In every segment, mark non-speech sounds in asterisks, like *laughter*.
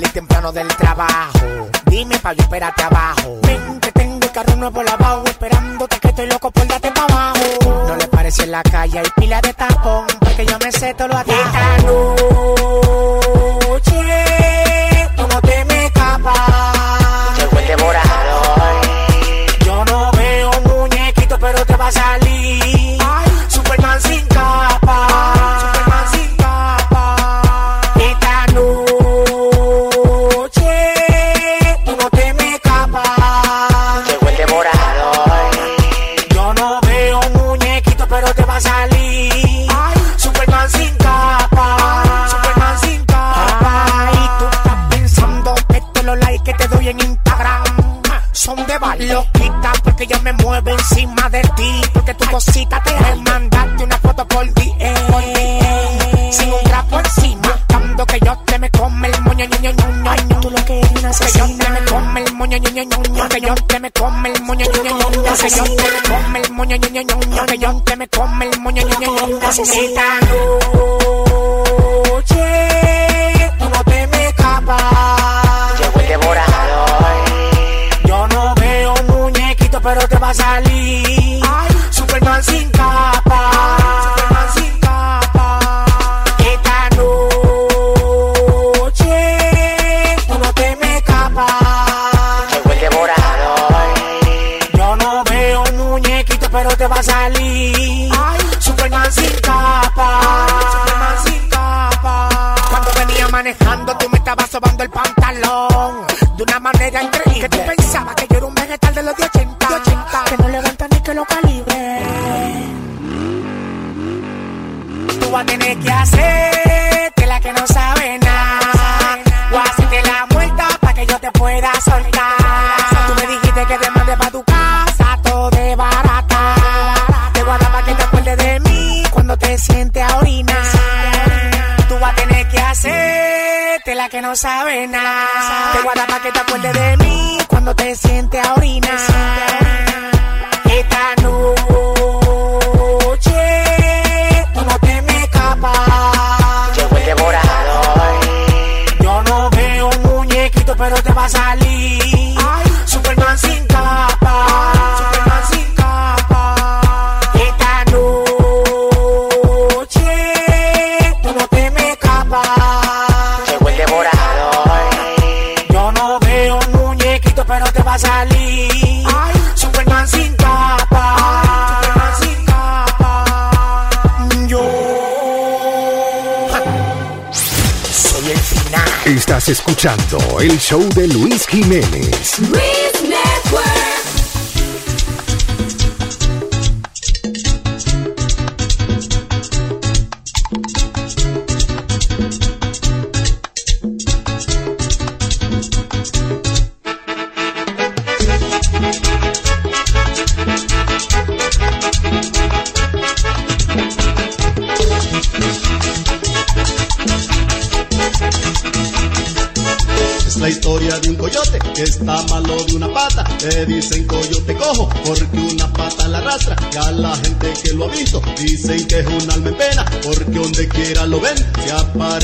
Salir temprano del trabajo. Dime pa' yo esperarte abajo. Ven, que tengo el carro nuevo lavado, esperándote que estoy loco por darte pa' abajo. No le parece en la calle, hay pila de tapón, porque yo me sé todo lo atajos. De ti. Porque tu cosita te deja mandarte una foto por DM. Sin un trapo encima. Buscando que yo te me come el moño, ño, ño, ño, ño. Tú lo que eres una Que yo te me come el moño, ño, ño, ño, ño. Que yo te me come el moño, ño, ño, ño, ño. Que yo te me come el moño, ño, ño, ño, ño. Que yo te me come el moño, ño, ño, ño, ño. Esta noche tú no te me escapas. Llegó el devorador. Yo no veo muñequito, pero te va a salir. Superman sin capa. Superman sin capa. Esta noche tú no te me escapas. Llegó el devorador. Yo no veo muñequito, pero te va a salir. Superman sin capa. Superman sin capa. Cuando venía manejando, tú me estabas sobando el pantalón. Hacerte la que no sabe nada. O hacerte la muerta para que yo te pueda soltar. Tú me dijiste que te mande pa' tu casa, todo de barata. Te voy a dar pa' que te acuerdes de mí cuando te sientes a orinar. Tú vas a tener que hacerte la que no sabe nada. Te voy a dar pa' que te acuerdes de mí cuando te sientes a orinar. Pero te va a Estás escuchando el show de Luis Jiménez.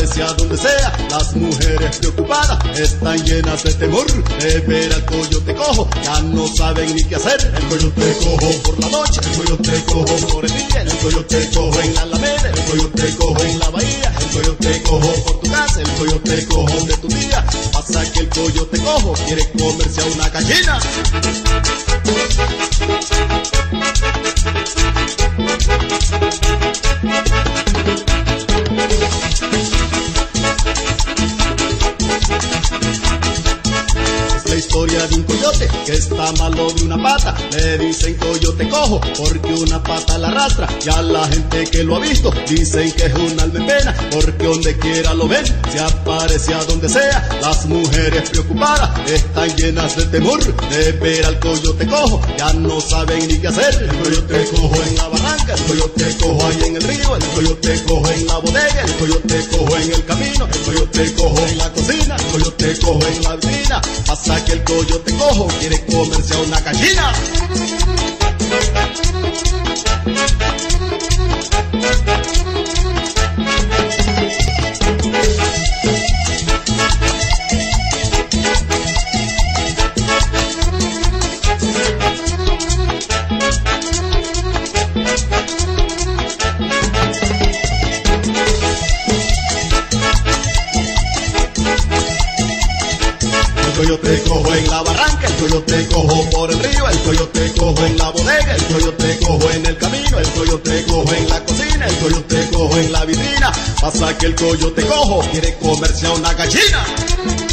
Aparece a donde sea. Las mujeres preocupadas están llenas de temor de ver al coyote cojo. Ya no saben ni qué hacer. El coyote cojo por la noche, el coyote cojo por el día, el coyote cojo en la alameda, el coyote cojo en la bahía, el coyote cojo por tu casa, el coyote cojo de tu día. Pasa que el coyote cojo quiere comerse a una gallina. Me dicen coyote cojo porque una pata la arrastra y a la gente que lo ha visto dicen que es un alma pena porque donde quiera lo ven, se aparece a donde sea. Las mujeres preocupadas están llenas de temor de ver al coyote cojo, ya no saben ni qué hacer. El coyote cojo en la barranca, el coyote cojo ahí en el río, el coyote cojo en la bodega, el coyote cojo en el camino, el coyote cojo en la cocina, el coyote cojo en la vecina, hasta que el coyote cojo quiere comerse a una gallina. Thank you. en la bodega, el yo te cojo en el camino, el yo te cojo en la cocina, el yo te cojo en la vitrina. Pasa que el yo te cojo quiere comerse a una gallina.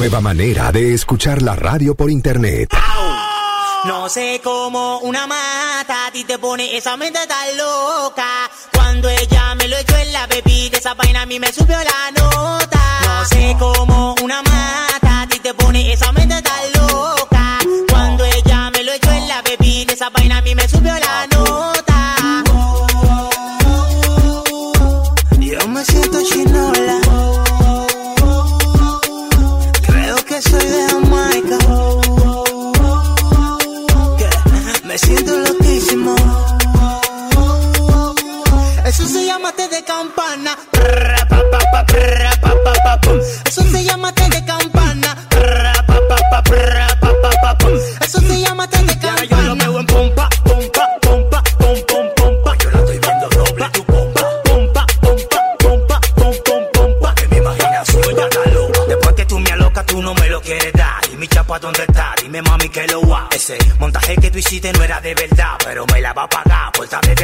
nueva manera de escuchar la radio por internet. No sé cómo una mata a ti te pone esa mente tan loca. Cuando ella me lo echó en la bebida, esa vaina a mí me subió la nota. No sé cómo una mata a ti te pone esa mente tan loca. Cuando ella me lo echó en la bebida, esa vaina a mí me subió la nota. Yo me siento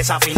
esa fin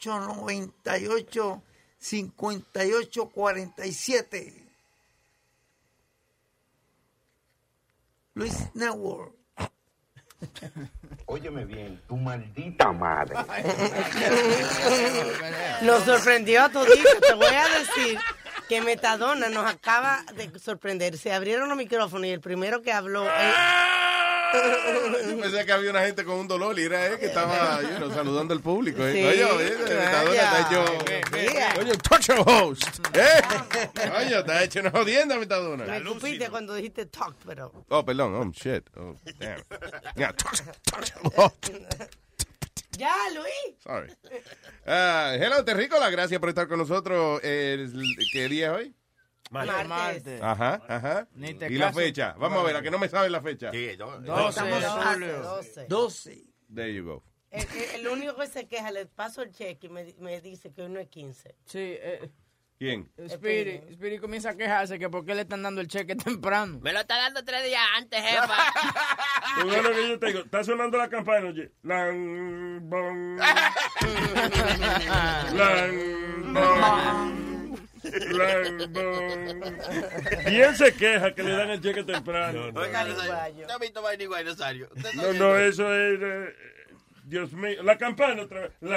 844-898-5847. Luis Network. Óyeme bien, tu maldita madre. *laughs* Nos *laughs* sorprendió a todos. Te voy a decir que Metadona nos acaba de sorprender. Se abrieron los micrófonos y el primero que habló. eh, Yo pensé que había una gente con un dolor y era él que estaba you know, saludando al público. ¿eh? Sí, Oye, oye, está hecho. Oye, talk show host. ¿Eh? Oye, está hecho una jodienda, Metadona. Me escupiste cuando dijiste talk, pero. Oh, perdón. Oh, shit. Oh, damn. Yeah, talk, talk show *laughs* host. Ya, Luis. Sorry. Ah, hello, Terrícola. Gracias por estar con nosotros. ¿Qué día es hoy? Martes. Ajá, ajá. Ni te ¿Y la caso. fecha? Vamos a ver, a que no me sabe la fecha. De hace julio. 12. 12. There you go. El, el- el único que se queja, le paso el cheque y me, me dice que hoy no es 15. Sí, eh, ¿Quién? Spirit, Spirit comienza a quejarse que por qué le están dando el cheque temprano. Me lo está dando tres días antes, jefa. *laughs* Lo bueno que yo tengo, está sonando la campana, oye. Lan, bon. *laughs* Lan, bon. Y él se queja que le dan el cheque temprano. Oiga, Nazario, ¿te has visto vaina igual, Nazario? ¿Usted está No, no, eso es. eh, Dios mío. La campana otra vez. Bon.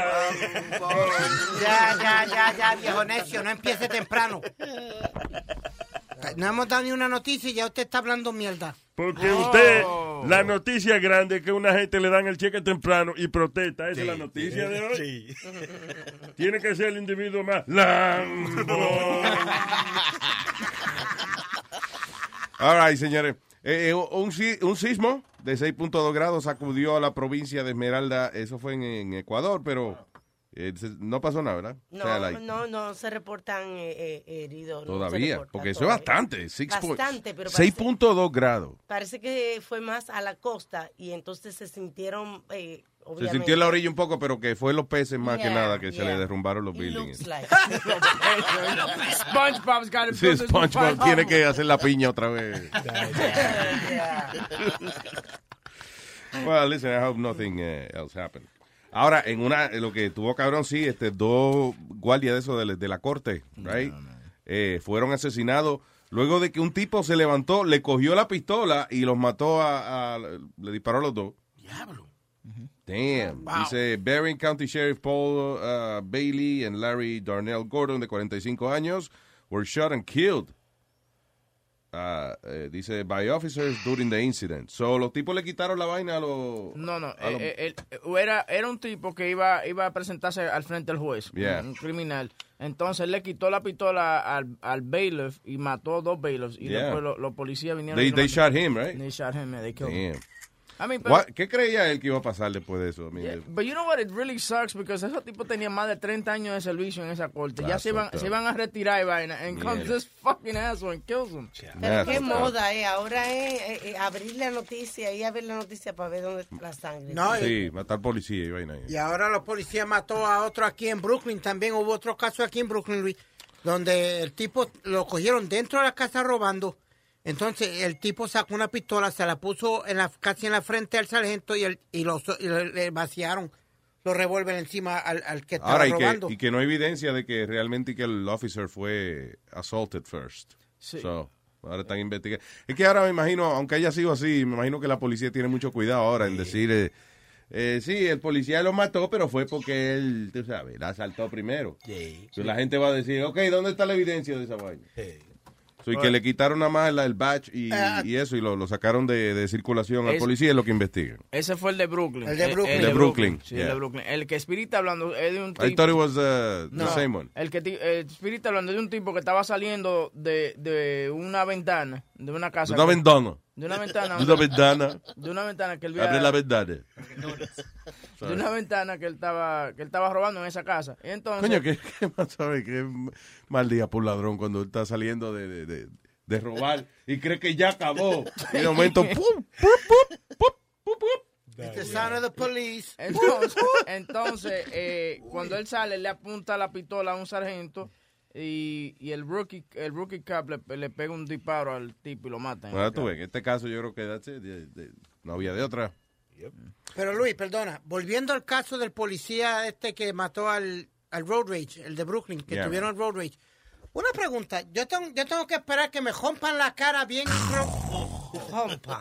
Ya, ya, ya, ya, viejo necio, no empiece temprano. No hemos dado ni una noticia y ya usted está hablando mierda. Porque usted, la noticia grande es que una gente le dan el cheque temprano y protesta. Esa es la noticia sí, de hoy. sí. *laughs* Tiene que ser el individuo más lambón. *laughs* All right, señores. Eh, un, si- un sismo de 6.2 grados sacudió a la provincia de Esmeralda. Eso fue en, en Ecuador, pero eh, no pasó nada, ¿verdad? O No, sea, like, no, no se reportan eh, eh, heridos. no todavía, reporta porque eso es bastante. six point- Bastante, pero parece, 6.2 grados. parece que fue más a la costa y entonces se sintieron, eh, Se sintió en la orilla un poco, pero que fue los peces más que Yeah, nada que se yeah. le derrumbaron los It buildings. like. *laughs* *laughs* SpongeBob's got to Sí, SpongeBob tiene que hacer la piña otra vez. *laughs* Well, listen, I hope nothing uh, else happened. Ahora, en una, en lo que tuvo cabrón, sí, este, dos guardias de eso de, la- de la corte, right? Eh, fueron asesinados luego de que un tipo se levantó, le cogió la pistola y los mató a, a- le disparó a los dos. Damn. Dice Barron County Sheriff Paul uh, Bailey and Larry Darnell Gordon, de 45 años, were shot and killed. Uh, eh, dice by officers during the incident. So, los tipos le quitaron la vaina a los. No, no, a los- eh, eh, él- era, era un tipo que iba, iba a presentarse al frente del juez, Yeah. un, un criminal. Entonces él le quitó la pistola al, al bailiff y mató dos bailiffs. Y Yeah. después lo- los policías vinieron. They- y they shot him, right? They shot him, yeah, they killed him. Damn. I mean, pero- What- ¿Qué creía él que iba a pasar después de eso? I mean, But you know what, it really sucks because esos tipos tenían más de 30 años de servicio en esa corte. ya se iban, se iban a retirar y vaina. And comes this fucking asshole and kills them. Pero qué moda, eh. Ahora es eh, eh, abrir la noticia y a ver la noticia para ver dónde está la sangre. No, sí, matar policía y vaina. Y ahora los policías mató a otro aquí en Brooklyn. También hubo otro caso aquí en Brooklyn, Luis, donde el tipo lo cogieron dentro de la casa robando. Entonces el tipo sacó una pistola, se la puso en la, casi en la frente al sargento y, el, y, lo- y le, vaciaron los revólveres encima al, al que estaba Ahora, y robando. que, y que no hay evidencia de que realmente que el officer fue assaulted first. Sí. So, ahora están investigando. Es que ahora me imagino, aunque haya sido así, me imagino que la policía tiene mucho cuidado ahora en decir, eh, eh, sí, el policía lo mató, pero fue porque él, tú sabes, la asaltó primero. So, La gente va a decir, ok, ¿dónde está la evidencia de esa vaina? So, y que le quitaron nada más el badge y, Ah. y eso, y lo, lo sacaron de, de circulación al Es- policía, es lo que investigan. Ese fue el de Brooklyn. El de Brooklyn. El, El de Brooklyn, Sí, el yeah. de Brooklyn. El que Spirit hablando es de un tipo. I thought it was uh, the No, same one. El que ti- el Spirit hablando de un tipo que estaba saliendo de, de una ventana, de una casa. De una ventana. De una ventana. De una ventana. De una ventana que él Abre la ventana. De una ventana que él estaba que él estaba robando en esa casa. Y entonces Coño, ¿qué, qué más sabe? Qué mal día por ladrón cuando él está saliendo de, de, de, de robar y cree que ya acabó. Y de momento, ¡pum! It's the sound of the police. Entonces, entonces eh, cuando él sale, le apunta la pistola a un sargento y, y el rookie el rookie cop le, le pega un disparo al tipo y lo mata. Ahora tú ves, en este caso yo creo que de- de- no había de otra. Pero Luis, perdona, volviendo al caso del policía este que mató al, al Road Rage, el de Brooklyn, que Yeah. tuvieron el Road Rage. Una pregunta, yo tengo, yo tengo que esperar que me rompan la cara bien, *laughs*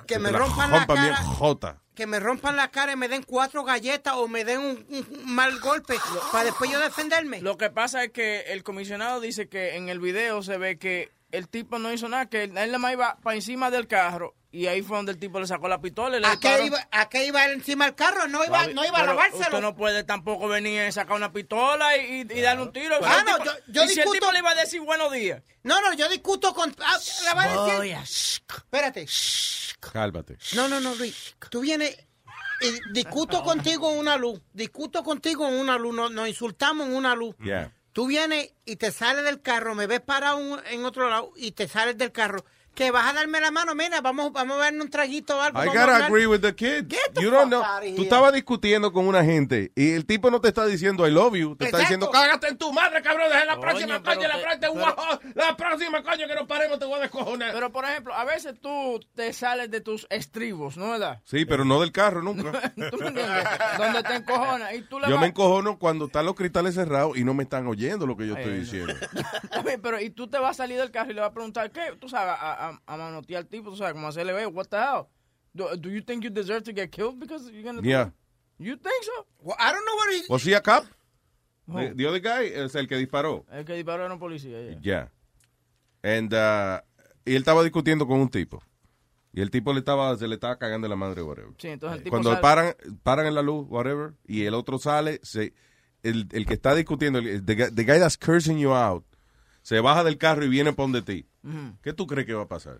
Que me la rompan la cara, jota. que me rompan la cara y me den cuatro galletas o me den un, un mal golpe para después yo defenderme. Lo que pasa es que el comisionado dice que en el video se ve que el tipo no hizo nada, que él él nada más iba para encima del carro y ahí fue donde el tipo le sacó la pistola y le ¿A qué, iba, ¿A qué iba él encima del carro? No iba, no iba a lavárselo. Usted no puede tampoco venir y sacar una pistola y, y- y darle un tiro. Ah, no, tipo- yo- yo y si el discuto- tipo le iba a decir buenos días. No, no, yo discuto con... ah, le va a decir- Voy a- Espérate. Cálmate. No, no, no, Luis. Tú vienes y discuto contigo en una luz. Discuto contigo en una luz. Nos, nos insultamos en una luz. Yeah. Tú vienes y te sales del carro, me ves parado en otro lado y te sales del carro. Que vas a darme la mano, mira, vamos, vamos a darle un traguito o algo. I gotta agree with the kid. Get the You don't know. Tú estabas discutiendo con una gente y el tipo no te está diciendo I love you, te está diciendo cágate en tu madre, cabrón, desde la Coño, próxima coño, la, próxima, pero- la próxima coño que nos paremos te voy a descojonar. Pero, por ejemplo, a veces tú te sales de tus estribos, ¿no verdad? Sí, pero no del carro nunca. *laughs* ¿Tú me entiendes? Donde te encojonas y tú le Yo vas... me encojono cuando están los cristales cerrados y no me están oyendo lo que yo estoy Ay, no. diciendo. *laughs* Pero y tú te vas a salir del carro y le vas a preguntar, ¿qué? Tú sabes, a, a, a manotear al tipo, tú sabes, como hacerle ver, what the hell? Do, do you think you deserve to get killed because you're gonna Yeah. You think so? Well, I don't know what he... ¿Was he a cop? The, the other guy es el que disparó. El que disparó era un policía, yeah. Ya. And, uh, y él estaba discutiendo con un tipo. Y el tipo le estaba, se le estaba cagando la madre, whatever. Sí, entonces el tipo Cuando sale- paran, paran en la luz, whatever, y el otro sale, se, el, el que está discutiendo, el, the, guy- the guy that's cursing you out, se baja del carro y viene por donde ti. ¿Qué tú crees que va a pasar?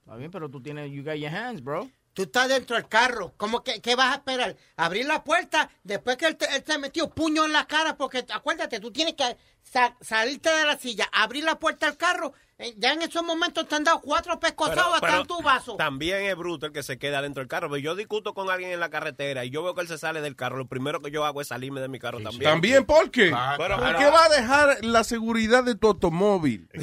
Está bien, pero tú tienes, you got your hands, bro. Tú estás dentro del carro. ¿Cómo que qué vas a esperar? Abrir la puerta después que él te, él te metió puño en la cara. Porque acuérdate, tú tienes que sa- salirte de la silla, abrir la puerta del carro. Eh, Ya en esos momentos te han dado cuatro pescozados hasta pero en tu vaso. También es bruto el que se queda dentro del carro. Pero yo discuto con alguien en la carretera y yo veo que él se sale del carro. Lo primero que yo hago es salirme de mi carro también. También, ¿por qué? Pero- ¿Por qué va a dejar la seguridad de tu automóvil? *laughs*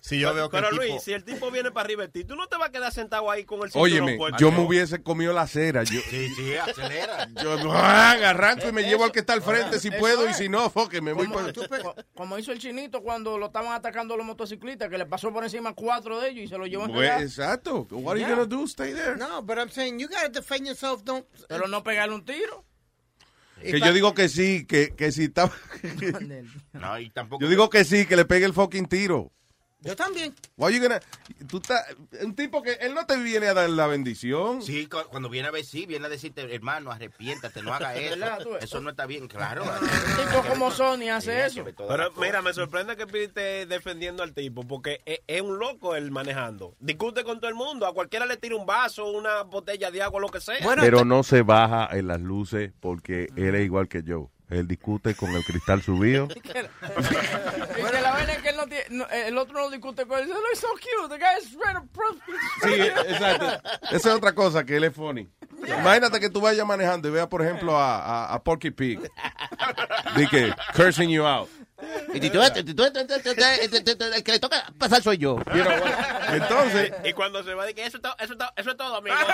Si yo veo que Pero el tipo- Luis, si el tipo viene para arriba de ti, tú no te vas a quedar sentado ahí con el cinturón Óyeme, yo me hubiese comido la cera. Yo, Sí, sí, acelera. *laughs* yo ah, arranco y me llevo al que está al frente si puedo y si no, *laughs* foque, me voy co- como hizo el chinito cuando lo estaban atacando los motociclistas, que le pasó por encima a cuatro de ellos y se lo llevó en Pues, realidad. exacto. What are you Yeah. gonna do? Stay there. No, but I'm saying you gotta defend yourself. Don't. Pero no pegarle un tiro. Que yo digo que sí, que, que si está... *laughs* *laughs* No, y tampoco. yo digo que sí, que le pegue el fucking tiro. Yo también. Why you gonna- tú estás- un tipo que él no te viene a dar la bendición. Sí, cu- cuando viene a ver, sí, viene a decirte, hermano, arrepiéntate, no haga *laughs* eso. ¿Verdad, tú? Eso no está bien, claro. Un *laughs* tipo como Sony hace eso. Pero mira, me sorprende que Pete esté defendiendo al tipo, porque es, es un loco él manejando. Discute con todo el mundo, a cualquiera le tira un vaso, una botella de agua, lo que sea. Pero no se baja en las luces porque él es igual que yo. Él discute con el cristal subido. *laughs* La vaina es que él no tiene, no, el otro no discute con él. Dice, Look so cute, the guy is right up front." Sí, exacto. Esa es otra cosa, que él es funny. Imagínate que tú vayas manejando y veas, por ejemplo, a, a, a Porky Pig. De que, cursing you out. El que le toca pasar soy yo. Entonces. Y cuando se va, de que eso, eso, eso es todo, amigo. *laughs*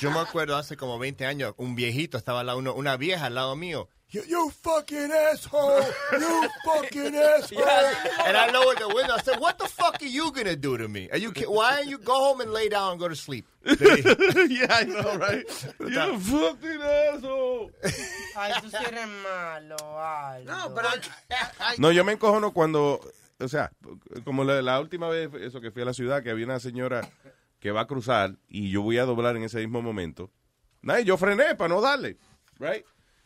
Yo me acuerdo hace como 20 años, un viejito estaba al lado, una vieja al lado mío You, you fucking asshole! You fucking asshole! *laughs* and I lowered the window. I said, "What the fuck are you gonna do to me? Are you? Why don't you go home and lay down and go to sleep?" *laughs* yeah, I know, right? *laughs* You fucking asshole. Ay, tú eres malo, Aldo. No, pero No, yo me encojono cuando, o sea, como la, la última vez, eso que fui a la ciudad, que había una señora que va a cruzar y yo voy a doblar en ese mismo momento. Nah, yo frené para no darle, right?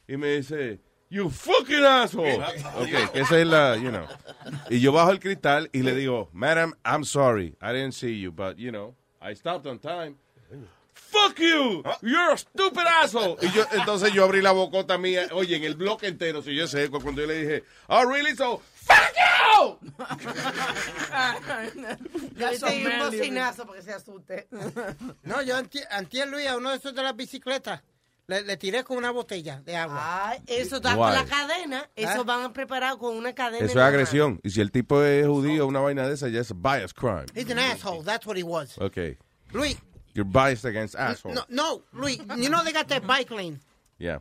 Y me dice, you fucking asshole. *laughs* Ok, que esa es la, you know. Y yo bajo el cristal y le digo, madam, I'm sorry, I didn't see you, but, you know, I stopped on time. Fuck you, you're a stupid asshole. Y yo, entonces yo abrí la bocota mía, oye, en el bloque entero, si yo sé, cuando yo le dije, oh, really, so, fuck you. Un bocinazo para que se asuste. No, yo anti- antier, Luis, a uno de esos de las bicicletas, le, le tiré con una botella de agua. Ay, eso está Guay. con la cadena. Eso van preparado con una cadena. Eso es agresión. Y si el tipo es judío, una vaina de esa, ya es bias crime. He's an asshole. That's what he was. Okay. Luis, You're biased against asshole. no, no, Luis, you know they got that bike lane. Yeah.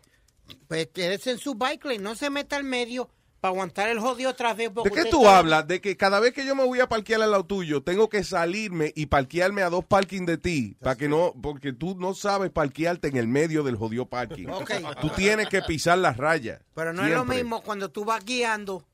Pues quédese en su bike lane, no se meta al medio para aguantar el jodido tráfico. ¿De qué tú hablas? De que cada vez que yo me voy a parquear al lado tuyo, tengo que salirme y parquearme a dos parking de ti, para que no, porque tú no sabes parquearte en el medio del jodido parking. Ok. Tú tienes que pisar las rayas. Pero no es lo mismo cuando tú vas guiando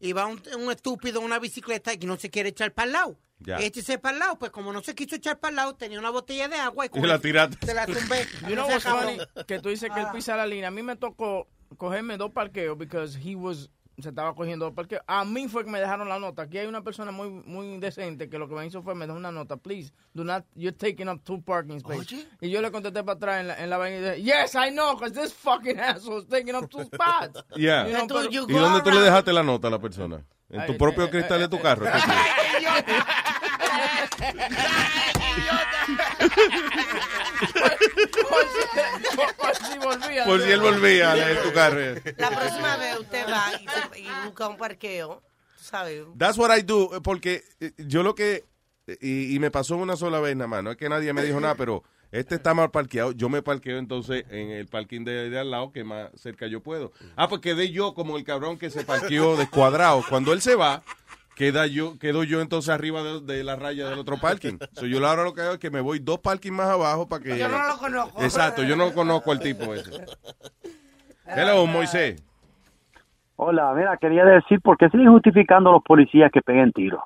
y va un, un estúpido en una bicicleta y no se quiere echar para el lado. Ya. Échese para el lado, pues como no se quiso echar para el lado, tenía una botella de agua y, Y la tiraste. Se la tumbé. *laughs* You know No what's funny? Que tú dices que él pisa la línea. A mí me tocó cogerme dos parqueos because he was se estaba cogiendo parqueos. A mí fue que me dejaron la nota. Aquí hay una persona muy muy decente que lo que me hizo fue me dejó una nota. Please, do not, you're taking up two parking spaces. Y yo le contesté para atrás en la, en la vaina y dije, yes, I know, because this fucking asshole is taking up two spots. Yeah. You know, pero- ¿Y dónde tú le dejaste la nota a la persona? En tu Ay, propio eh, cristal de tu carro. Por, si, por- por si volvía. Por si él volvía a leer tu carro. La próxima vez usted va y, y busca un parqueo, sabes. That's what I do, porque eh, yo lo que, eh, y, y me pasó una sola vez nada más, no es que nadie me dijo nada, pero este está mal parqueado, yo me parqueo entonces en el parking de, de al lado, que más cerca yo puedo. Ah, pues quedé yo como el cabrón que se parqueó descuadrado. Cuando él se va, queda yo, quedo yo entonces arriba de, de la raya del otro parking. *laughs* So, yo ahora lo que hago es que me voy dos parking más abajo para que... Yo no lo conozco. Exacto, yo no conozco al tipo ese. Hello, Moisés. Hola, mira, quería decir, ¿por qué siguen justificando a los policías que peguen tiros?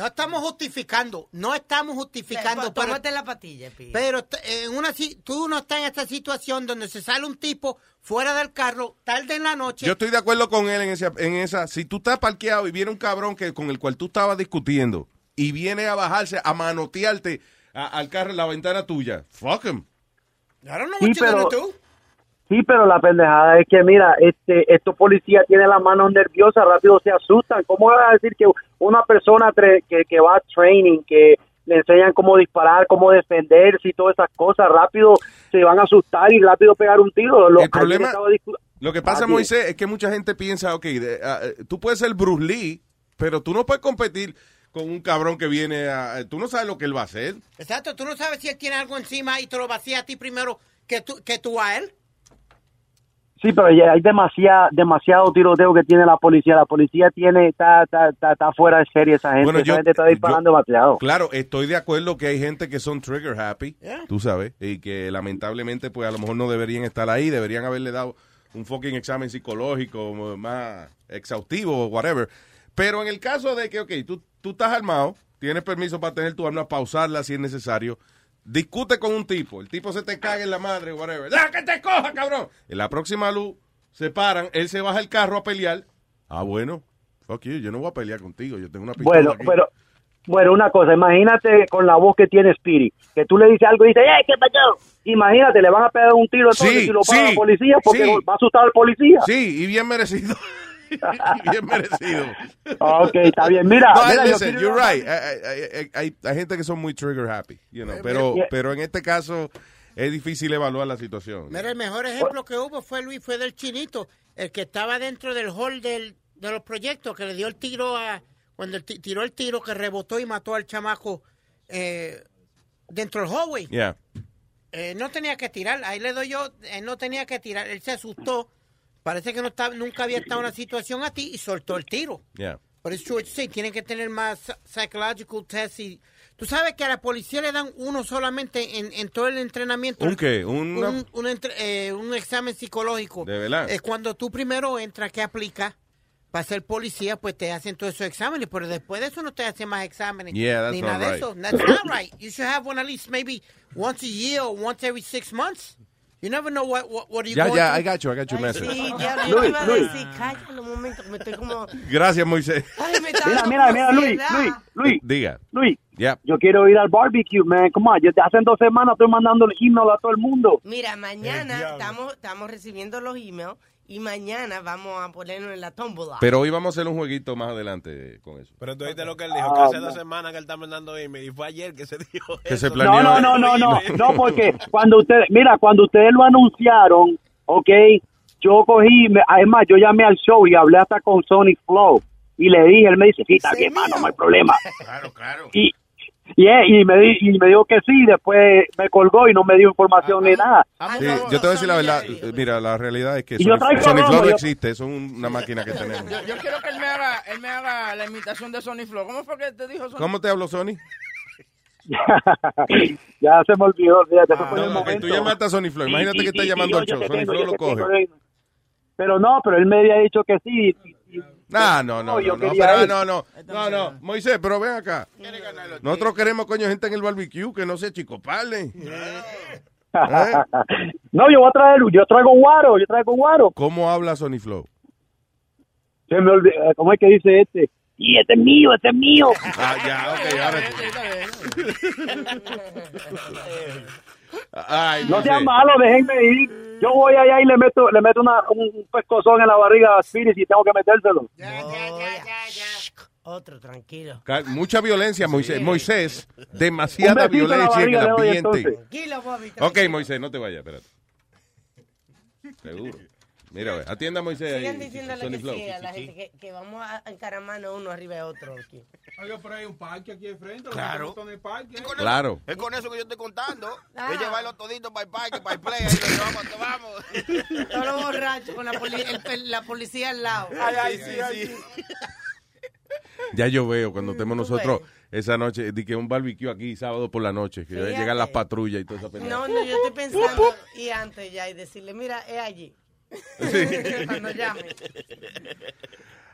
No estamos justificando, no estamos justificando. pero, Tómate la patilla, Pi. pero en una, si- tú no estás en esta situación donde se sale un tipo fuera del carro tarde en la noche. Yo estoy de acuerdo con él en, ese- en esa. Si tú estás parqueado y viene un cabrón que con el cual tú estabas discutiendo y viene a bajarse, a manotearte a- al carro en la ventana tuya, fuck him. I don't know Sí, what you're pero- gonna do. Sí, pero la pendejada es que, mira, este, estos policías tienen las manos nerviosas, rápido se asustan. ¿Cómo vas a decir que una persona que, que va a training, que le enseñan cómo disparar, cómo defenderse y todas esas cosas, rápido se van a asustar y rápido pegar un tiro? Lo, El problema- Lo que pasa, Ah. Moisés, es que mucha gente piensa, ok, de- eh, tú puedes ser Bruce Lee, pero tú no puedes competir con un cabrón que viene a... Tú no sabes lo que él va a hacer. Exacto, tú no sabes si él tiene algo encima y te lo vacía a ti primero que tú, que tú a él. Sí, pero ya hay demasiado, demasiado tiroteo que tiene la policía. La policía tiene, está, está, está, está fuera de serie esa gente. Bueno, esa yo- gente está disparando demasiado. Claro, estoy de acuerdo que hay gente que son trigger happy, tú sabes, y que lamentablemente pues a lo mejor no deberían estar ahí, deberían haberle dado un fucking examen psicológico más exhaustivo o whatever. Pero en el caso de que, ok, tú, tú estás armado, tienes permiso para tener tu arma, pausarla si es necesario, discute con un tipo, el tipo se te caga en la madre, whatever, ¡deja que te coja, cabrón! En la próxima luz se paran, él se baja el carro a pelear. Ah, bueno, fuck you, yo no voy a pelear contigo, yo tengo una pistola Bueno, aquí. pero, bueno, una cosa, imagínate con la voz que tiene Spirit, que tú le dices algo y dices, ¡eh, qué pasó! Imagínate, le van a pegar un tiro entonces Sí, si lo paga sí, la policía porque sí. va a asustar al policía. Sí, y bien merecido. *laughs* bien merecido. *laughs* Ok, está bien. Mira, No, mira, yo listen, quiero- you're right. Hay, hay- gente que son muy trigger happy, you know, pero, pero en este caso es difícil evaluar la situación. Mira, el mejor ejemplo que hubo fue Luis, fue del chinito, el que estaba dentro del hall del, de los proyectos, que le dio el tiro a, cuando el ti- tiró el tiro que rebotó y mató al chamaco eh, dentro del hallway. Yeah. Eh, no tenía que tirar, ahí le doy yo, él no tenía que tirar, él se asustó, parece que no estaba, nunca había estado en una situación así y soltó el tiro. Yeah. Pero es true, sí, tienen que tener más psy- psychological tests y... Tú sabes que a la policía le dan uno solamente en, en todo el entrenamiento. ¿Un qué? ¿Una- Un, un entre- eh, un examen psicológico. ¿De verdad? Es cuando tú primero entras, que aplica para ser policía, pues te hacen todos esos exámenes, pero después de eso no te hacen más exámenes. Yeah, that's ni nada de right. eso. That's not right. You should have one at least maybe once a year or once every six months. You never know what, what, what are you Ya, going ya, through. I got you, I got your message. Sí, ya yo te iba a decir, cállate un momento, que me estoy como... Gracias, Moisés. Ay, me Mira, mira, mira, Luis. Luis, Luis, Diga. Luis. Yeah. Yo quiero ir al barbecue, man. Come on. Yo te- hace dos semanas estoy mandando el email a todo el mundo. Mira, mañana estamos, estamos recibiendo los emails y mañana vamos a ponernos en la tómbola. Pero hoy vamos a hacer un jueguito más adelante con eso. Pero tú viste lo que él dijo, que Ah, hace no. dos semanas que él está mandando email y fue ayer que se dijo Que eso. se planeó. No, no, no, no, no, *laughs* no, porque cuando ustedes, mira, cuando ustedes lo anunciaron, ok, yo cogí, me- además yo llamé al show y hablé hasta con Sonic Flow y le dije, él me dice, sí, está bien, mano, no hay problema. Claro, claro. Y, y, eh, y, me, di- y me dijo que sí, después me colgó y no me dio información ni nada. Sí, yo te voy a decir la verdad. Mira, la realidad es que Y Sony, Sony Flow no existe. Eso es una máquina que tenemos. Yo, yo quiero que él me haga, él me haga la imitación de Sony Flow. ¿Cómo fue que te dijo Sony? ¿Cómo te habló Sony? *laughs* ya se me olvidó, fue en el No, momento. tú llamaste a Sony Flow. Imagínate sí, que está sí, llamando al show. Sony Flow lo coge. Pero no, pero él me había dicho que sí. No, no, No, yo no, no, pero, no, no, no, no, Moisés, pero ven acá. Nosotros queremos, coño, gente en el barbecue que no sea chico pale. *laughs* no, yo voy a traer, yo traigo guaro, yo traigo guaro. ¿Cómo habla Sony Flow? Se me olvidó, ¿cómo es que dice este? Y este es mío, este es mío. *laughs* Ah, ya, ok, ahora *laughs* Ay, no Moisés. sean malos, déjenme ir. Yo voy allá y le meto, le meto una, un pescozón en la barriga a Spirit y tengo que metérselo. Otro, tranquilo. Mucha violencia, Moisés. Moisés, demasiada violencia en el ambiente. Tranquilo, Bobby. Ok, Moisés, no te vayas, espérate. Seguro. Mira, ve, atienda a Moisés Sigan ahí. diciéndole Sony que Flow. sí a la gente que, que vamos a encaramarnos uno arriba de otro aquí. Oiga, pero hay un parque aquí enfrente. Claro. Los en el parque. Claro. Es con eso que yo estoy contando. *laughs* Ah. Es llevarlos toditos para el parque, para el play. Ahí lo llevamos, vamos. *laughs* Todos los borrachos con la, poli- el- la policía al lado. Ay, ay, sí, ay, *laughs* Ya yo veo cuando estemos tú nosotros esa noche, di que un barbecue aquí sábado por la noche, que Fíjate. llegan las patrullas y toda esa pendeja. No, no, yo estoy pensando y antes ya y decirle, mira, es allí. Cuando llame.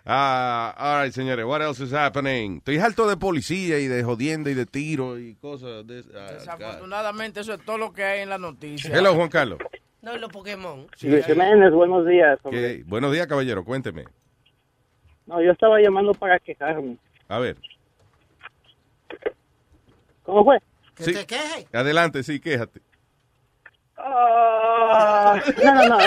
Ah, all right, señores, what else is happening? Estoy harto de policía y de jodienda y de tiro y cosas de... God. Desafortunadamente, eso es todo lo que hay en la noticia. Hello, Juan Carlos. No, y los Pokémon. Luis Jiménez, buenos días. Buenos días, caballero, cuénteme. No, yo estaba llamando para quejarme. A ver. ¿Cómo fue? Sí. Adelante, sí, quéjate. Ah, no, no, no.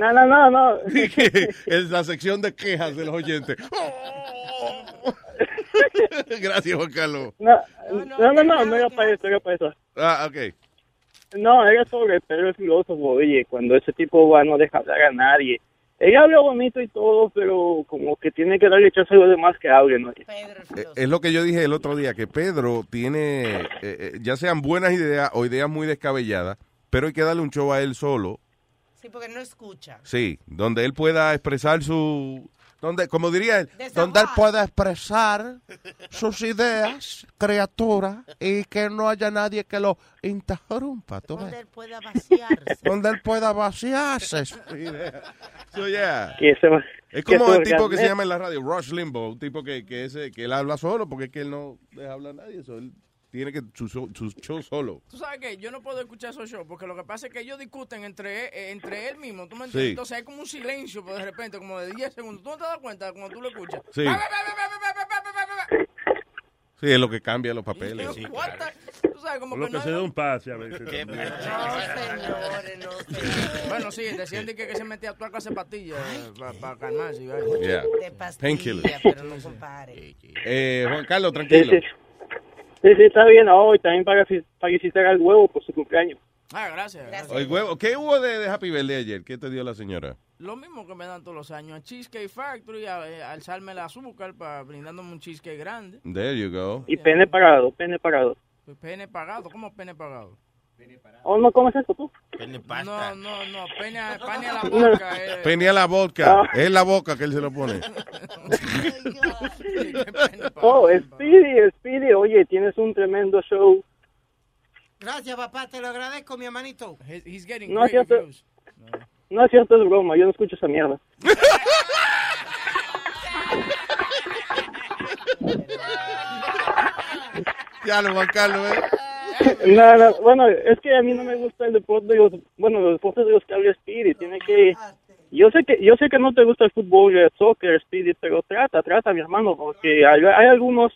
No, no, no, no. es la sección de quejas de los oyentes. Gracias, Juan Carlos. No, no, no, no, no era para eso, era para eso. Ah, ok. No, era sobre Pedro el filósofo, oye, cuando ese tipo va no deja hablar a nadie. Ella habla bonito y todo, pero como que tiene que darle chance a los demás que hablen, ¿no? Eh, Es lo que yo dije el otro día, que Pedro tiene, eh, eh, ya sean buenas ideas o ideas muy descabelladas, pero hay que darle un show a él solo, Sí, porque no escucha. sí, donde él pueda expresar su, donde, como diría él, donde él pueda expresar sus ideas, criatura, y que no haya nadie que lo interrumpa, ¿tú ves? Donde él pueda vaciarse. donde él pueda vaciarse. su idea. So, yeah. Es como el tipo que se llama en la radio, Rush Limbaugh, un tipo que, que, ese, que él habla solo, porque es que él no deja hablar a nadie, so, él tiene que su, show- su show solo. Tú sabes que yo no puedo escuchar esos shows porque lo que pasa es que ellos discuten entre, eh, entre él mismo, ¿tú me entiendes? Sí. Entonces hay como un silencio pues, de repente, como de 10 segundos. ¿Tú no te das cuenta cuando tú lo escuchas? Sí. Sí, es lo que cambia los papeles. Sí, the- Tú sabes, como Lo que que no se da un pase a veces. No, señores, no, señores. Bueno, sí, decían de que, que se metía a actuar clase de pastillas para calmarse. y vaina. Yeah. De pero no compare. Eh, Juan Carlos, tranquilo. Sí, sí. Está bien. Oh, y también para, que- para que hiciera el huevo por su cumpleaños. Ah, gracias. gracias. Oye, huevo, ¿Qué hubo de, de Happy Birthday ayer? ¿Qué te dio la señora? Lo mismo que me dan todos los años. A Cheesecake Factory, a, eh, alzarme el azúcar para brindándome un cheesecake grande. There you go. Y pene parado, pene parado. Pues Pene pagado, ¿cómo pene pagado? ¿O no comes eso tú? No, no, no, pene a, *laughs* a la boca. eh. Penía la vodka. Ah. Es la boca que él se lo pone. *laughs* Oh, Speedy, Speedy, oye, tienes un tremendo show. Gracias, papá, te lo agradezco, mi hermanito. He's getting No es cierto, no es cierto, es broma, yo no escucho esa mierda. ya lo Juan Carlos, ¿eh? *laughs* No, no, bueno, es que a mí no me gusta el deporte de los, bueno, los deportes de los que habla Speedy, tiene que, yo sé que, yo sé que no te gusta el fútbol el soccer, Speedy, pero trata, trata, mi hermano, porque hay, hay algunos,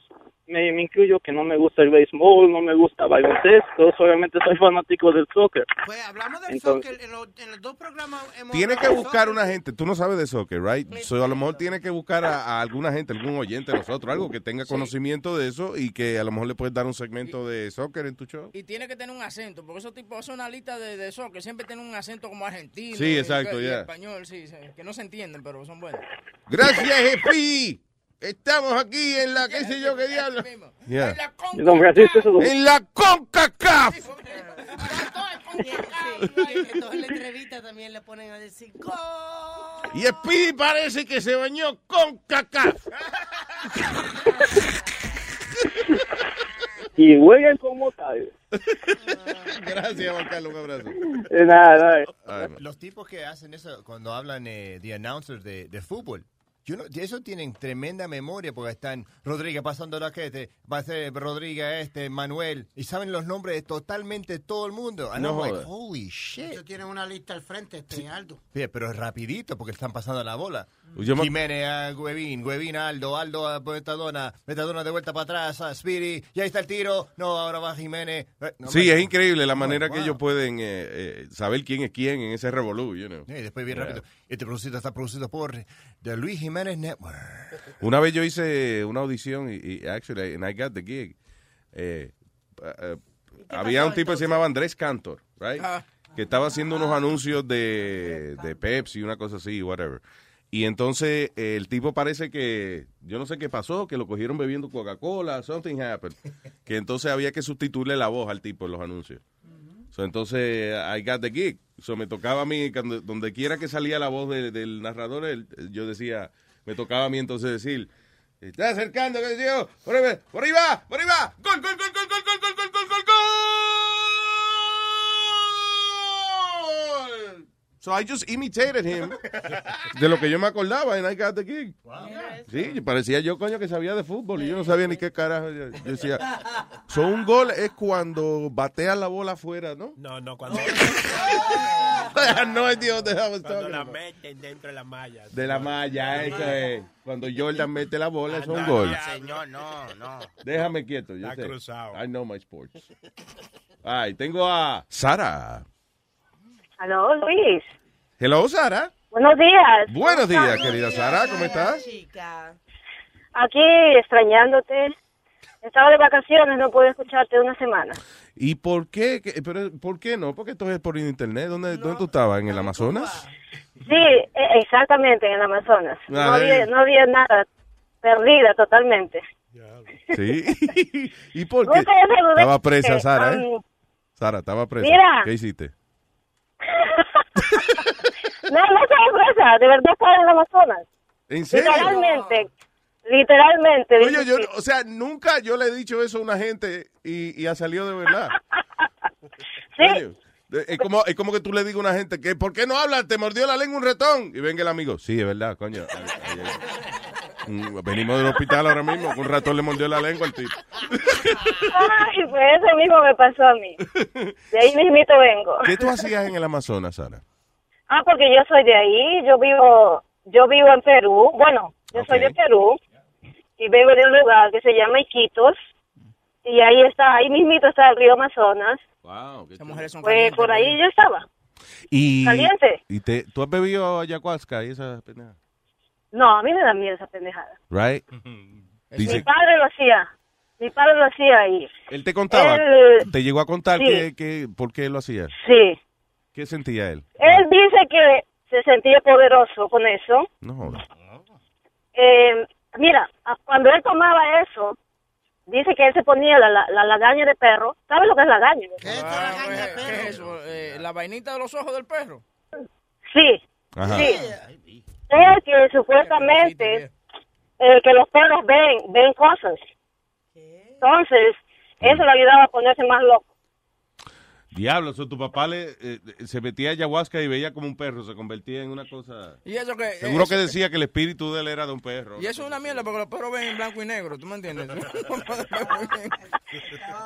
me, me incluyo, que no me gusta el béisbol, no me gusta el baloncesto, solamente soy fanático del soccer. Pues hablamos del Entonces- soccer, en los, en los dos programas hemos Tiene que buscar soccer. una gente, tú no sabes de soccer, right? So, a lo mejor tiene que buscar a, a alguna gente, algún oyente de nosotros, algo que tenga conocimiento de eso y que a lo mejor le puedes dar un segmento de soccer en tu show. Y tiene que tener un acento, porque esos tipos son una lista de, de soccer, siempre tienen un acento como argentino. Sí, y- exacto, y ya. español, sí, sí, que no se entienden, pero son buenos. Gracias, Jepi. Estamos aquí en la, qué sé yo, qué diablo. Yeah. Don Francisco, eso En la CONCACAF. En la entrevista también le ponen a decir. Y Speedy parece que se bañó con CACAF. Y jueguen como tal. Gracias, Juan Carlos, un abrazo. De nada, nada. Los tipos que hacen eso cuando hablan eh, de announcers de, de fútbol, yo no, de eso tienen tremenda memoria porque están Rodríguez pasando la que va a ser Rodríguez este, Manuel, y saben los nombres de totalmente todo el mundo. And No I'm like, jodas. holy shit. Ellos tienen una lista al frente, este Aldo. Sí, pero es rapidito porque están pasando la bola. Yo Jiménez a Guevín, Guevín a Aldo, Aldo a Metadona, Metadona de vuelta para atrás a Speedy, y ahí está el tiro, no, ahora va Jiménez. Eh, no, Sí, man. es increíble la manera que ellos pueden eh, eh, saber quién es quién en ese revolú, you know. Sí, después bien Yeah. rápido. Este producido está producido por The Luis Jiménez Network. Una vez yo hice una audición y, y actually, and I got the gig. Eh, había un tipo que se llamaba Andrés Cantor, right? Ah. Que estaba haciendo unos anuncios de, de Pepsi, una cosa así, whatever. Y entonces eh, el tipo parece que, yo no sé qué pasó, que lo cogieron bebiendo Coca-Cola, something happened. *laughs* Que entonces había que sustituirle la voz al tipo en los anuncios. So, entonces, eh, I got the gig. So, me tocaba a mí, cuando, donde quiera que salía la voz del narrador, yo decía, me tocaba a mí entonces decir, está acercando, qué sé yo, por ahí va, por ahí va, gol, gol, gol, gol, gol, gol. So I just imitated him de lo que yo me acordaba and I got the gig. Sí, parecía yo, coño, que sabía de fútbol y yo no sabía ni qué carajo. Yo yo decía, so un gol es cuando bateas la bola afuera, ¿no? No, no, cuando, had *laughs* no hell I was cuando la meten dentro de la malla. De la malla, eso es. Cuando Jordan mete la bola, es un no, gol. Señor, no, no. Déjame quieto, yo Está cruzado. I know my sports. Ay, tengo a Sara. Aló, Luis. Hello, Sara. Buenos días. Buenos días, querida Sara, ¿cómo estás? Aquí extrañándote. Estaba de vacaciones, no pude escucharte una semana. ¿Y por qué? ¿Qué- pero, ¿Por qué no? Porque esto es por internet. ¿Dónde, ¿dónde tú estabas? ¿En el Amazonas? Sí, e- exactamente, en el Amazonas. No Ah, había, eh. no había nada. Perdida totalmente. Sí. *laughs* ¿Y por qué? Estaba presa, Sara, ¿eh? Sara, estaba presa. Mira. ¿Qué hiciste? No, no presa, de verdad estaba en el Amazonas. ¿En serio? Literalmente, literalmente. Oye, yo, o sea, nunca yo le he dicho eso a una gente y, y ha salido de verdad. *laughs* De- Es como, es como que tú le digas a una gente que, ¿por qué no hablas? Te mordió la lengua un ratón. Y venga el amigo, sí, es verdad, coño. Ay, ay, ay. Mm, Venimos del hospital ahora mismo, un ratón le mordió la lengua al tipo. Ay, pues eso mismo me pasó a mí. De ahí mismito vengo. ¿Qué tú hacías en el Amazonas, Sara? Ah, porque yo soy de ahí, yo vivo, yo vivo en Perú. Bueno, yo soy de Perú y vengo de un lugar que se llama Iquitos y ahí está, ahí mismito está el río Amazonas. Wow, Esas mujeres son Pues por ahí yo estaba. Y, Caliente. y te, ¿Tú has bebido ayahuasca y esa pendeja? No, a mí me da miedo esa pendejada. Right? *laughs* Mi padre lo hacía, mi padre lo hacía ahí. él te contaba, Él- te llegó a contar sí. que, que, por qué lo hacía. Sí. ¿Qué sentía él? Él dice que se sentía poderoso con eso. No. Eh, mira, cuando él tomaba eso, dice que él se ponía la, la, la lagaña de perro. ¿Sabes lo que es lagaña? Ah, pues, ¿Qué es eso? Eh, ¿La vainita de los ojos del perro? Sí, Ajá. sí. Es que supuestamente eh, que los perros ven, ven cosas. Entonces, eso le ayudaba a ponerse más loco. Diablo, so tu papá le, eh, se metía ayahuasca y veía como un perro, se convertía en una cosa... Y eso que... Seguro eso- que decía que el espíritu de él era de un perro. Y eso es una mierda porque los perros ven en blanco y negro, ¿tú me entiendes? *laughs* *laughs*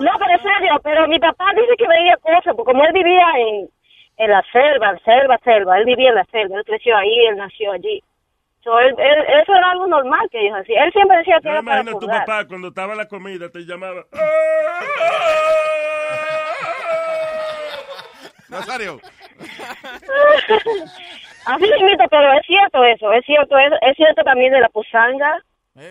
No, pero en serio, pero mi papá dice que veía cosas, porque como él vivía en, en la selva, selva, selva, él vivía en la selva, él creció ahí, él nació allí. So, él- él- eso era algo normal que ellos hacían. Él siempre decía que Yo era para imagino a tu purgar. papá cuando estaba la comida te llamaba. *laughs* Nazario. Así mismo, pero es cierto eso, es cierto, es, es cierto también de la pusanga.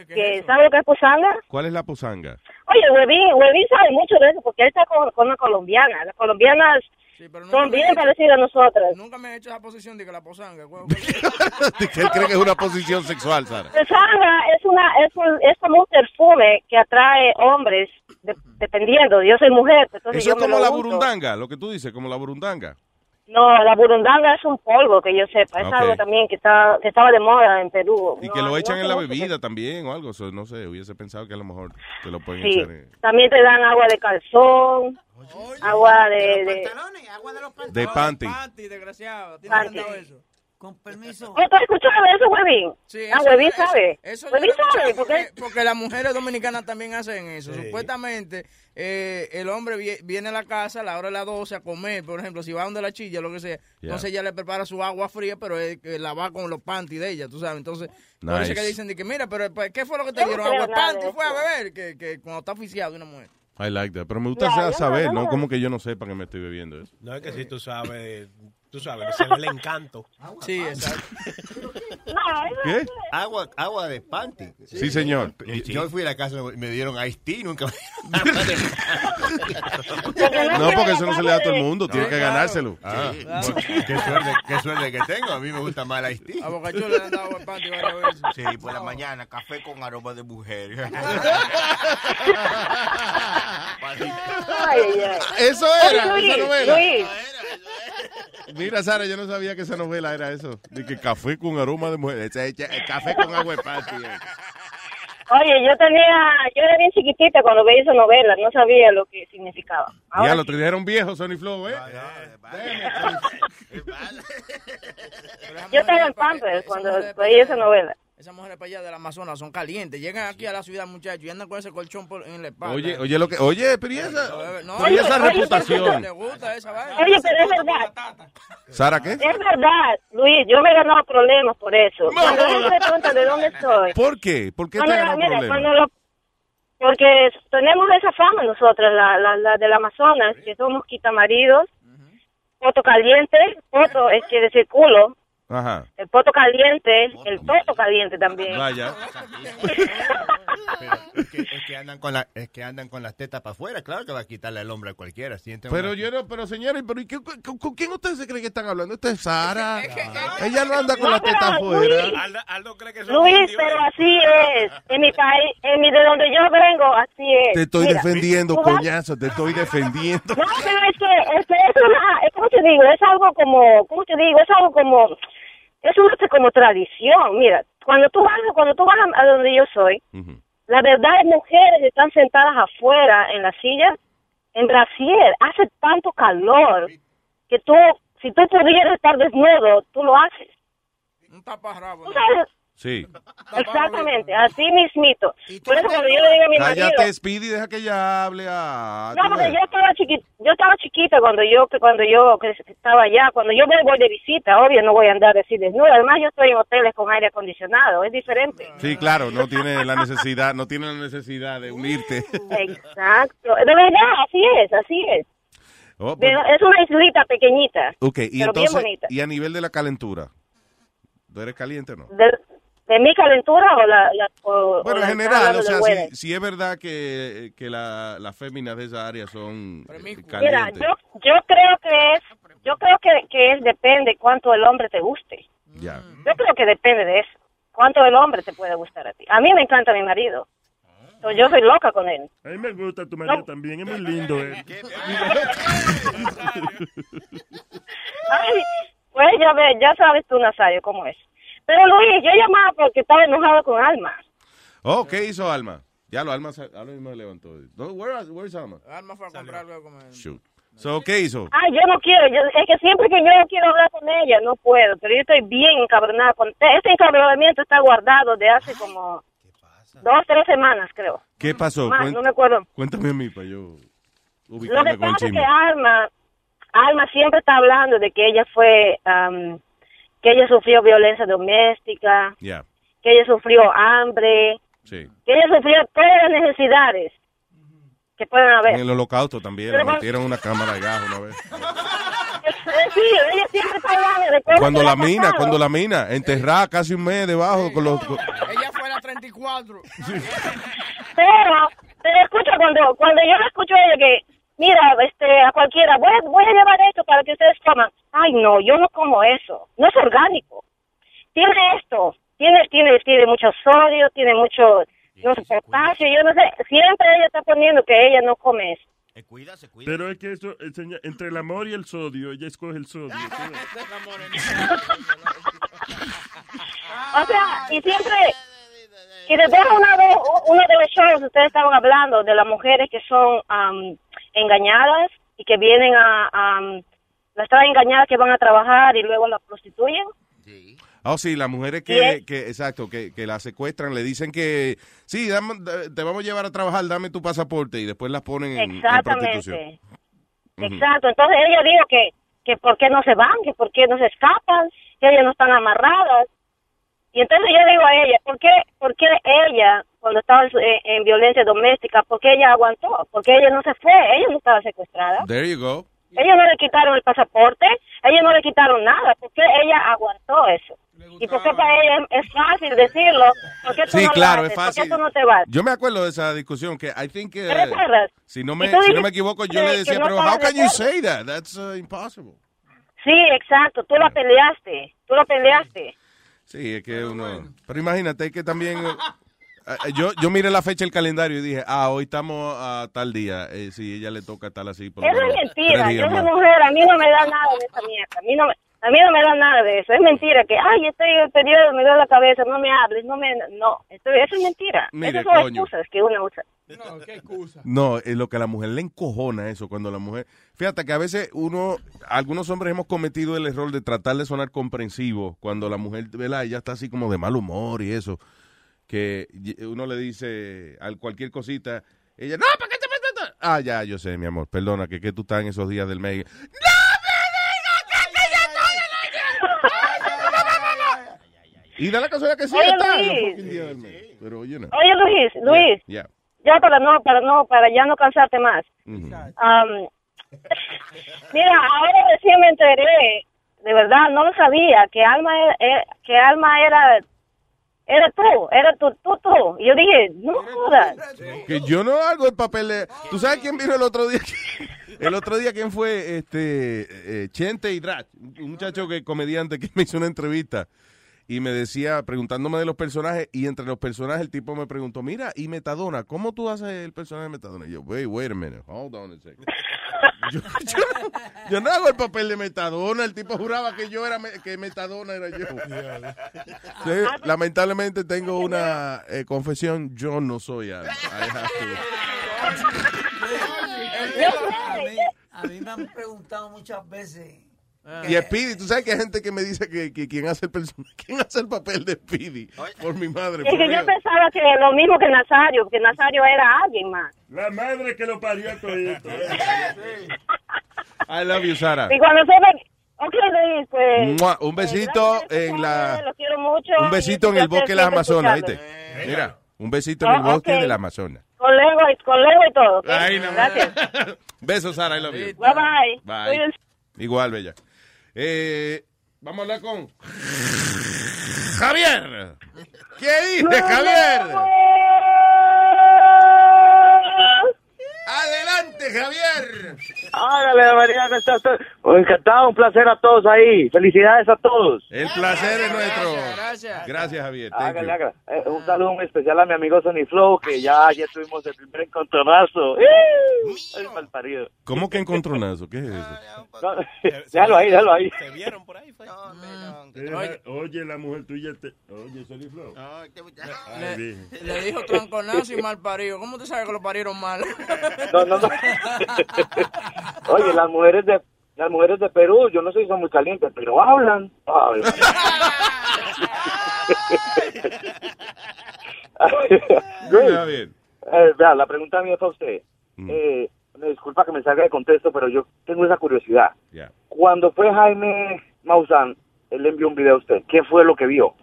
que, ¿Sabe lo que es pusanga? ¿Cuál es la pusanga? Oye, Huevín, Huevín sabe mucho de eso porque él está con, con una colombiana. Las colombianas son bien parecidas a nosotras. Nunca me he hecho esa posición de que la posanga. *laughs* él cree que es una posición sexual, Sara. Pusanga es, una, es, un, es como un perfume que atrae hombres, de- dependiendo. Yo soy mujer, entonces Eso yo es como la uso. burundanga, lo que tú dices, como la burundanga. No, la burundanga es un polvo, que yo sepa. Es Ok. algo también que, está, que estaba de moda en Perú. Y No, que lo echan en la bebida también o algo. so, no sé, hubiese pensado que a lo mejor te lo pueden Sí, echar en- también te dan agua de calzón, agua de... de... de panty. Panty, desgraciado. ¿Tienes Panty. eso? Con permiso. ¿Oh, ¿Tú has escuchado de eso, Huevín? Sí, ah, eso- Huevín eso- sabe. Eso Huevín escuchado sabe, porque, porque... porque las mujeres dominicanas también hacen eso. Supuestamente, eh, el hombre vie- viene a la casa a la hora de las 12 a comer, por ejemplo, si va donde la chilla, lo que sea. Entonces ella le prepara su agua fría, pero es que la va con los panties de ella, tú sabes. Entonces, por eso Nice. que dicen de que, mira, pero pues, ¿qué fue lo que te dieron? Agua de de panty fue a eso. beber, que, que cuando está oficiado de una mujer. I like that. Pero me gusta no, saber, no. Como que yo no sepa que me estoy bebiendo eso. No es que si tú sabes, tú sabes, se ve el encanto. Sí, exacto. ¿Qué? Agua, agua de panty. Sí, señor. Yo, yo fui a la casa y me dieron Ice Tea, nunca me *laughs* No, porque eso no se le da a todo el mundo, tiene que ganárselo. Ah, bueno, qué, suerte, qué suerte que tengo. A mí me gusta más el Ice Tea. A Bocachula le han dado agua de panty varias veces. Sí, por la mañana, café con aroma de mujer. *laughs* Ay, ay, ay. Eso era, Luis, esa novela. Luis. Mira, Sara, yo no sabía que esa novela era eso. De que café con aroma de mujer. Café con agua de panty. eh. Oye, yo tenía, yo era bien chiquitita cuando veía esa novela, no sabía lo que significaba. Ahora Ya lo trajeron viejo, Sony Flow, ¿eh? *laughs* yo estaba en Pampers cuando veía esa novela. Esas mujeres para allá del Amazonas son calientes. Llegan aquí a la ciudad, muchachos, y andan con ese colchón por- en la espalda. Oye, oye, lo que, oye, pero y esa, No, y esa oye, reputación. Le gusta esa vaina. Oye, pero es verdad, ¿Sara qué? es verdad, Luis, yo me he ganado problemas por eso. Cuando ellos me preguntan de dónde estoy, ¿Por qué? ¿Por qué te Cuando- ganó mira, problema? cuando lo- porque tenemos esa fama nosotros, la, la, la del Amazonas, que somos quitamaridos, poto caliente, poto es que decir culo, Ajá. el poto caliente, el toto caliente también. Vaya. *laughs* Pero es que, es que andan con la, es que andan con las tetas para afuera, claro que va a quitarle al hombre a cualquiera. siente Pero una- yo no, pero señores, pero ¿y qué- con, con quién ustedes se creen que están hablando? Esta es Sara. Ella no anda con la teta afuera. Aldo, Aldo cree que son Luis, pero así es. En mi país, en mi de donde yo vengo, así es. Te estoy Mira, defendiendo, coñazo, te estoy defendiendo. No, pero es que, es que es una, es como te digo, es algo como, ¿cómo te digo? Es algo como, es una como tradición. Mira, cuando tú vas, cuando tú vas a, a donde yo soy, la verdad es mujeres están sentadas afuera en las sillas, en brasier, hace tanto calor que tú, si tú pudieras estar desnudo, tú lo haces. Un taparrabo. ¿Tú sabes? Sí. Exactamente, así mismito. Por eso cuando yo le digo a mi marido, Cállate, Speedy, deja que ella hable. Ah, no, porque yo estaba chiquita, yo estaba chiquita cuando yo cuando yo estaba allá, cuando yo me voy de visita, obvio no voy a andar así desnuda. Además yo estoy en hoteles con aire acondicionado, es diferente. Sí, claro, no tiene la necesidad, no tiene la necesidad de unirte. Exacto, de verdad, así es, así es. Oh, pues, es una islita pequeñita, ok, y pero bien entonces, bonita. y a nivel de la calentura, ¿tú eres caliente o no? De, de mi calentura o la, la o, Bueno, la en general, o sea, si, si es verdad que, que la- las féminas de esa área son eh, Mira, calientes. yo, yo creo que es, yo creo que, que es depende cuánto el hombre te guste. Ya. Yo creo que depende de eso. Cuánto el hombre te puede gustar a ti. A mí me encanta mi marido. Yo soy loca con él. A mí me gusta tu marido también, es muy lindo. Eh. *laughs* Ay, pues ya ves, ya sabes tú, Nazario, cómo es. Pero Luis, yo llamaba porque estaba enojado con Alma. Oh, ¿qué hizo Alma? Ya lo Alma, se- Alma mismo se levantó. No, where, where's Alma? Alma fue a comprar algo comer. Shoot. So, ¿qué hizo? Ay, yo no quiero, yo, es que siempre que yo quiero hablar con ella, no puedo, pero yo estoy bien encabronada con... Este encabronamiento está guardado de hace como dos, tres semanas, creo. ¿Qué pasó? Más, Cuen- no me acuerdo. Cuéntame a mí para yo Lo que ubicarme con el pasa es que. Alma, Alma siempre está hablando de que ella fue, am, que ella sufrió violencia doméstica, que ella sufrió hambre, sí. que ella sufrió todas las necesidades que pueden haber. En el holocausto también, Pero le cuando- metieron una cámara de gas una vez. Sí, ella siempre está hablando de cosas Cuando la mina, pasado. cuando la mina, enterrada casi un mes debajo con los... con- Ella fue la 34. Pero, pero escucha, cuando, cuando yo la escucho a ella que, mira, este, a cualquiera, voy a, voy a llevar esto para que ustedes coman. Ay, no, yo no como eso. No es orgánico. Tiene esto, tiene, tiene, tiene mucho sodio, tiene mucho, no sé, potasio, yo no sé. Siempre ella está poniendo que ella no come eso. Pero es que eso, enseña- entre el amor y el sodio, ella escoge el sodio. *laughs* *laughs* O sea, y siempre, y desde una de, uno de los shows ustedes estaban hablando de las mujeres que son am, engañadas y que vienen a, am, las traen engañadas que van a trabajar y luego las prostituyen. Oh, sí, las mujeres ¿Y que, exacto, que, que la secuestran, le dicen que, sí, dame- te vamos a llevar a trabajar, dame tu pasaporte, y después las ponen en, en prostitución. Exactamente. Exacto. Entonces ella dijo que, que por qué no se van, que por qué no se escapan, que ellas no están amarradas. Y entonces yo digo a ella, ¿por qué, por qué ella, cuando estaba en, violencia doméstica, por qué ella aguantó? Porque ella no se fue, ella no estaba secuestrada. There you go. Ellos no le quitaron el pasaporte, ellos no le quitaron nada, porque ella aguantó eso. Y porque para ella es, es fácil decirlo, ¿por qué tú Sí, no lo claro, haces? es ¿Por fácil. qué tú no te vas? Yo me acuerdo de esa discusión que I think eh, ¿Te recuerdas? si no me si no me equivoco yo le decía, no pero how can you acuerdo". say that? That's uh, impossible. Sí, exacto, tú la peleaste, tú la peleaste. Sí, es que uno, pero imagínate que también eh, eh, yo yo miré la fecha del calendario y dije, ah, hoy estamos a tal día, eh, si ella le toca tal así por Eso es mentira, yo soy mujer, a mí no me da nada de esa mierda. A mí, no me, A mí no me da nada de eso. Es mentira que, ay, estoy en el periodo, me duele la cabeza, no me hables, no me... No, esto, eso es mentira. Mire, Esas son coño. excusas que uno usa. No, qué excusa. No, es lo que a la mujer le encojona eso, cuando la mujer... Fíjate que a veces uno, algunos hombres hemos cometido el error de tratar de sonar comprensivo cuando la mujer, ¿verdad? Ella está así como de mal humor y eso, que uno le dice a cualquier cosita, ella, no, ¿para qué te metes? Ah, ya, yo sé, mi amor, perdona, que, que tú estás en esos días del mes. Y da la casualidad que sí Oye, está Luis. Pero, know. Oye, Luis, Luis, Yeah. Ya para no, para no, para ya no cansarte más. Am, *laughs* mira, ahora recién me enteré, de verdad, no lo sabía, que Alma era, eh, que Alma era, era tú, era tú, tú, tú. Y yo dije, no jodas. Que yo no hago el papel de... ¿Tú sabes quién vino el otro día? *laughs* El otro día, ¿quién fue? Este, eh, Chente y Drach, un muchacho que comediante que me hizo una entrevista y me decía, preguntándome de los personajes, y entre los personajes el tipo me preguntó, mira, y Metadona, ¿cómo tú haces el personaje de Metadona? Y yo, wait, wait a minute, hold on a second. Yo, yo no, yo no hago el papel de Metadona, el tipo juraba que yo era, me- que Metadona era yo. Sí, lamentablemente tengo una eh, confesión, yo no soy Alma. I have to- A mí, a mí me han preguntado muchas veces. Y Speedy, tú sabes que hay gente que me dice que, que quien hace el *laughs* quién hace el papel de Speedy. Por mi madre. Es que yo pensaba que lo mismo que Nazario, que Nazario era alguien más. La madre que lo parió a todito. *laughs* I love you, Sara. Y cuando se ve, ok, Luis, pues... Mua, Un besito en la. Lo quiero mucho. Un besito en el bosque de las Amazonas. ¿viste? Mira, un besito en el Ah, bosque ok. de las Amazonas. Con y, con lengua y todo. ¿ok? Ay, no. Gracias. *laughs* Besos, Sara, I love you. Bye bye. Bye. Igual, bella. Eh, vamos a hablar con Javier. ¿Qué dice Javier? Adelante, Javier. Hágale, María, que está- está- Oh, Encantado, un placer a todos ahí. Felicidades a todos. El placer es nuestro. Gracias. Gracias, Javier. You. hágale. Eh, un saludo muy especial a mi amigo Sony Flow, que ya ayer tuvimos el primer encontronazo. ¡Eh! ¿Cómo que encontronazo? ¿Qué es eso? No, *laughs* déjalo ahí, déjalo ahí. Se vieron por ahí. Fue. Oye, oye, la mujer tuya te... Oye, Sony Flow. Ay, Le, dijo tronconazo y mal parido. ¿Cómo tú sabes que lo parieron mal? No, no, no. *laughs* Oye, las mujeres de las mujeres de Perú, yo no sé si son muy calientes, pero hablan. Great. *laughs* Javier. Eh, vea, la pregunta mía es para usted. Eh, me disculpa que me salga de contexto, pero yo tengo esa curiosidad. Ya. Cuando fue Jaime Maussan, él le envió un video a usted. ¿Qué fue lo que vio?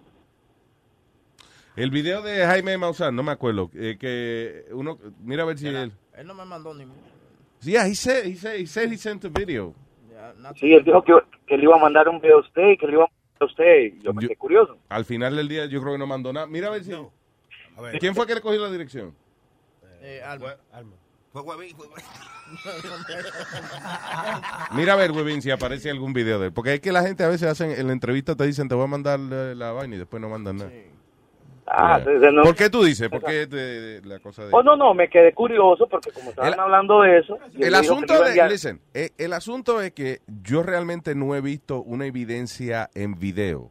El video de Jaime Maussan, no me acuerdo. eh, que uno, mira a ver si él. Él no me mandó ni... Yeah, he said, he said, he said he sent a video. Sí, él dijo que, que le iba a mandar un video a usted y que le iba a mandar a usted. Yo me quedé curioso. Al final del día yo creo que no mandó nada. Mira a ver si... ¿Quién fue que le cogió la dirección? Eh, Alma. Fue Huevín, *laughs* Mira a ver, Webin, si aparece algún video de él. Porque es que la gente a veces hacen, en la entrevista te dicen, te voy a mandar la, la vaina y después no mandan nada. Ah, Yeah. entonces no- ¿Por qué tú dices? ¿Por qué de- de la cosa de... Oh, no, no, me quedé curioso porque como estaban hablando de eso... El asunto de, listen, eh, el asunto es que yo realmente no he visto una evidencia en video,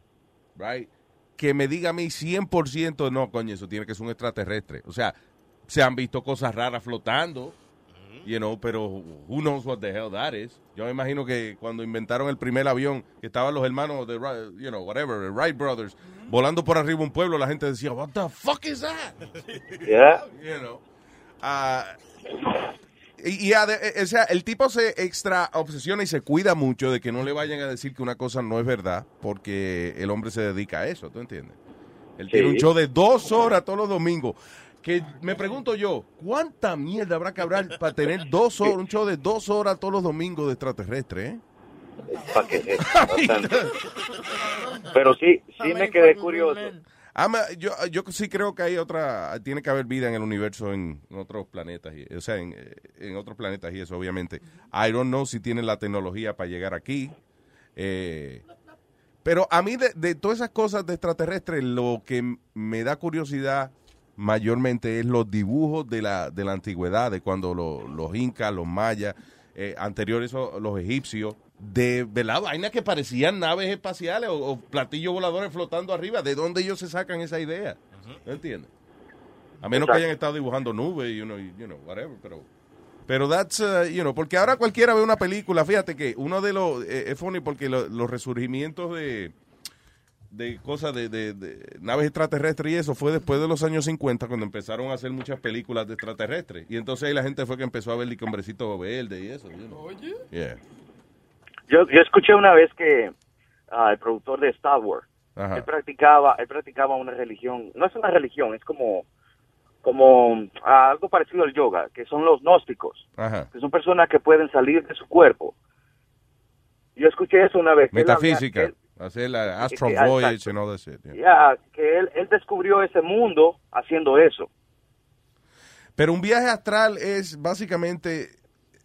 right? Que me diga a mí 100% no, coño, eso tiene que ser un extraterrestre. O sea, se han visto cosas raras flotando, you know, pero who knows what the hell that is. Yo me imagino que cuando inventaron el primer avión, que estaban los hermanos de, Wright, you know, whatever, the Wright Brothers, volando por arriba un pueblo, la gente decía, what the fuck is that? *laughs* Yeah. You know. Ah, y, y ade- eh, o sea, el tipo se extra obsesiona y se cuida mucho de que no le vayan a decir que una cosa no es verdad, porque el hombre se dedica a eso, ¿tú entiendes? Él tiene un Sí. show de dos horas todos los domingos. Que me pregunto yo, ¿cuánta mierda habrá que hablar para tener dos horas, un show de dos horas todos los domingos de extraterrestre, eh? Pa' que- bastante. *laughs* Pero sí, sí me quedé curioso. Ama, yo, yo sí creo que hay otra, tiene que haber vida en el universo en, otros planetas, y- o sea, en, eh, en otros planetas y eso, obviamente. I don't know si tienen la tecnología para llegar aquí. eh, pero a mí de, de todas esas cosas de extraterrestres, lo que me da curiosidad mayormente es los dibujos de la, de la antigüedad, de cuando lo- los incas, los mayas, eh, anteriores los egipcios, de, ¿verdad? Vainas que parecían naves espaciales o, o platillos voladores flotando arriba. ¿De dónde ellos se sacan esa idea? ¿No entiendes? A menos que hayan estado dibujando nubes, you know, y, you know, whatever, pero... Pero that's, uh, you know, porque ahora cualquiera ve una película, fíjate que uno de los, eh, es funny porque lo- los resurgimientos de, de cosas de, de- de naves extraterrestres y eso fue después de los años 50 cuando empezaron a hacer muchas películas de extraterrestres. Y entonces ahí la gente fue que empezó a ver el hombrecito verde y eso. you know. Yeah. Yo, yo escuché una vez que ah, el productor de Star Wars, Ajá. él practicaba, él practicaba una religión, no es una religión, es como, como ah, algo parecido al yoga, que son los gnósticos, Ajá. que son personas que pueden salir de su cuerpo. Yo escuché eso una vez. que Metafísica. él- Hacer la Astral que- ah, Voyage exacto. and all that shit. yeah. que él, él descubrió ese mundo haciendo eso. Pero un viaje astral es básicamente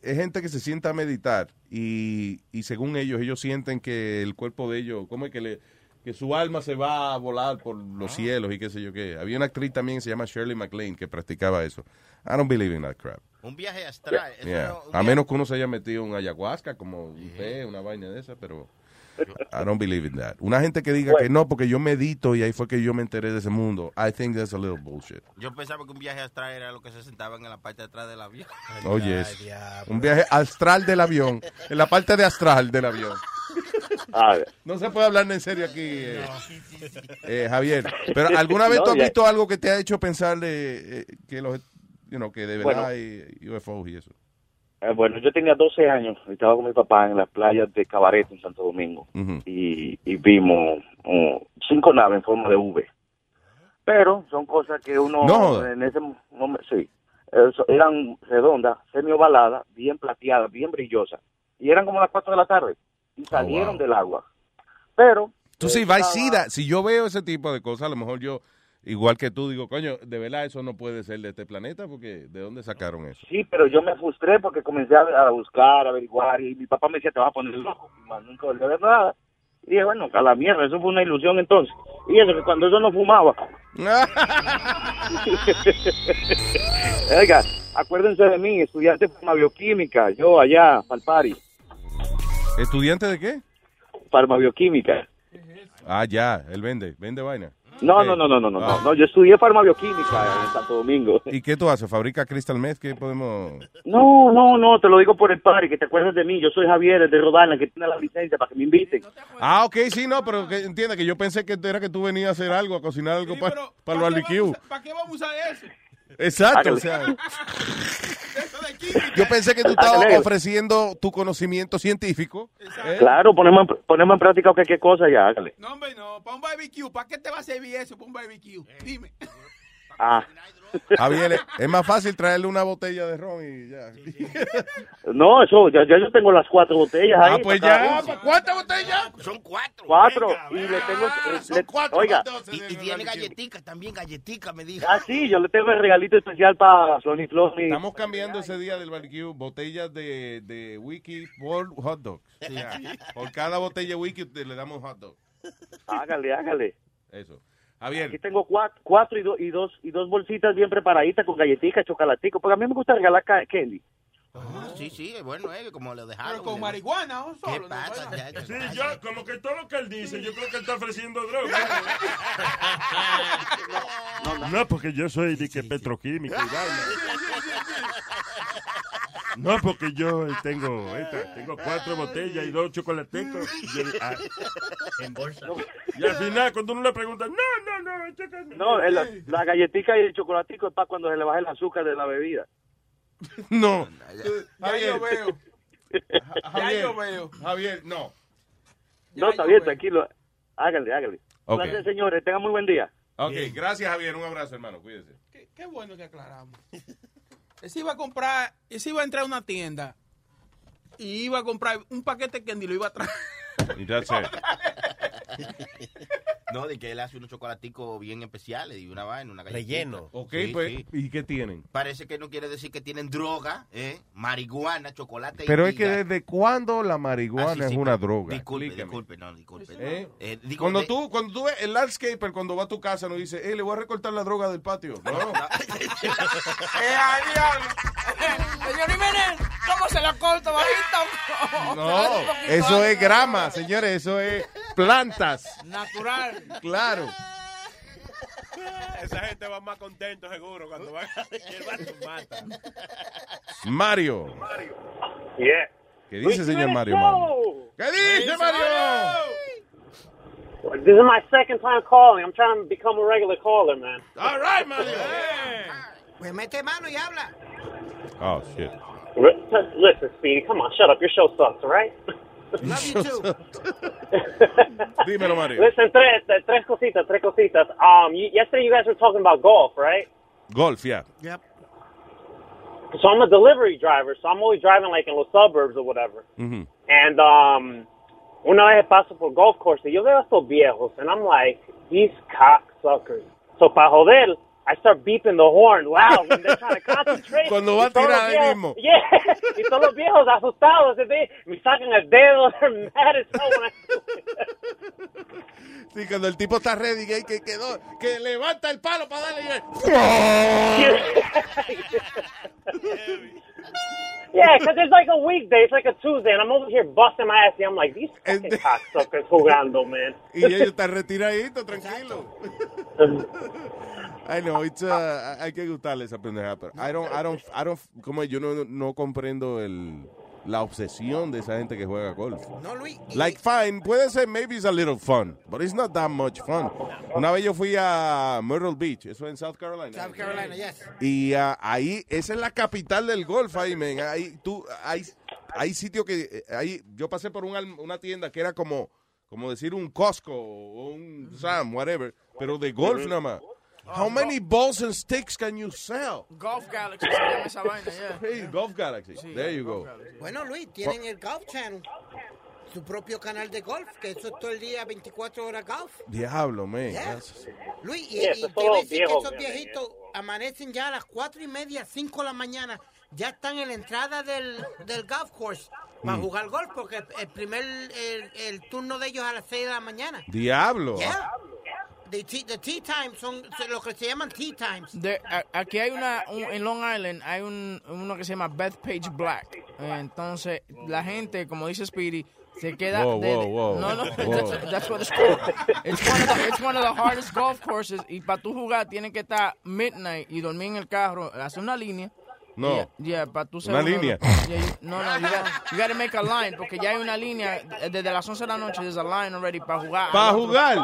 es gente que se sienta a meditar y, y según ellos, ellos sienten que el cuerpo de ellos, ¿cómo es que le que su alma se va a volar por los cielos y qué sé yo qué. Había una actriz también que se llama Shirley MacLaine que practicaba eso. I don't believe in that crap. Un viaje astral. eso no- un A viaje- menos que uno se haya metido en ayahuasca, como usted, una vaina de esa, pero I don't believe in that. Una gente que diga que no, porque yo medito y ahí fue que yo me enteré de ese mundo. I think that's a little bullshit. Yo pensaba que un viaje astral era lo que se sentaban en la parte de atrás del avión. *laughs* Oye, es un viaje astral del avión, en la parte de astral del avión. No se puede hablar en serio aquí, eh, eh, Javier. Pero *laughs* ¿alguna vez No, tú has ya- visto algo que te ha hecho pensar de, eh, que los, you know, que de verdad Bueno. hay UFOs y eso? Eh, bueno, yo tenía 12 años, y estaba con mi papá en las playas de Cabaret en Santo Domingo y, y vimos oh, cinco naves en forma de V. Pero son cosas que uno No en ese momento, sí, eso, eran redondas, semi ovaladas, bien plateadas, bien brillosas. Y eran como las 4 de la tarde y salieron Oh, wow. del agua. Pero Tú sí, eh, that. Si yo veo ese tipo de cosas, a lo mejor yo, igual que tú, digo, coño, de verdad eso no puede ser de este planeta, porque ¿de dónde sacaron eso? Sí, pero yo me frustré porque comencé a, buscar, a averiguar, y mi papá me decía, te vas a poner loco, más nunca volví a ver nada. Y dije, bueno, a la mierda, eso fue una ilusión entonces. Y eso que cuando yo no fumaba. *laughs* Oiga, acuérdense de mí, estudiante de farmabioquímica, yo allá, Palpari, ¿Estudiante de qué? farmabioquímica. Ah, ya, él vende, vende vaina. No, no, no, no, no, no, ah. no, no, yo estudié farmabioquímica en Santo Domingo. *laughs* ¿Y qué tú haces? ¿Fabrica crystal meth? ¿Qué podemos...? No, no, no, te lo digo por el padre, que te acuerdas de mí, yo soy Javier, el de Rodana, que tiene la licencia para que me inviten. Ah, ok, sí, no, pero que entiende que yo pensé que era que tú venías a hacer algo, a cocinar algo para el barbecue. ¿Para qué vamos a usar eso? Exacto, o sea... Yo pensé que tú estabas ofreciendo tu conocimiento científico. ¿eh? Claro, ponemos, en- ponemos en práctica cualquier cosa ya, hágale. No, hombre, no. Para un barbecue. ¿Para qué te va a servir eso para un barbecue? Dime. Ah. *laughs* Javier, es- más fácil traerle una botella de ron y ya. No, eso, ya, ya yo tengo las cuatro botellas ahí. Ah, pues ya. ¿cuántas botellas? Son cuatro. Cuatro. y le tengo, le- oiga, Y, y tiene galletitas también, galletitas, me dijo. ah, sí, yo le tengo el regalito especial para Sony Flor. mi- Estamos cambiando ese día del barbecue botellas de, de wiki por hot dogs. Ya. Por cada botella de wiki le damos un hot dog. Hágale, hágale. Eso. Javier. Aquí tengo cuatro, cuatro y, do- y dos y dos bolsitas bien preparaditas con galletitas, chocolatico, porque a mí me gusta regalar ca- candy. Ah, sí, sí, es bueno, eh, como lo dejaron. Pero con marihuana o ¿Qué solo. pasa, ya? Sí, yo, como que todo lo que él dice, yo creo que él está ofreciendo droga. *laughs* *laughs* No, porque yo soy de que petroquímico y. No, porque yo tengo esta, tengo cuatro botellas y dos chocolaticos. Y, yo- ah, y al final, cuando uno le pregunta, no, no, no, No, el- la, galletica y el chocolatico es para cuando se le baje el azúcar de la bebida. *laughs* No. Ya yo veo. *laughs* Ya Javier, yo veo. Javier, no. No, está bien, tranquilo. Hágale, hágale. Ok. Gracias, señores. Tengan muy buen día. Ok, gracias Javier, un abrazo hermano, cuídese. Qué, qué bueno que aclaramos. *laughs* Ese iba a comprar, ese iba a entrar a una tienda y iba a comprar un paquete de candy, lo iba a traer. Y that's it. *laughs* No, de que él hace unos chocolaticos bien especiales y una vaina, una galletita. Relleno. Ok, Sí, pues, sí. ¿y qué tienen? Parece que no quiere decir que tienen droga, ¿eh? marihuana, chocolate y Pero es que desde cuándo la Ah, marihuana sí, sí, es una droga. Disculpe, Explíqueme. disculpe, no, disculpe. ¿Eh? Eh, digo, Cuando de- tú, cuando tú ves el landscaper, cuando va a tu casa, no dice, eh, le voy a recortar la droga del patio. *laughs* No. *laughs* ¡Eh! Señor Jiménez, ¿cómo se la corta, bajita? No, eso es grama, señores, eso es plantas. Natural. Claro. Esa gente va más contento seguro cuando van a su mata. Mario. Yeah. ¿Qué dice, señor Mario? Man? ¿Qué dice, Mario? This is my second time calling. I'm trying to become a regular caller, man. All right, Mario. Pues mete mano y habla. Oh, shit. Listen, Speedy, come on, shut up. Your show sucks, all right? Love you too. *laughs* Dímelo, Mario. Listen, tres, tres cositas, tres cositas. Um, you, yesterday you guys were talking about golf, right? Golf, yeah. Yep. So I'm a delivery driver, so I'm always driving like in the suburbs or whatever. Mhm. And um, una vez paso por golf course y yo veo a estos viejos, and I'm like, these cocksuckers. So para joder, I start beeping the horn loud when they're trying to *laughs* concentrate. Cuando va a Y tirar ahí mismo. Yeah, y todos los viejos asustados, y they- me sacan el dedo, *laughs* they're mad as hell when I Sí, cuando el tipo está ready, que, que quedó, que levanta el palo para darle. *laughs* Yeah, because it's like a weekday. It's like a Tuesday, and I'm over here busting my ass. And I'm like, these fucking cocksuckers jugando, man. Y ellos están retiraditos, tranquilo. I know, it's, uh, hay que gustarle esa pendeja, pero I don't, I don't, I don't, como yo no, no comprendo el, la obsesión de esa gente que juega golf. No, Luis. Like, fine, puede ser, maybe it's a little fun, but it's not that much fun. Una vez yo fui a Myrtle Beach, eso en South Carolina. South Carolina, yes. Y ah, ahí, esa es la capital del golf ahí, men. Ahí, tú, hay, hay sitios que, eh, ahí, yo pasé por un una tienda que era como, como decir un Costco o un Sam, whatever, pero de golf nada más. How many balls and sticks can you sell? Golf Galaxy se llama esa vaina, yeah. *laughs* Hey, Golf Galaxy. There you go. Bueno, Luis, tienen el Golf Channel. Su propio canal de golf, que eso es todo el día 24 horas golf. Diablo, man. Yeah. That's- Luis, y, Sí, eso y es te todo ves que viejo, esos viejitos amanecen ya a las cuatro y media, cinco de la mañana, ya están en la entrada del, del golf course para Mm. jugar golf, porque el, primer, el, el turno de ellos a las seis de la mañana. Diablo. Yeah. The tea, the tea times son lo que se llaman tea times. De- a- aquí hay una, un- en Long Island hay un, uno que se llama Bethpage Black. Entonces, la gente, como dice Speedy, se queda... Whoa, de- whoa, whoa, no, no, whoa. That's, that's what it's called. It's one, of the, it's one of the hardest golf courses. Y para tú jugar, tienes que estar midnight y dormir en el carro, hacer una línea. No. Yeah, yeah, para tú ser Una línea. *laughs* yeah, no, no, you gotta, you gotta make a line, porque ya hay una línea, desde las 11 de la noche, there's a line already para jugar. Para jugar.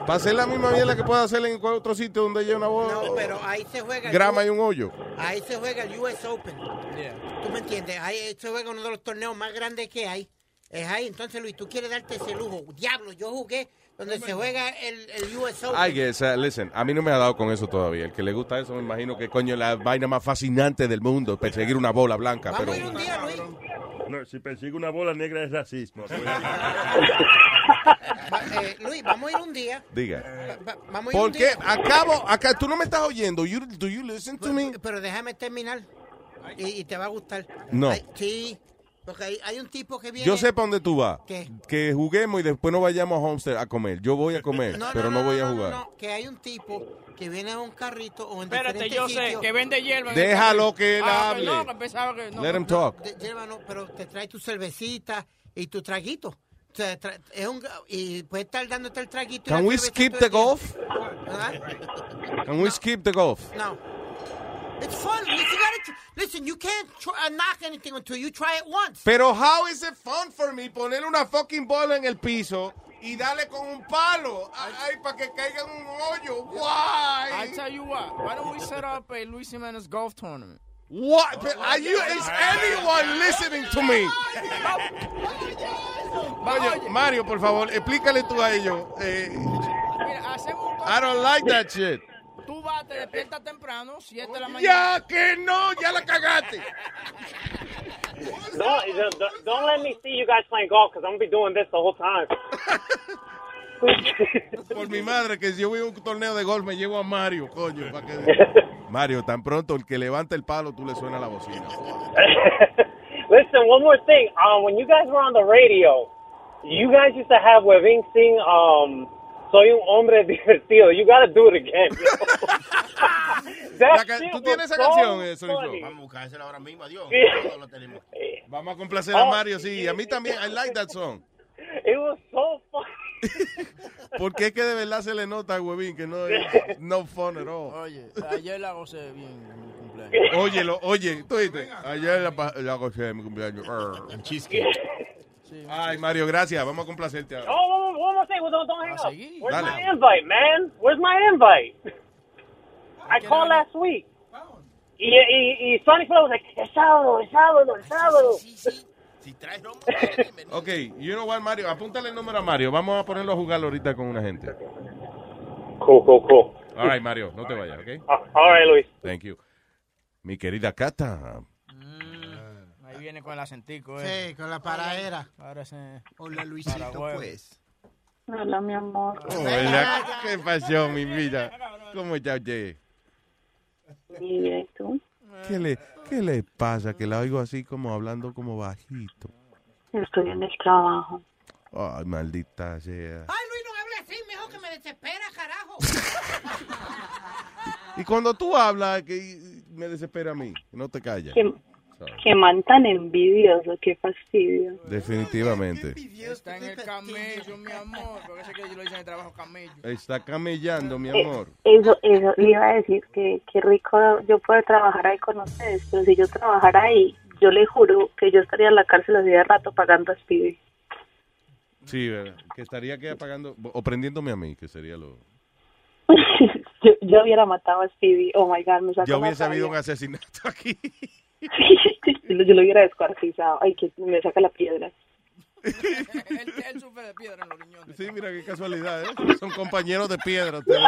Para hacer la misma mierda que puede hacer en cualquier otro sitio donde haya una bola. No, pero ahí se juega. el grama y un hoyo. Ahí se juega el US Open. ¿Tú me entiendes? Ahí se juega uno de los torneos más grandes que hay. Es ahí. Entonces, Luis, tú quieres darte ese lujo. Diablo, yo jugué donde se juega el, el US Open. I guess, uh, listen, a mí no me ha dado con eso todavía. El que le gusta eso, me imagino que coño es la vaina más fascinante del mundo, perseguir una bola blanca. Pero No, si persigue una bola negra es racismo. Va- eh, Luis, vamos a ir un día. diga, Va- vamos a ir un día. Acabo, acá, tú no me estás oyendo. You, do you listen to me? Pero déjame terminar. Y, y te va a gustar. No. Ay, sí. Porque hay, hay un tipo que viene. Yo sé para dónde tú vas. ¿Qué? Que juguemos y después nos vayamos a Homestead a comer. Yo voy a *laughs* comer, pero no, voy a jugar. No, que hay un tipo que viene en un carrito o en Espérate, diferentes yo sé, sitios. que vende hierba. Déjalo que él Ah, hable. No, que pensaba que... No, Let him talk. De- lleva, no, pero te trae tu cervecita y tu traguito. O sea, tra- es un, y puede estar dándote el traguito. y Can la we skip the golf? ¿Verdad? Can we skip the golf? No. It's fun. You gotta tr- listen, you can't tr- uh, knock anything until you try it once. Pero how is it fun for me poner una fucking bola en el piso y darle con un palo ay, para que caiga en un hoyo? Why? I tell you what, why don't we set up a Luis Jimenez golf tournament? What? But Are you, is anyone listening to me? Oye, Mario, por favor, explícale tú a ellos. Eh, Mira, hacemos un I don't like that shit. Tú vas, te despiertas temprano, 7 de la mañana. Ya que no, ya la cagaste. Don't, don't- don't let me see you guys playing golf because I'm gonna be doing this the whole time. *laughs* Por mi madre, que si yo voy a un torneo de golf me llevo a Mario, coño. pa' que- *laughs* Mario, tan pronto el que levanta el palo, tú le suena la bocina. *laughs* Listen, one more thing. Um, when you guys were on the radio, you guys used to have Webin sing um, Soy un hombre *laughs* divertido. You gotta do it again. *laughs* ¿Tú tienes esa canción, eh? Vamos a buscársela ahora mismo, adiós. Sí. Todo lo tenemos. *laughs* Vamos a complacer a Mario, sí. A mí también. I like that song. It was so fun. Porque es que de verdad se le nota a Huevín que no es no fun at all. Oye, ayer la gocé bien en mi cumpleaños. Óyelo, oye, tú dices, ayer la, pa- la gocé de mi cumpleaños. Un cheesecake. Ay, Mario, gracias. Vamos a complacerte ahora. Oh, one, more thing. Don't, don't hang up. Where's Dale. my invite, man? Where's my invite? I called last week. Y, y, y Sonny Flow was like, el sábado, el sábado, el sábado. Ok, you know what, Mario, apúntale el número a Mario. Vamos a ponerlo a jugar ahorita con una gente. Cool, cool, cool. All right, Mario, no te vayas, ¿ok? all right, Luis. Thank you. Mi querida Cata. Viene con el acentico, eh. Sí, con la paraera. Parece. Hola, Luisito, pues. Hola, mi amor. Hola, ¿qué pasó, mi vida? ¿Cómo está usted? ¿Y bien, tú? ¿Qué le, ¿Qué le pasa? Que la oigo así como hablando como bajito. Estoy en el trabajo. Ay, maldita sea. Ay, Luis, no hable así, mejor que me desespera, carajo. *laughs* Y cuando tú hablas, que me desespera a mí, no te callas. Qué, qué man tan envidioso, qué fastidio. Definitivamente. Está en el camello, mi amor. Porque sé que yo lo hice en el trabajo camello. Está camellando, mi Eh, amor. Eso, eso, le iba a decir que qué rico yo poder trabajar ahí con ustedes, pero si yo trabajara ahí, yo le juro que yo estaría en la cárcel así de rato pagando a Speedy. Sí, ¿verdad? Que estaría que apagando, o prendiéndome a mí, que sería lo... *laughs* yo, yo hubiera matado a Speedy, oh my god, me Ya una hubiese habido un asesinato aquí. *laughs* *laughs* yo, lo- hubiera descuartizado, ay, que me saca la piedra. él, él sufre de piedra en los riñones. Sí, mira qué casualidad, ¿eh? Son compañeros de piedra ustedes.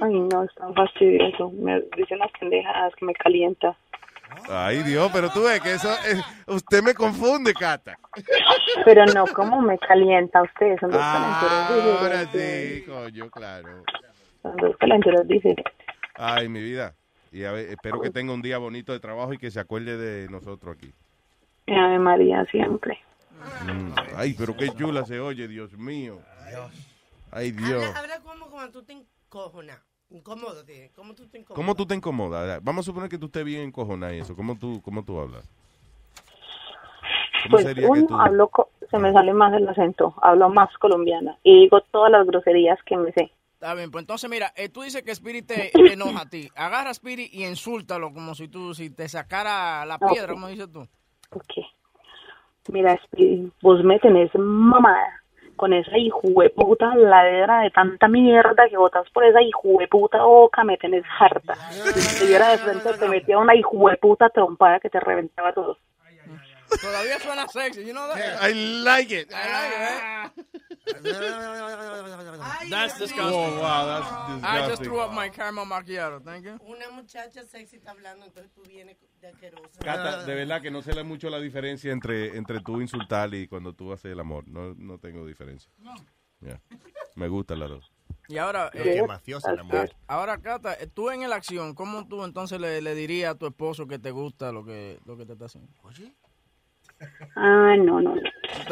Ay, no, es tan fastidioso, me dice unas pendejadas que me calienta. Ay, Dios, pero tú ves que eso... es- usted me confunde, Cata. Pero no, como me calienta ustedes, son dos calenturos Ahora diferentes. sí, coño, claro. Son dos calenturos diferentes. Ay, mi vida. Y a ver, espero que tenga un día bonito de trabajo y que se acuerde de nosotros aquí. Ave María siempre. Mm. Ay, pero qué chula se oye, Dios mío. Ay, Dios. Habla, habla como cuando tú te encojonas. Incómodo, tío. ¿Cómo tú te incomodas? ¿Cómo tú te incomodas? Vamos a suponer que tú estés bien encojonada y eso. ¿Cómo tú, cómo tú hablas? ¿Cómo Pues sería que uno tú... hablo, co- se me sale más el acento, hablo más colombiana y digo todas las groserías que me sé. Está bien, pues entonces mira, eh, tú dices que Spirit te, te *laughs* enoja a ti. Agarra a Spirit y insúltalo como si tú, si te sacara la piedra, como dices tú. Ok. Mira, Speedy, vos me tenés mamada con esa hijueputa ladera de tanta mierda que botas por esa hijueputa boca, me tenés harta. Si te viera de frente, te metía una hijueputa trompada que te reventaba todo. Todavía suena sexy, you know that? I like it. I like it, eh? That's disgusting. Oh, wow, that's I just disgusting. threw up my caramel macchiato, thank you. Una muchacha sexy está hablando, entonces tú vienes de asquerosa. Cata, de verdad que no sé la- mucho la diferencia entre, entre tú insultar y cuando tú haces el amor. No, no tengo diferencia. Ya. Me gustan las dos. Y ahora, qué mafiosa la mujer. ahora Cata, eh, tú en la acción, ¿cómo tú entonces le, le dirías a tu esposo que te gusta lo que, lo que te está haciendo? Ah, no, no, no.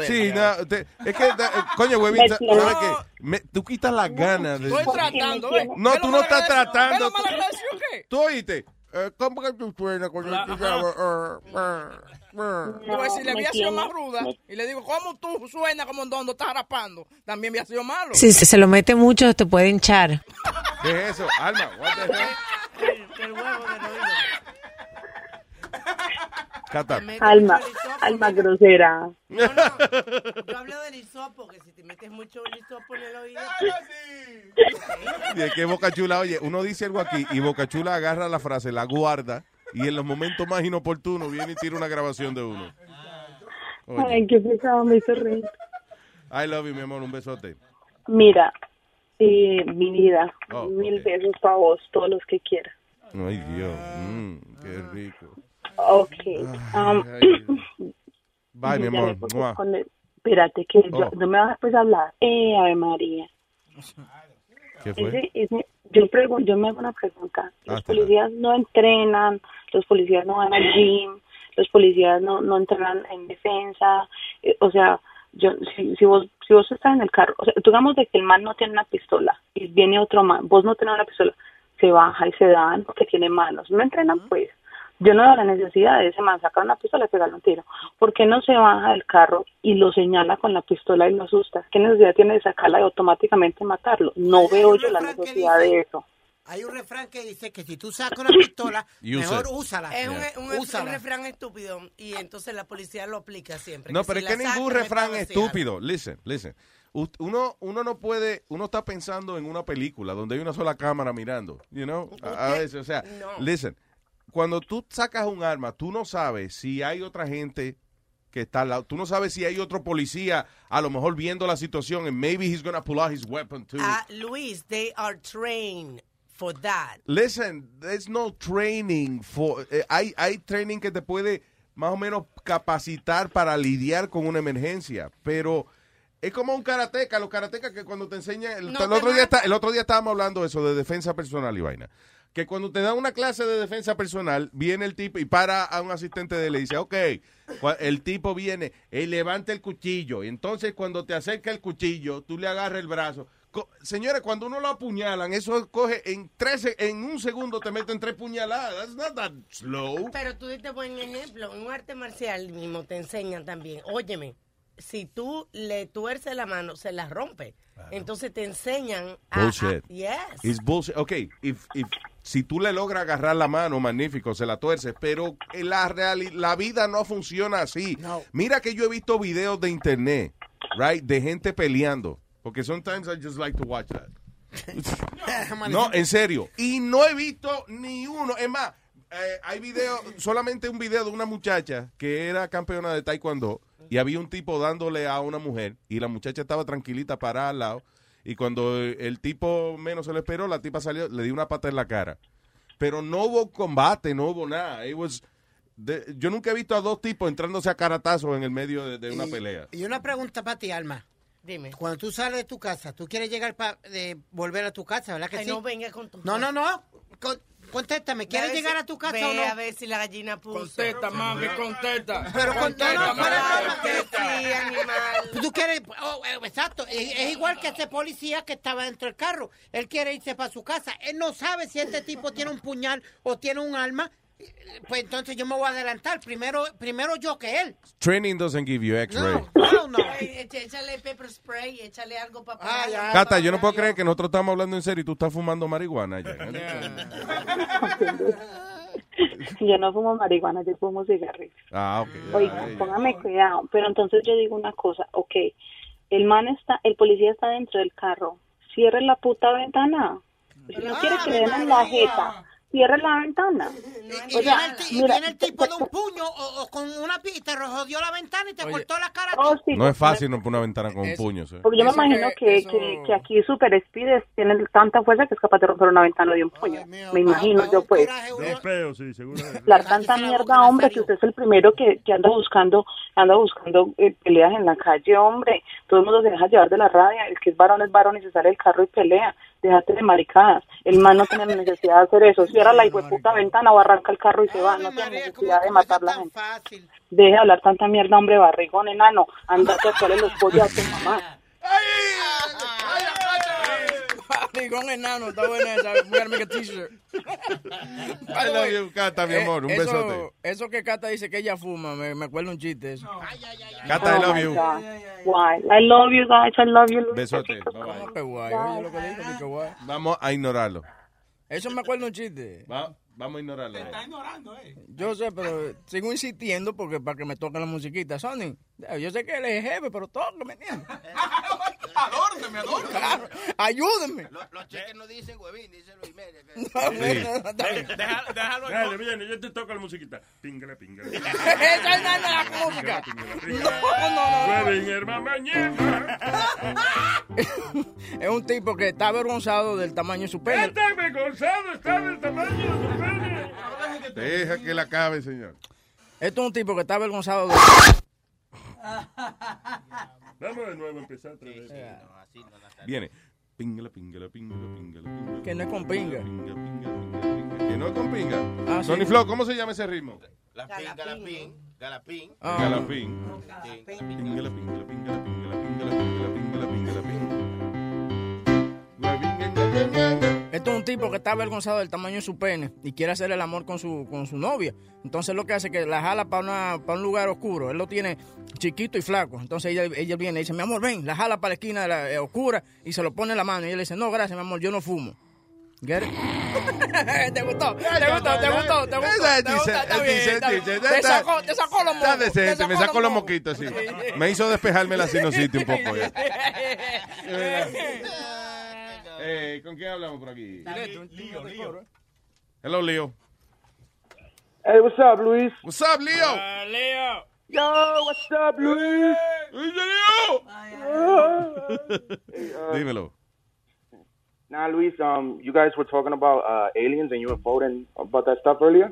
Sí, no, te- es que, da- eh, coño, huevín, ¿sabes qué? Me- tú quitas las ganas de... Estoy tratando, ¿ves? No, ¿Ves tú no estás tratando. Tú oíste. Eh, ¿Cómo que tú suenas cuando tú? Eh, eh, eh. Pues si le había sido más ruda y le digo, ¿cómo tú suenas como donde estás rapando? También había sido malo. Si se lo mete mucho, te puede hinchar. ¿Qué es eso? Alma, what the hell? Cata. Alma, alma grosera. Yo hablo del hisopo, que si te metes mucho el hisopo en el oído. Y es que Boca Chula, oye, uno dice algo aquí y Boca Chula agarra la frase, la guarda y en los momentos más inoportunos viene y tira una grabación de uno. Oye, Ay, qué pesado, me hizo reír. I love you, mi amor, un besote. Mira, eh, mi vida, Oh, mil besos para vos, todos los que quieras. Ay, Dios, mm, qué rico. Ok. um, *clears throat* Bye, mi amor. espérate, que yo, Oh. no me vas a pues hablar. Eh, Ave María. ¿Qué fue? Ese- ese- yo, pregun- yo me hago una pregunta. Los Ah, policías no entrenan, los policías no van al gym, los policías no, no entrenan en defensa. eh, o sea, yo si, si vos si vos estás en el carro, o sea, digamos de que el man no tiene una pistola y viene otro man, vos no tenés una pistola, se baja y se dan porque tiene manos. No entrenan pues. Yo no veo la necesidad de ese man sacar una pistola y pegarle un tiro. ¿Por qué no se baja del carro y lo señala con la pistola y lo asusta? ¿Qué necesidad tiene de sacarla y automáticamente matarlo? No veo yo la necesidad de eso. Hay un refrán que dice que si tú sacas una pistola, *coughs* mejor úsala. Es un, un- un Úsala. refrán estúpido y entonces la policía lo aplica siempre. No, que pero si es que ningún refrán estúpido. Listen, listen. U- Uno, uno no puede, uno está pensando en una película donde hay una sola cámara mirando, you know, a, a veces, o sea, No. listen, cuando tú sacas un arma, tú no sabes si hay otra gente que está al lado, tú no sabes si hay otro policía a lo mejor viendo la situación and maybe he's gonna pull out his weapon too. Ah, Luis, they are trained for that. Listen, there's no training for. eh, hay, hay training que te puede más o menos capacitar para lidiar con una emergencia, pero es como un karateca, los karatecas que cuando te enseñan. El, No el te otro día está- el otro día estábamos hablando de eso, de defensa personal y vaina. Que cuando te dan una clase de defensa personal, viene el tipo y para a un asistente de él y dice, ok, el tipo viene y levanta el cuchillo. Y entonces cuando te acerca el cuchillo, tú le agarras el brazo. Co- Señores, cuando uno lo apuñalan, eso coge en 13, en un segundo te meten tres puñaladas. That's not that slow. Pero tú diste buen ejemplo. Un arte marcial mismo te enseñan también. Óyeme, si tú le tuerces la mano, se la rompe. Entonces te enseñan a... Bullshit. a- yes. It's bullshit. Ok, if, if, si tú le logras agarrar la mano, magnífico, se la tuerces, pero la, reali- la vida no funciona así. Mira que yo he visto videos de internet, right, de gente peleando, porque sometimes I just like to watch that. *laughs* No, en serio. Y no he visto ni uno. Es más, eh, hay video, solamente un video de una muchacha que era campeona de taekwondo y había un tipo dándole a una mujer y la muchacha estaba tranquilita parada al lado y cuando el tipo menos se lo esperó, la tipa salió, le dio una pata en la cara. Pero no hubo combate, no hubo nada. It was- de- yo nunca he visto a dos tipos entrándose a caratazos en el medio de, de una pelea. Y una pregunta para ti, Alma. Dime. Cuando tú sales de tu casa, tú quieres llegar para volver a tu casa, ¿verdad que Ay, sí? no venga con tu... No, no, no. Con- contéstame, ¿quieres Ve llegar si- a tu casa ve o no? a ver si la gallina puso. Contesta, mami, contesta. Pero con no, no, mami, para, para, contesta. Sí, animal. Tú quieres, oh, eh, exacto, es, es igual que ese policía que estaba dentro del carro. Él quiere irse para su casa. Él no sabe si este tipo tiene un puñal o tiene un arma. Pues entonces yo me voy a adelantar. Primero, primero yo que él. Training doesn't give you x-ray. No, no. *laughs* Echa- Échale pepper spray, échale algo para Ah, ya. Cata, yo no puedo creer que nosotros estamos hablando en serio y tú estás fumando marihuana. ya. *laughs* Yo no fumo marihuana, yo fumo cigarrillos. Ah, ok. Oiga, póngame cuidado. Pero entonces yo digo una cosa, ok, el man está, el policía está dentro del carro, cierre la puta ventana. Si no quiere que le den en la jeta, cierre la ventana. Y, O sea, viene, el, y mira, viene el tipo de un *laughs* puño o, o con una y te jodió la ventana y te cortó la cara. Oh, sí, No es fácil romper una ventana con un puño. ¿sí? Porque yo me imagino que- que, eso- que, que aquí Super Speed tiene tanta fuerza que es capaz de romper una ventana de un puño. Me imagino yo pues. Sí, seguro. La tanta mierda, hombre, que usted es el primero que, que anda buscando anda buscando eh, peleas en la calle, hombre. Todo el mundo se deja llevar de la rabia. El que es varón es varón y se sale del carro y pelea. Déjate de maricadas. El man no tiene necesidad de hacer eso. Cierra la puta ventana o arranca el carro y se va. No tiene necesidad de matar la gente. Deje de hablar tanta mierda, hombre, barrigón, enano. Andate a hacerle los pollos a tu mamá. Barrigón enano, está buena esa. Voy a make a t-shirt. I love you, Cata, mi amor. Un Eh, eso, besote. Eso que Cata dice que ella fuma, me, me acuerdo un chiste eso. Cata, I Oh, love you. God. Why? I love you guys. I love you. Besote. Bye, bye. ¿Cómo que guay? Oye lo que dijo, guay. Vamos a ignorarlo. Eso me acuerdo un chiste. Va- vamos a ignorarlo. Yo sé, pero sigo insistiendo porque para que me toque la musiquita. Sony, yo sé que él es jefe, pero toque, ¿me entiendes? *laughs* Adórneme, adórneme. Claro, ayúdenme. Los cheques no dicen huevín, dicen Luis Media. *laughs* Déjalo, déjalo ahí. Dale, viene, yo te toco la musiquita. Pingale, pingale. *laughs* Esa es la música. No, no, no. Ir más mañana. *laughs* Es un tipo que está avergonzado del tamaño de su pene. Está avergonzado, está del tamaño de su pene. Deja que la acabe, señor. Esto es un tipo que está avergonzado de... Vamos de nuevo a empezar otra vez. Viene. Pingala, pingala, pingala, pingala, Que no es con pinga. Que no es con pinga. Sony Flow, ¿cómo se llama ese ritmo? La pinga, la pinga. Galapín. Galapín. Galapín. Galapín, galapín, galapín, galapín, galapín, galapín, galapín, galapín. Esto es un tipo que está avergonzado del tamaño de su pene y quiere hacer el amor con su, con su novia. Entonces lo que hace es que la jala para un lugar oscuro. Él lo tiene chiquito y flaco. Entonces ella, ella viene y dice, mi amor, ven, la jala para la esquina de la, eh, oscura y se lo pone en la mano. Y él le dice, no, gracias, mi amor, yo no fumo. Get it? *laughs* ¿Te gustó? ¿Te gustó? ¿Te gustó? ¿Te gustó? ¿Te gustó? Está bien, está. Te Está- sacó, te sacó los Está mocos. te decente, me sacó los moquitos, sí. *laughs* Me hizo despejarme la sinusitis un poco. *laughs* Eh, ¿Con quién hablamos por aquí? Leo, Leo. Hello, Leo. Hey, what's up, Luis? What's up, Leo? Leo. Yo, what's up, Luis? Dímelo. Nah, Luis, um, you guys were talking about uh, aliens and UFO and about that stuff earlier.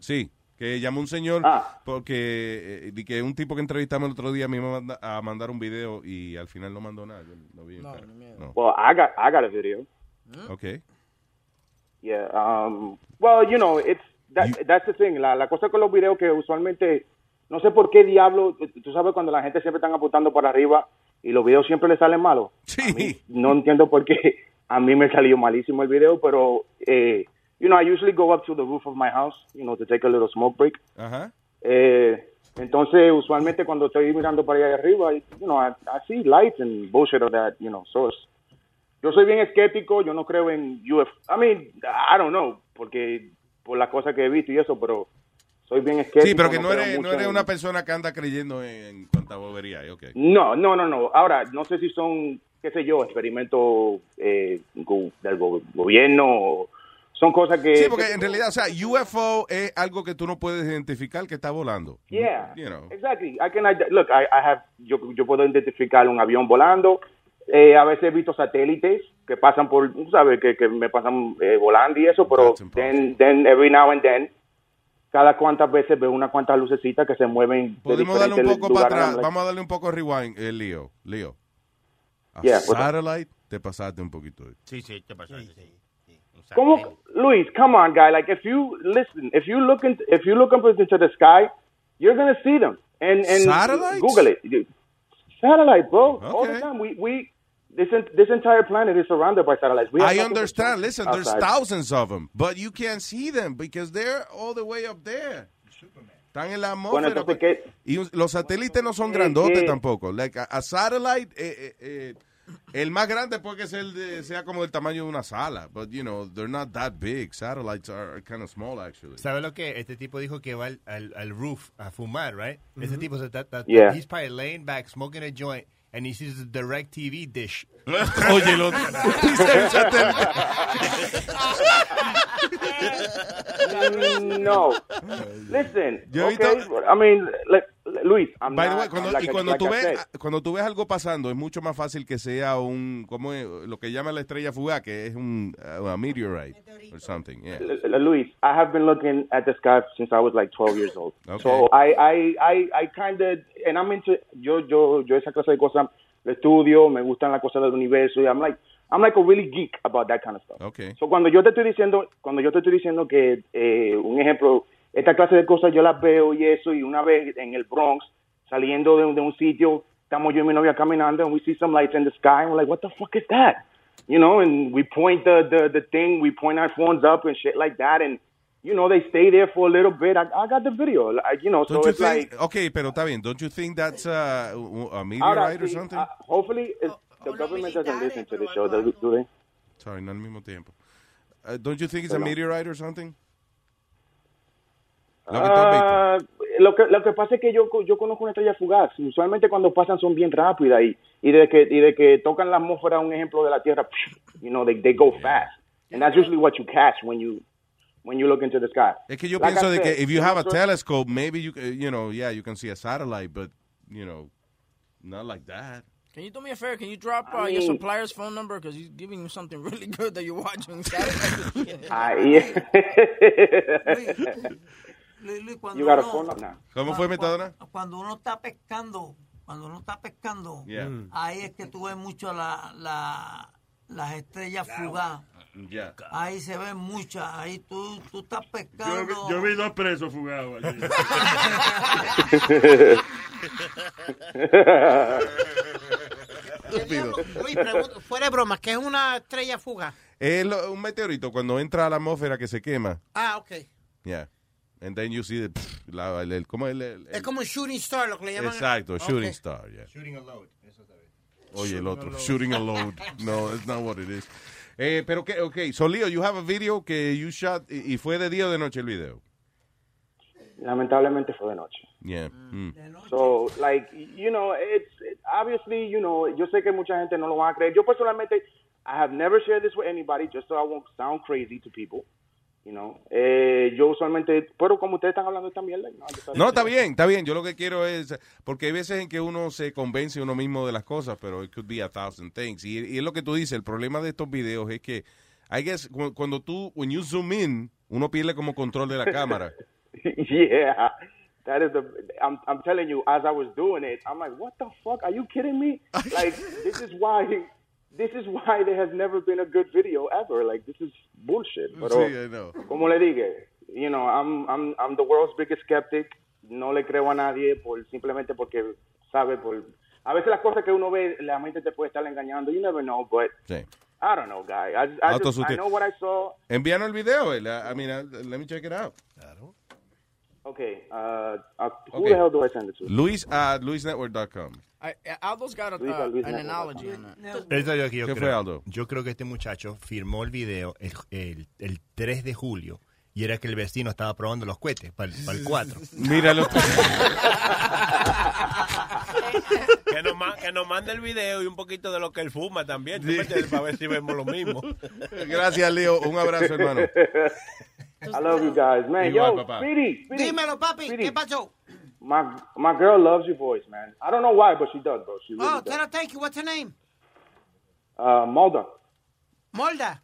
Sí, que llamó un señor Ah. porque eh, di que un tipo que entrevistamos el otro día me iba a manda- a mandar un video y al final no mandó nada. Yo no vi. pero- no. Well, I got I got a video. Ok. Yeah. Um. Well, you know, it's that, that's the thing. La, la cosa con los videos que usualmente no sé por qué diablo. tú- Tú sabes cuando la gente siempre están apuntando para arriba y los videos siempre le salen malos. Sí. No entiendo por qué. *laughs* A mí me salió malísimo el video, pero eh, you know, I usually go up to the roof of my house, you know, to take a little smoke break. Ajá. Eh, entonces, usualmente cuando estoy mirando para allá arriba, you know, I, I see lights and bullshit of that, you know, source. Yo soy bien escéptico, yo no creo en UFO. I mean, I don't know, porque por las cosas que he visto y eso, pero soy bien escéptico. Sí, pero que no eres, no eres en- una persona que anda creyendo en, cuanta bobería. eh, ok. No, no, no, no. Ahora, no sé si son, qué sé yo, experimentos eh, del go- gobierno o son cosas que... Sí, porque en realidad, o sea, UFO es algo que tú no puedes identificar que está volando. Yeah, You know. exactly. I can look, I, I have, yo, yo puedo identificar un avión volando. Eh, a veces he visto satélites que pasan por, sabes, que, que me pasan eh, volando y eso, pero then, then every now and then, cada cuantas veces veo unas cuantas lucecitas que se mueven. de Podemos darle un poco para atrás. Vamos a darle un poco rewind, eh, Leo. Leo. A Yeah, up? satellite, te pasaste un poquito. Sí, sí, te pasó. Sí, ¿Cómo, Luis? Come on, guy. Like, if you listen, if you look in, if you look up into the sky, you're gonna see them. And and Satellites? Google it. Satellite, bro. All the time. We we this this entire planet is surrounded by satellites. We I understand. Listen, there's thousands of them, but you can't see them because they're all the way up there. Están en la Bueno, atmósfera. ¿qué? y los satélites no son ¿Qué- grandotes qué? tampoco. Like a, a satellite, eh, eh, eh, el más grande puede que sea, el de- sea como del tamaño de una sala, but you know, they're not that big. Satellites are kind of small actually. ¿Sabes lo que? Este tipo dijo que va al, al, al roof a fumar, right? Ujú. tipo se está, está- Yeah. he's probably laying back, smoking a joint, and he sees the direct TV dish. *laughs* Oye, lo- *laughs* no. Listen. Okay. I mean, like, Luis, I'm By the not, way, cuando, like y cuando, like tú ves, cuando tú ves algo pasando, es mucho más fácil que sea un, como lo que llaman la estrella fugaz, que es un uh, a meteorite or something. Yeah. Luis, I have been looking at the sky since I was like 12 years old. Okay. So I, I, I, I kind of, and I'm into, yo, yo, yo esa clase de cosas lo estudio, me gustan las cosas del universo, y I'm like, I'm like a really geek about that kind of stuff. Okay. So cuando yo te estoy diciendo, cuando yo te estoy diciendo que, eh, un ejemplo, esta clase de cosas yo las veo y eso, y una vez en el Bronx, saliendo de, un- de un sitio, estamos yo y mi novia caminando, and we see some lights in the sky, and we're like, what the fuck is that? You know, and we point the, the, the thing, we point our phones up and shit like that, and, you know, they stay there for a little bit. I, I got the video, like, you know, so you it's think, like, okay, pero está bien. Don't you think that's uh, a ahora, meteorite or something? uh, hopefully, it, the government doesn't listen to the show, do do they? Sorry, no al mismo tiempo. Uh, don't you think it's a meteorite or something? Lo que. Ah, lo, que, lo que pasa es que yo, yo conozco una estrella fugaz. Usualmente cuando pasan son bien rápidas y, y, de que, y de que tocan la atmósfera, un ejemplo de la Tierra, you know, they, they go fast. And that's usually what you catch when you, when you look into the sky. Es que yo Like pienso I de que if you have a telescope, maybe you, c- you know, yeah, you can see a satellite, but, you know, not like that. Can you do me a favor? Can you drop uh, I your mean- supplier's phone number? Because he's giving you something *laughs* really good that you're watching. *laughs* Ah, yeah. Luis, cuando you got a uno-. ¿Cómo fue, Metadona? Cuando uno está pescando cuando uno está pescando, Yeah. Mm. ahí es que tú ves mucho la, la, las estrellas fugadas. Ya. Ahí se ven muchas, ahí tú, tú estás pescando. yo vi dos presos fugados allí. *laughs* Luis, pregunto, fuera de broma, ¿qué es una estrella fugaz? Es lo- un meteorito cuando entra a la atmósfera que se quema. Ah, ok. Yeah. And then you see the, pff, la- el, el- ¿cómo es el- el- Es como un shooting star, lo que le llaman. Exacto, shooting Ok. star, yeah. Shooting a load. Eso está bien. Oye, el Shooting otro, shooting a load. *laughs* No, that's not what it is. Eh, pero que, okay, so Leo, you have a video que you shot y, y fue de día o de noche el video. Lamentablemente fue de noche. Yeah. mm. So, like, you know, it's it, obviously, you know, yo sé que mucha gente no lo va a creer. Yo personalmente, I have never shared this with anybody just so I won't sound crazy to people. You know, eh, yo usualmente, pero como ustedes están hablando de esta mierda, no, está bien, está bien. Yo lo que quiero es, porque hay veces en que uno se convence uno mismo de las cosas, pero it could be a thousand things. Y, y es lo que tú dices, el problema de estos videos es que, I guess, cu- cuando tú, when you zoom in, uno pierde como control de la cámara. *laughs* yeah, that is the. I'm I'm telling you, as I was doing it, I'm like, what the fuck? Are you kidding me? *laughs* Like, this is why. This is why there has never been a good video ever. Like, this is bullshit. Pero, Sí, I know. como le dije, you know, I'm I'm I'm the world's biggest skeptic. No le creo a nadie por simplemente porque sabe por. A veces las cosas que uno ve, la mente te puede estar engañando. You never know, but Sí. I don't know, guy. I, I, just, I know what I saw. Envíanos el video, eh, I mean, uh, let me check it out. Okay, uh, uh, who Okay. the hell do I send it to? Luis at luisnetwork.com. I, Aldo's got a, Luis, uh, Luis an Network. analogy on that. Yo ¿Qué creo. fue, Aldo? Yo creo que este muchacho firmó el video el, el, el 3 de julio y era que el vecino estaba probando los cohetes para el, 4. *laughs* Míralo. *laughs* Que nos, que nos mande el video y un poquito de lo que él fuma también, para ver si vemos lo mismo. Gracias, Leo. Un abrazo, hermano. *laughs* I love you guys, man. Igual, Yo, papá. Speedy, Speedy, Dímelo, papi, ¿qué pasó? my my girl loves your voice, man. I don't know why, but she does, bro. She really Oh, does. tell her thank you. What's her name? Uh, Mulder. Molda.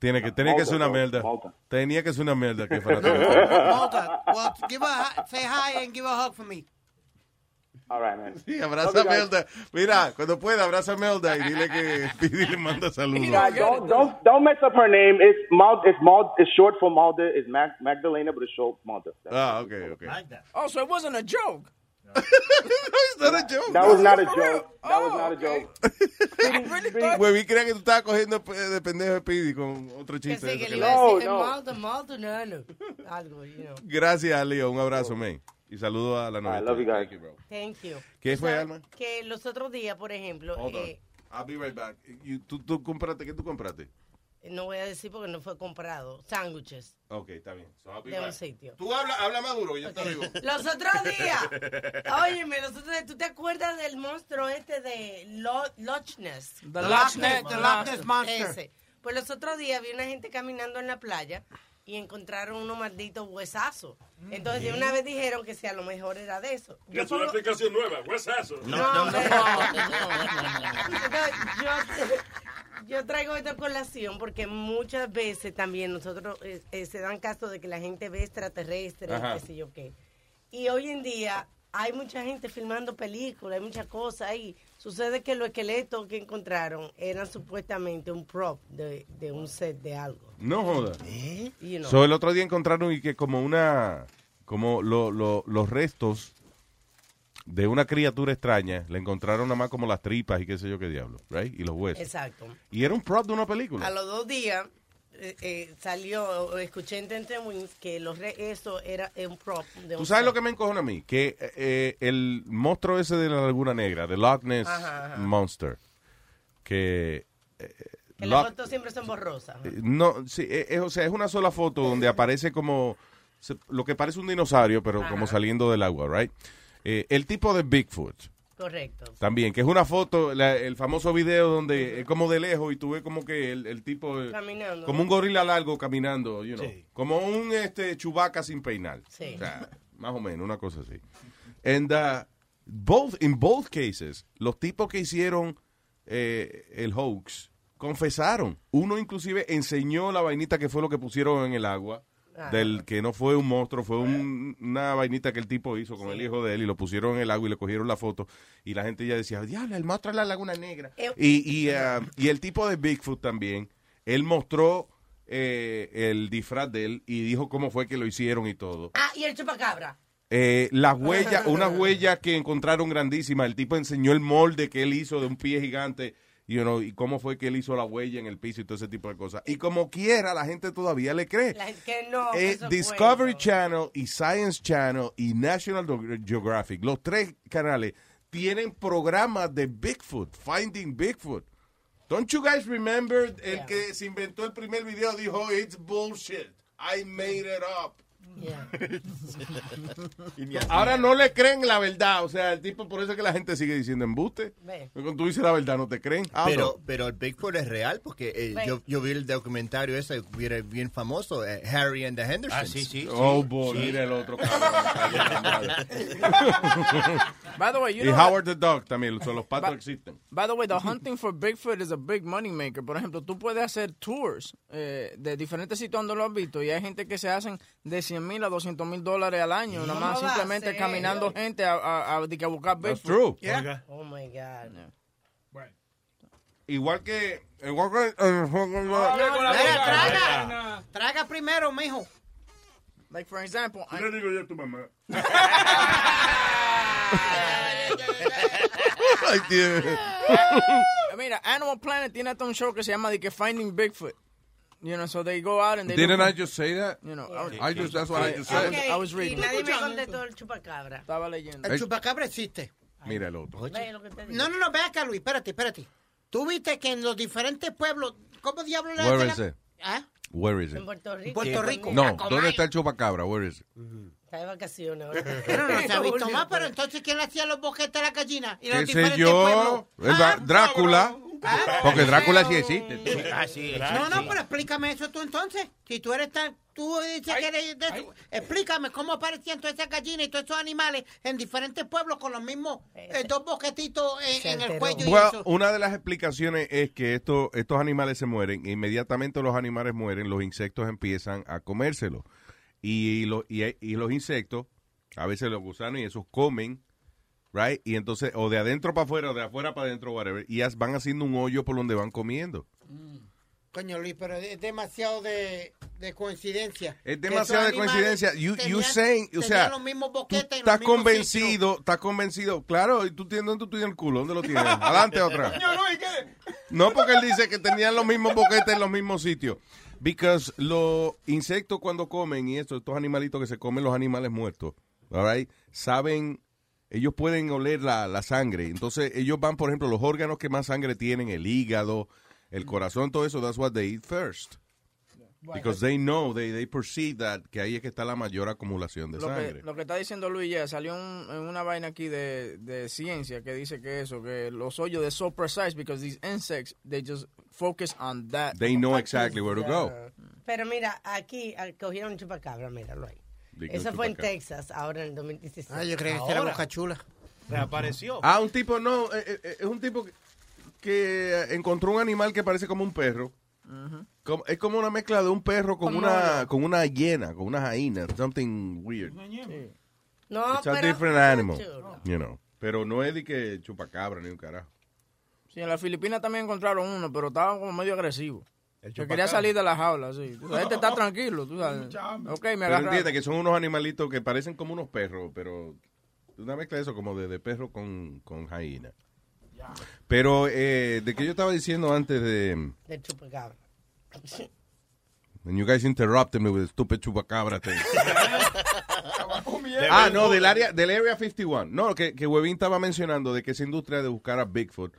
Tiene que, tenía que ser una Malta, mierda. Tenía que ser una mierda que fuera *laughs* Molda. Well, give her a, hi- say hi and give her a hug for me. All right, man. Sí, abraza a Melda. Mira, cuando pueda, abraza a Melda y dile que *laughs* Speedy le manda saludos. Yeah, don't don't don't mess up her name. It's Mal. It's Mal. It's short for Malda. It's Mag- Magdalena, but it's short for Malda. Ah, ok, ok. Oh, so it wasn't a joke. It's not a joke. That was not a joke. That was not a joke. Güey, creía que tú estabas cogiendo eh, de pendejo a Speedy con otro Que chiste. sí, que le iba a le- decir, Malta, Malta, no, no. Algo, you know. Gracias, Leo. Un abrazo, man. Y saludos a la novia. I love you guys. Thank you, bro. Thank you. ¿Qué fue, Alma? Que los otros días, por ejemplo, Hold on. eh, I'll be right back. You- ¿Tú, tú compraste? ¿Qué tú compraste? no voy a decir porque no fue comprado, sándwiches Ok, está bien. So I'll be de un back. sitio. Tú habla, habla más duro, que yo te digo. Los otros días, *laughs* óyeme, los otros días, ¿tú te acuerdas del monstruo este de Lo- Loch Ness? The Loch Ness- the Loch Ness Monster. Ese. Pues los otros días vi una gente caminando en la playa y encontraron unos malditos huesazos. Entonces de una vez dijeron que si a lo mejor era de eso. Que es una pongo- aplicación nueva, huesazo. No, hombre. Entonces, yo, yo traigo esta colación porque muchas veces también nosotros eh, eh, se dan caso de que la gente ve extraterrestres, Ajá. qué sé yo qué. Y hoy en día hay mucha gente filmando películas, hay muchas cosas ahí. Sucede que los esqueletos que encontraron eran supuestamente un prop de, de un set de algo. No joda. You know. So, el otro día encontraron y que como una, como lo- lo- los restos de una criatura extraña, le encontraron nada más como las tripas y qué sé yo qué diablo, right? Y los huesos. Exacto. Y era un prop de una película. A los dos días eh, eh, salió, escuché en Wings que los re- eso era un prop de un ¿Tú sabes lo que me encojona a mí? Que eh, el monstruo ese de la Laguna Negra, de Loch Ness Ajá, ajá. Monster, que... eh, las fotos siempre son borrosas. Eh, No, sí, eh, eh, o sea, es una sola foto donde aparece como lo que parece un dinosaurio, pero como saliendo del agua, right? Eh, el tipo de Bigfoot Correcto. también, que es una foto, la- el famoso video donde es como de lejos y tú ves como que el, el tipo, eh, Caminando. como un gorila largo caminando, you know, como un este chubaca sin peinar. Sí. O sea, más o menos, una cosa así. And uh, both, in both cases, los tipos que hicieron eh, el hoax confesaron. Uno inclusive enseñó la vainita que fue lo que pusieron en el agua. Del que no fue un monstruo, fue un- una vainita que el tipo hizo con el hijo de él y lo pusieron en el agua y le cogieron la foto y la gente ya decía, diablo, el monstruo es la Laguna Negra. Eh, Y, y, ah, y el tipo de Bigfoot también, él mostró eh, el disfraz de él y dijo cómo fue que lo hicieron y todo. Ah, y el chupacabra. Eh, las huellas, unas huellas que encontraron grandísimas. El tipo enseñó el molde que él hizo de un pie gigante you know, y cómo fue que él hizo la huella en el piso y todo ese tipo de cosas. Y como quiera, la gente todavía le cree. Que no. Eh, Discovery Channel y Science Channel y National Ge- Geographic, los tres canales, tienen programas de Bigfoot, Finding Bigfoot. Don't you guys remember el que se inventó el primer video dijo, it's bullshit, I made it up. *laughs* Ahora no le creen la verdad, o sea, el tipo por eso es que la gente sigue diciendo embuste. Ve. Cuando tú dices la verdad no te creen. Ah, Pero, no. pero el Bigfoot es real porque eh, yo, yo vi el documentario ese bien, bien famoso, eh, Harry and the Hendersons. Ah, sí, sí. Oh, boy, mira el otro *laughs* By the way, you y know, Howard the Dog también, son los patos Ba- existen. By the way, the hunting for Bigfoot is a big money maker. Por ejemplo, tú puedes hacer tours eh, de diferentes sitios donde lo has visto y hay gente que se hacen de 100 mil a 200 mil dólares al año, nada más ¿Cómo va a simplemente ser? caminando gente a, a, a- buscar That's Bigfoot. true. Yeah. Oh my God. Igual que... Igual que traga. Traga primero, mijo. Like, for example, I- le digo yo a tu mamá. *laughs* Ay, Dios. Mira, Animal Planet tiene hasta un show que se llama de que Finding Bigfoot. You know, so they go out and they Didn't look I just say that? You know, I just, that's what I just I said. was, I was Y reading. nadie me contestó el chupacabra. Estaba leyendo. El chupacabra existe. Mira el otro. No, no, no, ve acá, Luis, espérate, espérate. Tú viste que en los diferentes pueblos, ¿cómo diablos le Where is la- it? ¿Ah? Where is En it? Puerto Rico. Puerto Rico. No, ¿dónde está el chupacabra? Where is it? Está de vacaciones ahora. *laughs* Pero no se ha visto *laughs* más, pero entonces ¿quién le hacía los boquetes a la gallina? Y los ¿Qué sé yo? Ah, Drácula. Porque Drácula sí existe. Ah, No, no, pero explícame eso tú entonces. Si tú eres tan... Tú dices que eres de eso. Explícame cómo aparecían todas esas gallinas y todos esos animales en diferentes pueblos con los mismos eh, dos boquetitos en, Se en el cuello y Bueno, eso. una de las explicaciones es que esto, estos animales se mueren, e inmediatamente los animales mueren, los insectos empiezan a comérselos. Y, lo- y, y los insectos, a veces los gusanos y esos comen, right? Y entonces, o de adentro para afuera, o de afuera para adentro, whatever, y van haciendo un hoyo por donde van comiendo. Coño, Luis, pero es demasiado de, de coincidencia. Es demasiado de coincidencia. You, you saying, o sea, los mismos tú boquetes en estás convencido, estás convencido. Claro, ¿y tú tienes dónde tú tienes el culo? ¿Dónde lo tienes? *laughs* Adelante otra. No, porque él dice que tenían los mismos boquetes en los mismos sitios. Because los insectos cuando comen y esto, estos animalitos que se comen los animales muertos, all right, saben, ellos pueden oler la, la sangre. Entonces ellos van, por ejemplo, los órganos que más sangre tienen, el hígado, el corazón, todo eso, that's what they eat first. Because they know, they, they perceive that, que ahí es que está la mayor acumulación de Lo que, sangre. lo que está diciendo Luis ya salió un- en una vaina aquí de, de ciencia que dice que eso, que los hoyos de so precise because these insects, they just focus on that. They know exactly where to go. Pero mira, aquí cogieron un chupacabra, míralo ahí. Eso fue en. Texas, ahora en el 2016. Ah, yo creía que era Ahora. Boca Chula. Reapareció. Ah, un tipo, no, eh, eh, eh, es un tipo que, que encontró un animal que parece como un perro. Como- es como una mezcla de un perro con Como una con una hiena, con una jaina, something weird. No, It's a pero- different animal, you know. Pero no es de que chupacabra ni un carajo. Sí, en las Filipinas también encontraron uno, pero estaba como medio agresivo. Chupacabra. quería salir de la jaula, sí. La gente está tranquilo, tú sabes. *laughs* Ok, me Pero agarraron. entiende que son unos animalitos que parecen como unos perros, pero una mezcla de eso como de, de perro con, con jaina. Pero eh, de que yo estaba diciendo antes de Del chupacabra. *laughs* when you guys interrupted me with the stupid chupacabra thing. Ah, no, del área, del Area 51. No, que, que Webin estaba mencionando de que esa industria de buscar a Bigfoot,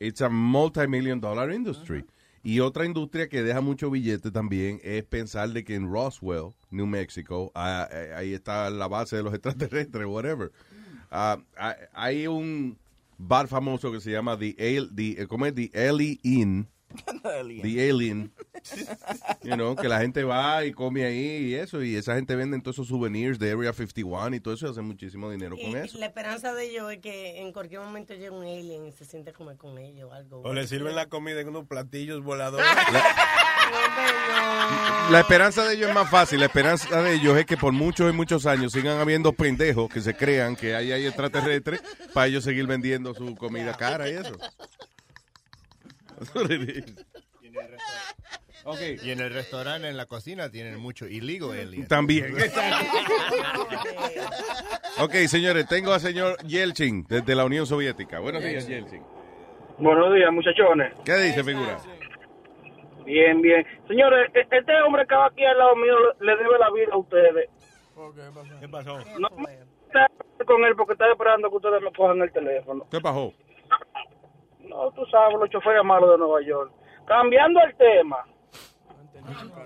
it's a multi-million dollar industry. Y otra industria que deja mucho billete también es pensar de que en Roswell, New Mexico, ah, eh, ahí está la base de los *laughs* extraterrestres, whatever. Ah, ah, hay un bar famoso que se llama The, Ale, the eh, ¿cómo es? The Ellie Inn. The Alien. You know, que la gente va y come ahí y eso, y esa gente vende todos esos souvenirs de Area 51 y todo eso, y hace muchísimo dinero Y con eso. la esperanza de ellos es que en cualquier momento llegue un alien y se siente a comer con ellos o algo. O le sirven la comida en unos platillos voladores. *laughs* La esperanza de ellos es más fácil. La esperanza de ellos es que por muchos y muchos años sigan habiendo pendejos que se crean que hay, hay extraterrestres para ellos seguir vendiendo su comida cara y eso. That's what it is. Y en el restaurante, en la cocina, tienen mucho illegal aliens. También. *laughs* Ok, señores, tengo al señor Yeltsin desde la Unión Soviética. Buenos días, Yeltsin. Buenos días, muchachones. ¿Qué dice, figura? Bien, bien. Señores, e- este hombre que va aquí al lado mío le debe la vida a ustedes. ¿Qué pasó? No me está con él porque está esperando que ustedes me cojan el teléfono. ¿Qué pasó? No, tú sabes, los choferes malos de Nueva York. Cambiando el tema.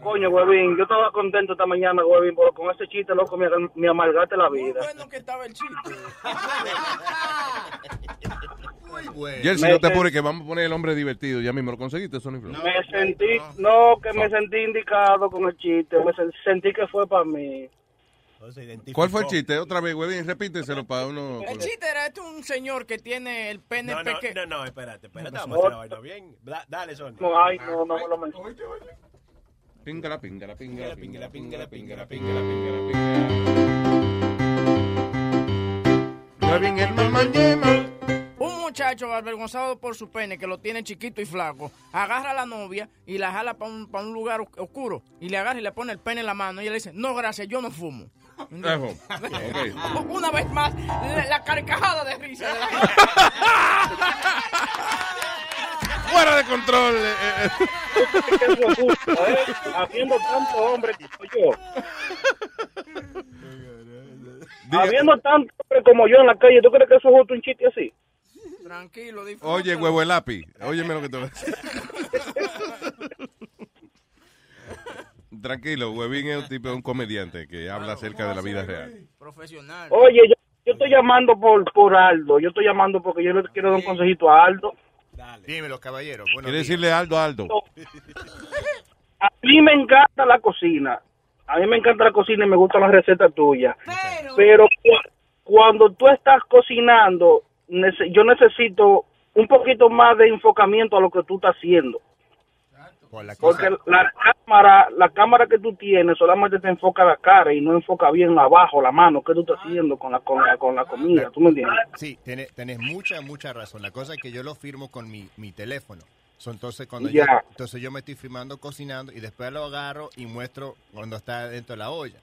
Coño, huevín, yo estaba contento esta mañana, huevín, porque con ese chiste, loco, me, me amargaste la vida. Bueno que estaba el chiste. Yeltsin, no te apures que vamos a poner el hombre divertido. Ya mismo lo conseguiste, Sony Flow. Me sentí, no, que me sentí indicado con el chiste, me sen- sentí que fue para mí. ¿Cuál fue el chiste? Otra vez, huevín, repíteselo para uno. El chiste era este un señor que tiene el pene No, no, pequeño. no, no, espérate, espérate, vamos a hacer la vaina bien. Da- Dale, Sony. No, ay, no, no me lo menciones. Pingala, pingala, pingala, pingala, pingala, pingala, pingala, Huevín, el mamá muchacho avergonzado por su pene, que lo tiene chiquito y flaco, agarra a la novia y la jala para un, pa' un lugar os- oscuro y le agarra y le pone el pene en la mano y ella le dice, no, gracias, yo no fumo. *laughs* Una vez más, la, la carcajada de risa de la *laughs* Fuera de control. eh, eh. Eso es justo, ¿eh? Habiendo tanto hombre como yo. Habiendo tanto hombre como yo en la calle, ¿tú crees que eso es justo un chiste así? Tranquilo, disfruta. Oye, huevo el lápiz. Óyeme lo que te voy a decir. Tranquilo, Huevín es un tipo, un comediante que habla acerca de la vida real. Profesional. Oye, yo, yo estoy llamando por, por Aldo. Yo estoy llamando porque yo le quiero dar un consejito a Aldo. Dímelo, caballero. Buenos Quiere días. decirle Aldo, Aldo. A mí me encanta la cocina. A mí me encanta la cocina y me gustan las recetas tuyas. Pero cu- cuando tú estás cocinando, yo necesito un poquito más de enfocamiento a lo que tú estás haciendo. La Porque la cámara, la cámara que tú tienes solamente te enfoca la cara y no enfoca bien abajo, la mano, que tú estás haciendo con la, con la, con la comida. ¿Tú me entiendes? Sí, tenés, tenés mucha, mucha razón. La cosa es que yo lo firmo con mi, mi teléfono. So, entonces, cuando yo, entonces yo me estoy firmando cocinando y después lo agarro y muestro cuando está dentro de la olla.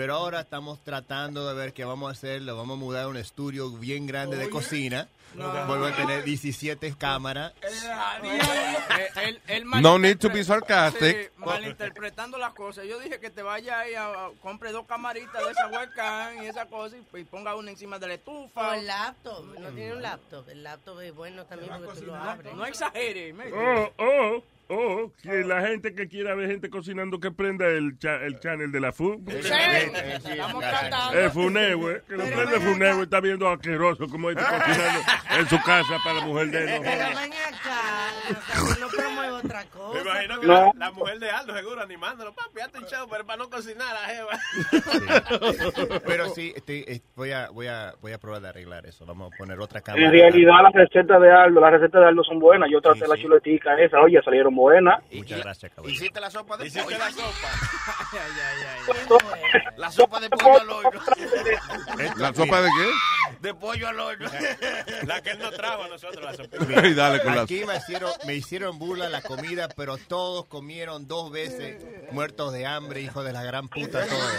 Pero ahora estamos tratando de ver qué vamos a hacer. Lo vamos a mudar a un estudio bien grande de cocina. Vuelvo a tener 17 cámaras. El- el No need to be sarcastic. Sí, malinterpretando las cosas. Yo dije que te vaya ahí a, a- compre dos camaritas de esa webcam y esa cosa y, y ponga una encima de la estufa. O el laptop. No tiene un laptop. El laptop es bueno también porque tú lo abres. No exagere. me- Oh, oh, oh, que la gente que quiera ver gente cocinando que prenda el, cha- el channel de la. Estamos tratando. El Funewe, que lo prende el Funewe, está viendo asqueroso como está cocinando en su casa para la mujer de él. Pero ven acá. No promuevo otra cosa. Me imagino que la, la mujer de Aldo seguro animándolo. Papi, hazte un show, pero para no cocinar a Jeva. Pero sí, estoy- voy, a, voy, a, voy a probar de arreglar eso. Vamos a poner otra cámara. En realidad las recetas de Aldo, las recetas de Aldo son buenas. Yo traté la chuletica esa, oye, salieron buenas. Muchas gracias, caballero. Hiciste la sopa de Hiciste pollo. la sopa. *laughs* *laughs* La sopa de pollo al horno. *laughs* ¿La sopa de qué? De pollo al horno. La que él nos trajo a nosotros, la sopa. Y dale con la- Aquí me hicieron, me hicieron burla la comida, pero todos comieron dos veces muertos de hambre, hijo de la gran puta todos.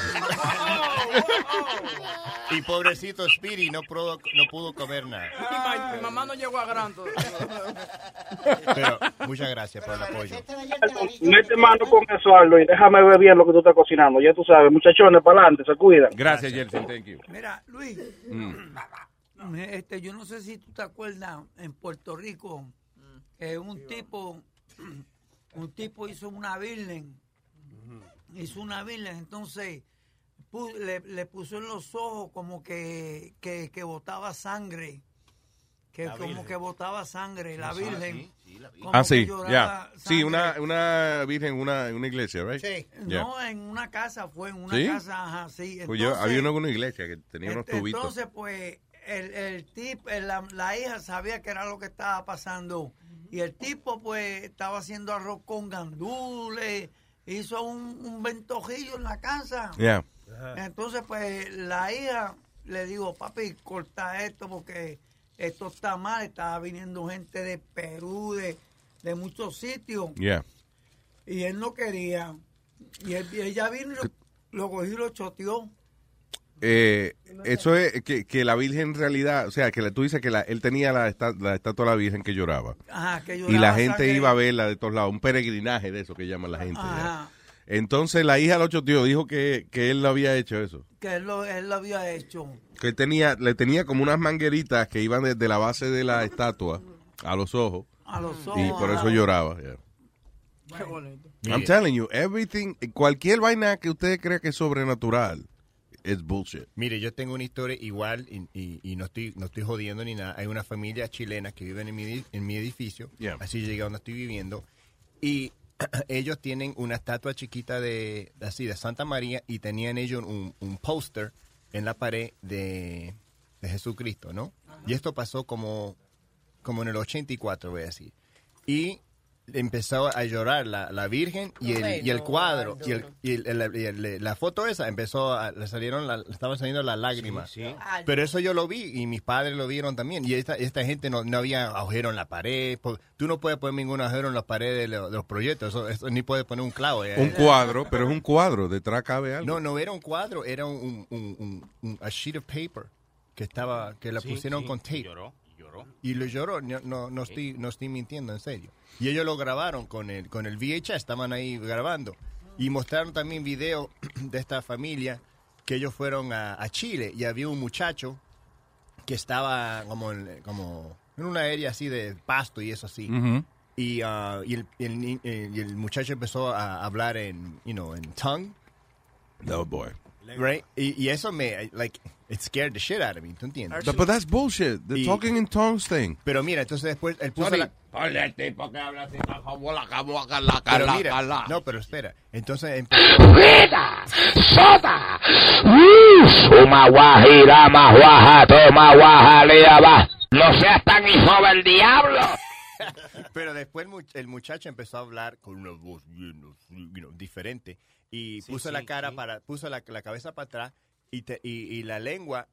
Y pobrecito Spiri no pudo, no pudo comer nada. Mi, ma- mi mamá no llegó a gran. Pero muchas gracias por el apoyo. Mete mano con eso, Aldo, y déjame ver bien lo que tú estás cocinando. Ya tú sabes, muchachones, para adelante, se cuidan. Gracias, Yeltsin, thank you. Mira, Luis, Mm. este, yo no sé si tú te acuerdas, en Puerto Rico, eh, un tipo, *clears throat* un tipo hizo una virgen, hizo una virgen, entonces le, le puso en los ojos como que, que, que botaba sangre, que La como Virgen. que botaba sangre, la Sí, virgen. Ah, sí, lloraba ya. Sí, una, una virgen, una, una iglesia, right? Yeah. No, en una casa, fue en una ¿Sí? casa, ajá, sí. Pues yo, había uno en una iglesia que tenía unos Ent- tubitos. Entonces, pues, el, el tip, el- la, la hija sabía que era lo que estaba pasando Y el tipo, pues, estaba haciendo arroz con gandules, hizo un, un ventojillo en la casa. Yeah. Entonces, pues, la hija le digo, papi, corta esto porque esto está mal. Estaba viniendo gente de Perú, de, de muchos sitios. Yeah. Y él no quería. Y, él- y ella vino y lo, lo cogió y lo choteó. Eh, eso es que, que la Virgen en realidad, o sea, que la- tú dices que la- él tenía la, esta- la estatua de la Virgen que lloraba. Ajá, que y lloraba la gente iba a verla de todos lados, un peregrinaje de eso que llaman la gente. Ajá. Entonces la hija lo choteó, dijo que, que él lo había hecho eso. Que él lo, él lo había hecho. Que él tenía, le tenía como unas mangueritas que iban desde la base de la estatua a los ojos. A los Y por eso lloraba. yeah. Qué bonito. I'm telling you, everything, cualquier vaina que usted crea que es sobrenatural, es bullshit. Mire, yo tengo una historia igual y, y- y no estoy no estoy jodiendo ni nada. Hay una familia chilena que viven en mi, en mi edificio. Yeah. Así llegué a donde estoy viviendo. Y *clears throat* ellos tienen una estatua chiquita de así de Santa María y tenían ellos un, un póster en la pared de, de Jesucristo, ¿no? Y esto pasó como, como en el 84, voy a decir. Y empezó a llorar la, la Virgen y el, y el cuadro y, el, y el- el- y el- la foto esa empezó a, le salieron la- le estaban saliendo las lágrimas pero eso yo lo vi y mis padres lo vieron también. Y esta, esta gente no, no había agujero en la pared tú no puedes poner ningún agujero en la pared de, lo- de los proyectos eso, eso ni puedes poner un clavo eh. Un cuadro, pero es un cuadro, detrás cabe algo. no no era un cuadro era un, un, un- un- a sheet of paper que estaba que la Sí, pusieron sí, con tape. Lloró, lloró. y lo lloró, no, no, no estoy, no estoy mintiendo, en serio. Y ellos lo grabaron con el, con el VHS, estaban ahí grabando. Y mostraron también video *clears throat* de esta familia que ellos fueron a, a Chile y había un muchacho que estaba como en, como en una área así de pasto y eso así. Ujú. Y, ah, y, el, y el ni- eh, y el muchacho empezó a hablar en, you know, en tongue. No, boy. Right? Y, y eso me, like, it scared the shit out of me, ¿tú entiendes? But, but that's bullshit. The Y- talking in tongues thing. Pero mira, entonces después él puso Sorry. la... Ponle al tipo que habla así, como la cabo, la Pero cala, mira, cala. no, pero espera. Entonces empezó... ¡Vida! ¡Sota! Suma guajira, más guaja, toma guajalía, va. No seas tan hijo del diablo. *laughs* Pero después el, much- el muchacho empezó a hablar con una voz bien, you know, diferente y Sí, puso sí, la cara sí. para, puso la, la cabeza para atrás y, te- y, y la lengua,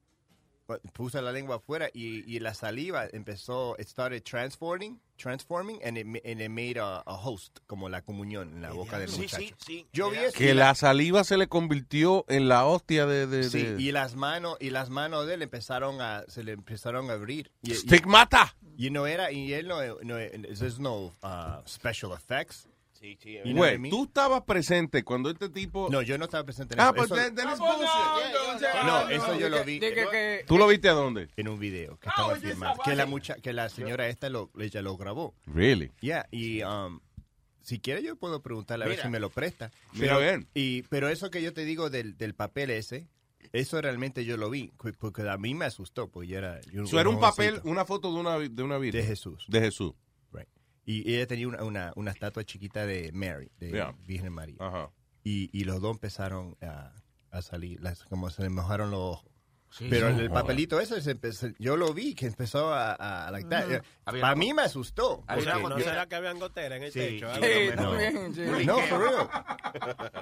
puso la lengua afuera y, y la saliva empezó, it started transforming, transforming and it, and it made a, a host, como la comunión en la boca del Sí, muchacho. sí, sí. Yo vi eso. Que la saliva se le convirtió en la hostia de... de, Sí, de- y las manos y las manos de él empezaron a se le empezaron a abrir. Y, y- ¡Stigmata! Y no era y él no, no there's no uh, special effects. Sí, Güey, tú estabas presente cuando este tipo... No, yo no estaba presente en Ah, eso. pues Eso- then- then it's bullshit. no, eso yo lo vi De que- que- ¿Tú lo viste a dónde? en un video que estaba filmando. Que la mucha, que la señora esta lo, ella lo grabó. Really? Yeah, y um, si quiere yo puedo preguntarle a ver si me lo presta. Mira, Pero, ven. y, pero eso que yo te digo del, del papel ese, eso realmente yo lo vi, porque a mí me asustó, pues yo era... yo Eso era un papel, una foto de una, de una virgen. De Jesús. De Jesús. Y ella tenía una, una, una estatua chiquita de Mary, de Yeah. Virgen María. Ajá. Y, y los dos empezaron a, a salir, las, como se les mojaron los ojos. Sí, Pero sí. el papelito ese, se empezó- yo lo vi que empezó a, a like that. Había- Para mí me asustó. ¿No yo- será que habían goteras en el Sí, techo? también, sí. No, for real.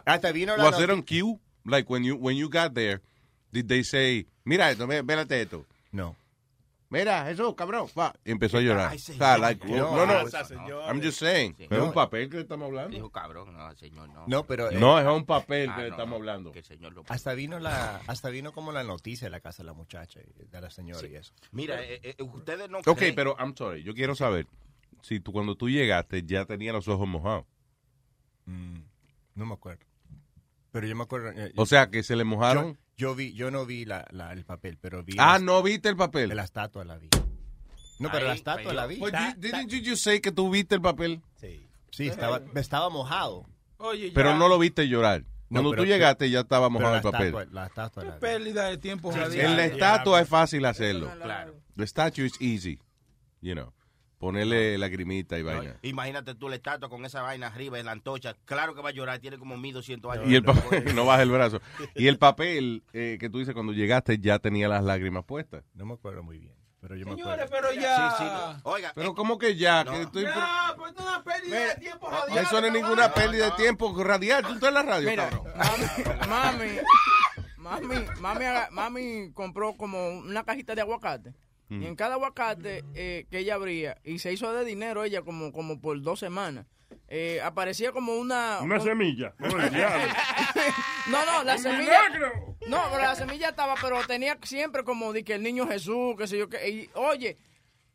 Hasta vino la Was it on cue? Like when you, when you got there, did they say, mira esto, vélate esto. No. Mira, Jesús, cabrón. Va. Y empezó a llorar. Ay, O señor. sea, like, No, no, no. I'm just saying. Sí. Es No. un papel que le estamos hablando. Dijo cabrón, no, señor, no. No, pero eh, No, es un papel Ah, que le estamos no, hablando. Que el señor lo... hasta vino la hasta vino como la noticia de la casa de la muchacha de la señora y eso. Mira, eh, eh, ustedes no Ok, creen- pero I'm sorry. Yo quiero saber si tú cuando tú llegaste ya tenía los ojos mojados. Mm, no me acuerdo. Pero yo me acuerdo. eh, O sea, que se le mojaron. yo, yo vi, yo no vi la, la- el papel, pero vi ah, la, no viste el papel. la estatua la vi. No, pero Ahí, la estatua ahí. la vi. Pues, di- didn't you just say que tú viste el papel? Sí, sí estaba, estaba mojado. Oye, ya. Pero no lo viste llorar. Cuando pero- tú llegaste ya estaba Pero mojado la el papel. estatua, la estatua la vi. Pérdida de tiempo. radial. En la estatua es fácil hacerlo. Claro. The statue is easy. You know. Ponerle lagrimita y vaina. Imagínate tú la estatua con esa vaina arriba en la antorcha. Claro que va a llorar, tiene como 1200 años. Y el papel, *laughs* no baja el brazo. Y el papel eh, que tú dices cuando llegaste ya tenía las lágrimas puestas. No me acuerdo muy bien. pero yo me Señores, acuerdo. pero ya. Sí, sí, no. Oiga, Pero como que ya, que estoy... Ya, pues no es una pérdida de tiempo radial. Eso no es ninguna pérdida de tiempo radial. Tú estás en la radio, Mira, cabrón. mami, mami, mami, aga- mami compró como una cajita de aguacate. Mm. Y en cada aguacate eh, que ella abría, y se hizo de dinero ella como, como por dos semanas, eh, aparecía como una... Una un- semilla. *laughs* No, no, la ¡Un semilla... No, pero la semilla estaba, pero tenía siempre como de que el niño Jesús, qué sé yo, que... y, oye,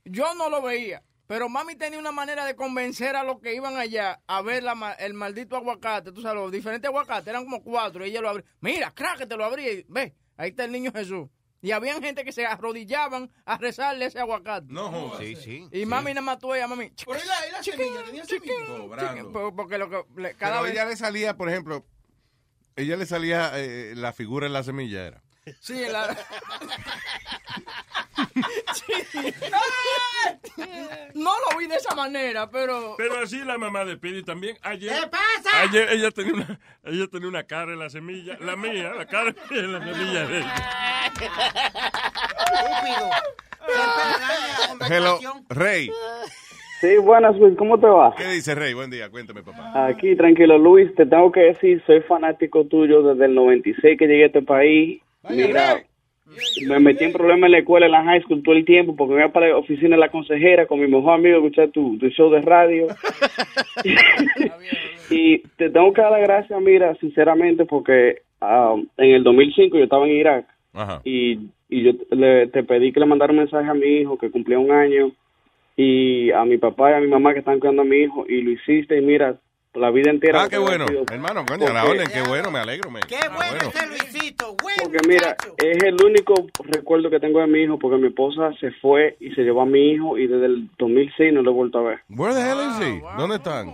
yo no lo veía. Pero mami tenía una manera de convencer a los que iban allá a ver la el maldito aguacate. Tú sabes, los diferentes aguacates, eran como cuatro. Y ella lo abría. Mira, crack, que te lo abría. Y, ve, ahí está el niño Jesús. Y habían gente que se arrodillaban a rezarle ese aguacate. No, Sí, sí. Y mami nada más tú ella, mami. Pero ¿y la, y la semilla? ¿Tenía semilla? Porque lo que le- cada Pero vez. ella le salía, por ejemplo, ella le salía eh, la figura en la semilla, era. Sí, la... Sí. *laughs* No lo vi de esa manera, pero. Pero así la mamá de Pidi también. Ayer, ¿Qué pasa? ayer ella tenía una, ella tenía una cara en la semilla, la mía, la cara en la semilla de ella. Estúpido. Hello. Rey. Sí, buenas, Luis, ¿cómo te va? ¿Qué dice Rey? Buen día, cuéntame, papá. Aquí, tranquilo, Luis, te tengo que decir, soy fanático tuyo desde el 96 que llegué a este país. Mira, me metí en problemas en la escuela, en la high school todo el tiempo, porque me iba para la oficina de la consejera con mi mejor amigo a escuchar tu, tu show de radio. *laughs* y te tengo que dar las gracias, mira, sinceramente, porque ah, en el 2005 yo estaba en Irak Ajá. y, y yo le, te pedí que le mandara un mensaje a mi hijo que cumplía un año y a mi papá y a mi mamá que están cuidando a mi hijo y lo hiciste y mira la vida entera Ah, qué bueno. Hermano, coño, a la orden, qué bueno, me alegro, me. Qué Ah, bueno bueno. ese Luisito. Buen porque mira es el único recuerdo que tengo de mi hijo porque mi esposa se fue y se llevó a mi hijo y desde el 2006 no lo he vuelto a ver Where the hell is he? ¿Dónde están?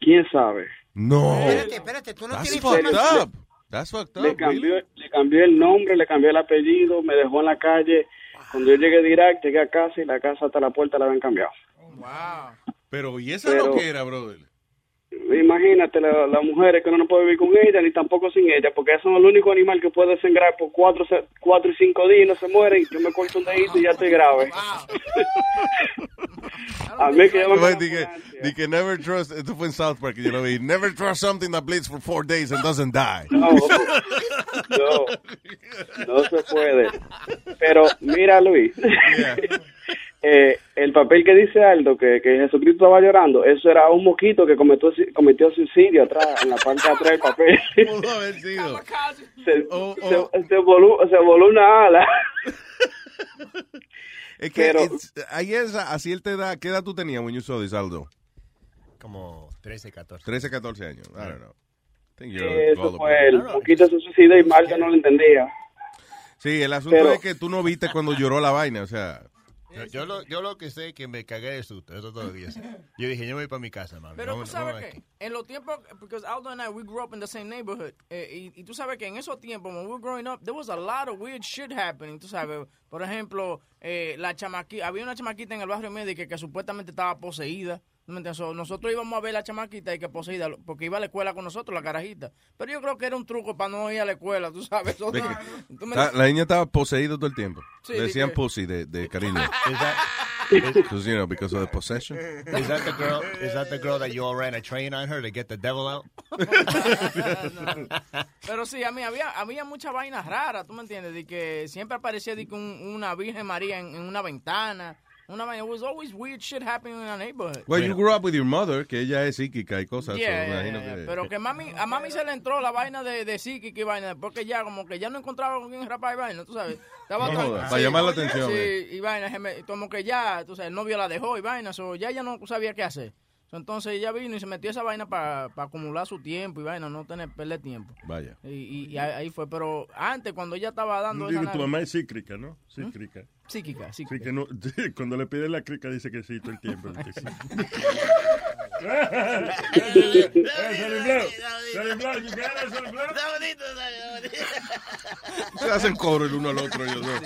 quién sabe No. Espérate, espérate, tú no That's tienes fucked información. up. That's fucked up. le cambió le cambió el nombre le cambió el apellido me dejó en la calle cuando yo llegué de Irak llegué a casa y la casa hasta la puerta la habían cambiado Pero, ¿y esa Pero- lo que era, brother? Imagínate la- las mujeres que uno no puede vivir con ella ni tampoco sin ella, porque son el único animal que puede sangrar por cuatro, se- cuatro y cinco días y no se muere y yo me corto un dedito y ya estoy grave. *laughs* *laughs* A mí que yo me Pues, di que, di que never trust, esto fue en South Park, yo lo vi. Never trust something that bleeds for four days and doesn't die. No, no, no se puede. Pero mira, Luis, eh, el papel que dice Aldo, que, que Jesucristo estaba llorando, eso era un moquito que cometió, cometió suicidio atrás, en la parte de atrás del papel. *laughs* Pudo haber sido. se, se, se voló, se voló una ala. *laughs* Es que Pero- it's- ahí es, a cierta edad, ¿qué edad tú tenías when you saw this, Aldo? Como 13, 14. 13, 14 años. I don't know. I think you're Eso fue, el moquito se suicidó y Marta no lo entendía. Sí, el asunto Pero- es que tú no viste cuando lloró la vaina, o sea... Yo, yo lo, yo lo que sé es que me cagué de susto, eso todo el día. Yo dije, yo me voy para mi casa, mami. Pero no- tú sabes que en los tiempos, porque Aldo and I, we grew up in the same neighborhood. eh, y, y tú sabes que en esos tiempos, when we were growing up, there was a lot of weird shit happening. Tú sabes, por ejemplo, eh, la chamaquita, había una chamaquita en el barrio medio que, que supuestamente estaba poseída. Nosotros íbamos a ver la chamaquita y que poseída, porque iba a la escuela con nosotros, la carajita. Pero yo creo que era un truco para no ir a la escuela, tú sabes. Tú me- La, la niña estaba poseída todo el tiempo. Sí, decían que- pussy de, de cariño. *laughs* Is that, Because, you know, because of the possession. is that the girl? Is that the girl that you all ran a train on her to get the devil out? *laughs* Pero sí, a mí había, había muchas vainas raras, ¿tú me entiendes? De que siempre aparecía de que un- una Virgen María en, en una ventana. Una vaina. It was always weird shit happening in our neighborhood. Well, you grew up with your mother, que ella es psíquica y cosas. so Yeah, yeah, imagino yeah, que- Pero que mami, a mami se le entró la vaina de, de psíquica y vaina, porque ya como que ya no encontraba con quién rapar y vaina, tú sabes. Estaba No tan- jodas, para llamar la atención, Sí, eh. y vaina, como que ya, tú sabes, el novio la dejó y vaina, so, ya ella no sabía qué hacer. Entonces ella vino y se metió esa vaina para acumular su tiempo y vaina, no tener, perder tiempo. Vaya. Y, y- y ahí ahí fue, pero antes cuando ella estaba dando Digo, esa tu mamá es cícrica, ¿no? Cícrica. Psíquica, Sí, psíquica. que no, *laughs* cuando le pide la crica dice que sí todo el tiempo. *laughs* Se hacen coro el uno al otro ellos dos.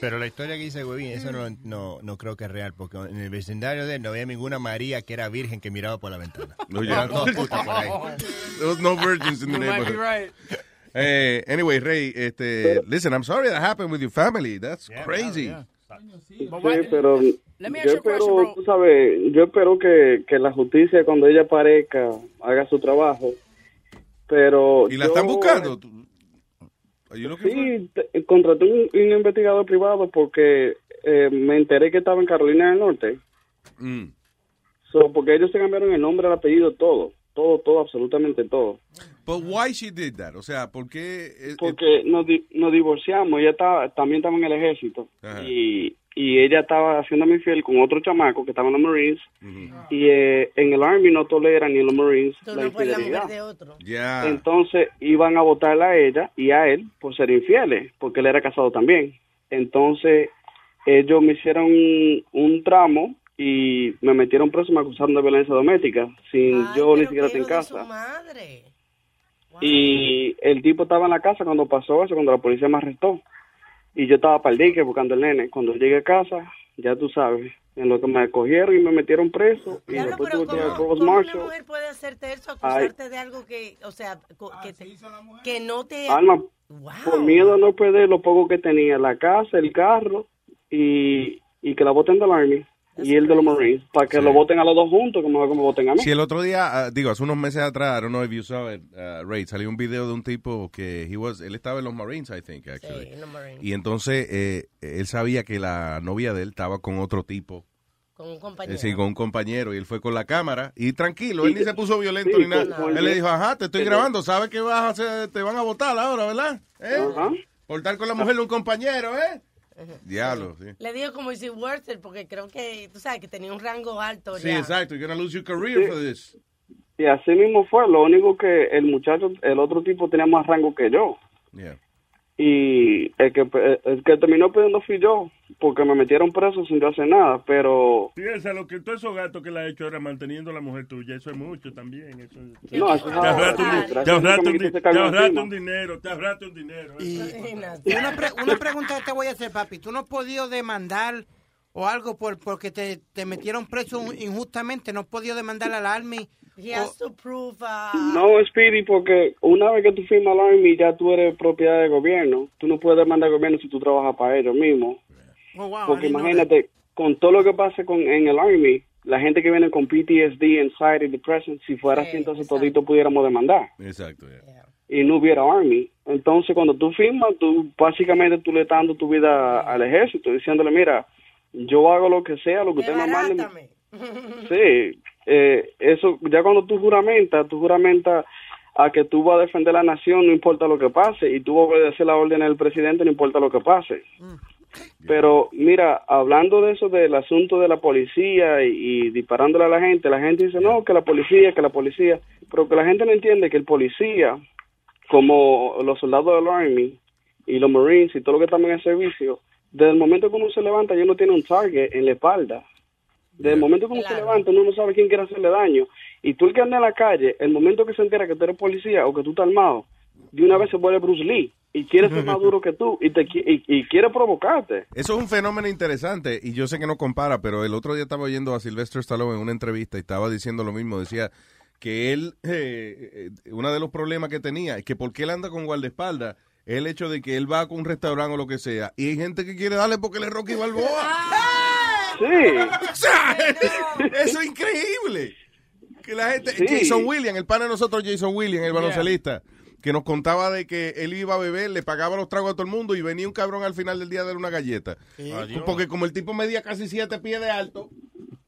Pero la historia que dice Huevín, eso no, no, no creo que es real, porque en el vecindario de él no había ninguna María que era virgen que miraba por la ventana. No, Eran ya. todas putas por ahí. There was no virgins in the neighborhood. right. Eh, anyway, Ray, este, listen, I'm sorry that happened with your family. That's crazy. Sí, pero yo espero, tú sabes, yo espero que, que la justicia cuando ella aparezca haga su trabajo, pero... ¿Y la yo- están buscando? Sí, te- contraté un, un investigador privado porque eh, me enteré que estaba en Carolina del Norte. Mm. So, porque ellos se cambiaron el nombre, el apellido, todo. Todo, todo, absolutamente todo. But why she did that? O sea, ¿por qué? eh, Porque nos, di- nos divorciamos, ella estaba, también estaba en el ejército. Ajá. Y, y ella estaba haciéndome infiel con otro chamaco que estaba en los Marines. Y eh, en el Army no toleran ni en los Marines Tú la la infidelidad. mujer de otro. Ya. Entonces iban a votarla a ella y a él por ser infieles, porque él era casado también. Entonces ellos me hicieron un, un tramo y me metieron preso, me acusaron de violencia doméstica, sin yo ni siquiera estar en casa. madre. Y el tipo estaba en la casa cuando pasó eso, cuando la policía me arrestó. Y yo estaba para el dique buscando el nene. Cuando llegué a casa, ya tú sabes, en lo que me cogieron y me metieron preso. Y después tuve que ir al Provost ¿Cómo una mujer puede hacerte eso, acusarte de algo que, o sea, co- que, te- que no te... Alma, por miedo a no perder lo poco que tenía, la casa, el carro y, y que la voten del Army y el de los Marines, para que lo voten a los dos juntos, como que me voten a mí. Si el otro día, ah, digo, hace unos meses atrás, I don't know if you saw it, uh, Ray, salió un video de un tipo que he was, él estaba en los Marines, I think, actually. Y entonces eh, él sabía que la novia de él estaba con otro tipo. Con un eh, compañero. Sí, con un compañero. Y él fue con la cámara. Y tranquilo, él Sí, ni se puso violento sí, ni nada. con- Él le dijo, ajá, te estoy Sí. grabando. ¿Sabes que vas a hacer? Te van a votar ahora, ¿verdad? ¿Eh? Por estar con la mujer de un compañero, ¿eh? Diablo, sí. Le digo como si Werther, porque creo que, tú sabes, que tenía un rango alto Sí, ya. exacto. You're gonna lose your career Sí. for this. Y así mismo fue, lo único que el muchacho, el otro tipo tenía más rango que yo. Yeah. Y el que, el que terminó pidiendo fui yo, porque me metieron preso sin yo hacer nada, pero... Piensa lo que todos esos gatos que le ha hecho ahora manteniendo a la mujer tuya, eso es mucho también. Eso es- No, eso te es ahorraste un, ahora. di- Gracias te ahorraste un di- un dinero, te ahorraste un dinero. Y una, pre- una pregunta que te voy a hacer, papi. ¿Tú no has podido demandar o algo por porque te, te metieron preso injustamente? ¿No has podido demandar al Army? He has to prove, uh, No, Speedy, porque una vez que tú firmas la Army ya tú eres propiedad del gobierno. Tú no puedes demandar al gobierno si tú trabajas para ellos mismos. Oh, wow, Porque imagínate, con todo lo que pasa con, en el Army, la gente que viene con PTSD, anxiety, depression, si fuera así, entonces todito pudiéramos demandar. Exacto, yeah. Y no hubiera Army. Entonces, cuando tú firmas, tú básicamente tú le estás dando tu vida al ejército, diciéndole, mira, yo hago lo que sea, lo que usted me mande. Sí, eh, eso, ya cuando tú juramentas, tú juramentas a que tú vas a defender la nación, no importa lo que pase, y tú vas a obedecer la orden del presidente, no importa lo que pase. Pero mira, hablando de eso del asunto de la policía y, y disparándole a la gente, la gente dice, no, que la policía, que la policía, pero que la gente no entiende que el policía, como los soldados del Army y los Marines y todo lo que están en el servicio, desde el momento que uno se levanta, ya uno tiene un target en la espalda. Desde el momento que uno se levanta, uno no sabe quién quiere hacerle daño. Y tú el que anda en la calle, el momento que se entera que tú eres policía o que tú estás armado, de una vez se vuelve Bruce Lee y quiere ser más *laughs* duro que tú y, te, qui- y, y quiere provocarte. Eso es un fenómeno interesante y yo sé que no compara, pero el otro día estaba oyendo a Sylvester Stallone en una entrevista y estaba diciendo lo mismo. Decía que él, *laughs* eh, eh, uno de los problemas que tenía es que porque él anda con guardaespaldas es el hecho de que él va a un restaurante o lo que sea y hay gente que quiere darle porque le es Rocky Balboa. *laughs* Sí. *laughs* O sea, *laughs* eso es increíble. Que la gente, Sí. Jason Williams, el pana de nosotros, Jason Williams, el baloncelista, que nos contaba de que él iba a beber, le pagaba los tragos a todo el mundo y venía un cabrón al final del día a darle una galleta. Adiós. Porque como el tipo medía casi siete pies de alto,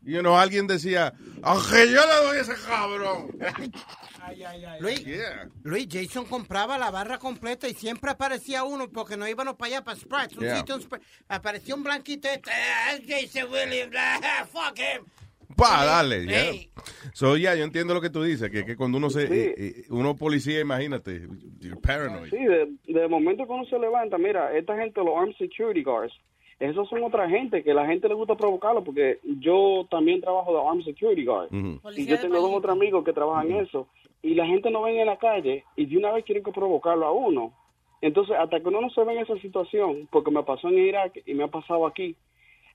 y you know, alguien decía, aunque yo le doy a ese cabrón. *laughs* Luis, Luis, Jason compraba la barra completa y siempre aparecía uno porque no íbamos para allá para Sprite. Un Yeah. sitio, un aparecía un blanquito este, "Ah, Jason Williams, ah, *laughs* fuck him. Pa, dale, ya. So, ya, yo entiendo lo que tú dices, que, que cuando uno se, eh, eh, uno policía, imagínate, you're paranoid. Sí, de, de momento que uno se levanta, mira, esta gente, los Armed Security Guards, esos son otra gente que la gente le gusta provocarlo porque yo también trabajo de Armed Security Guard Ujú. y yo tengo dos o tres amigos que trabajan en eso y la gente no ven en la calle y de una vez quieren que provocarlo a uno. Entonces, hasta que uno no se ve en esa situación, porque me pasó en Irak y me ha pasado aquí,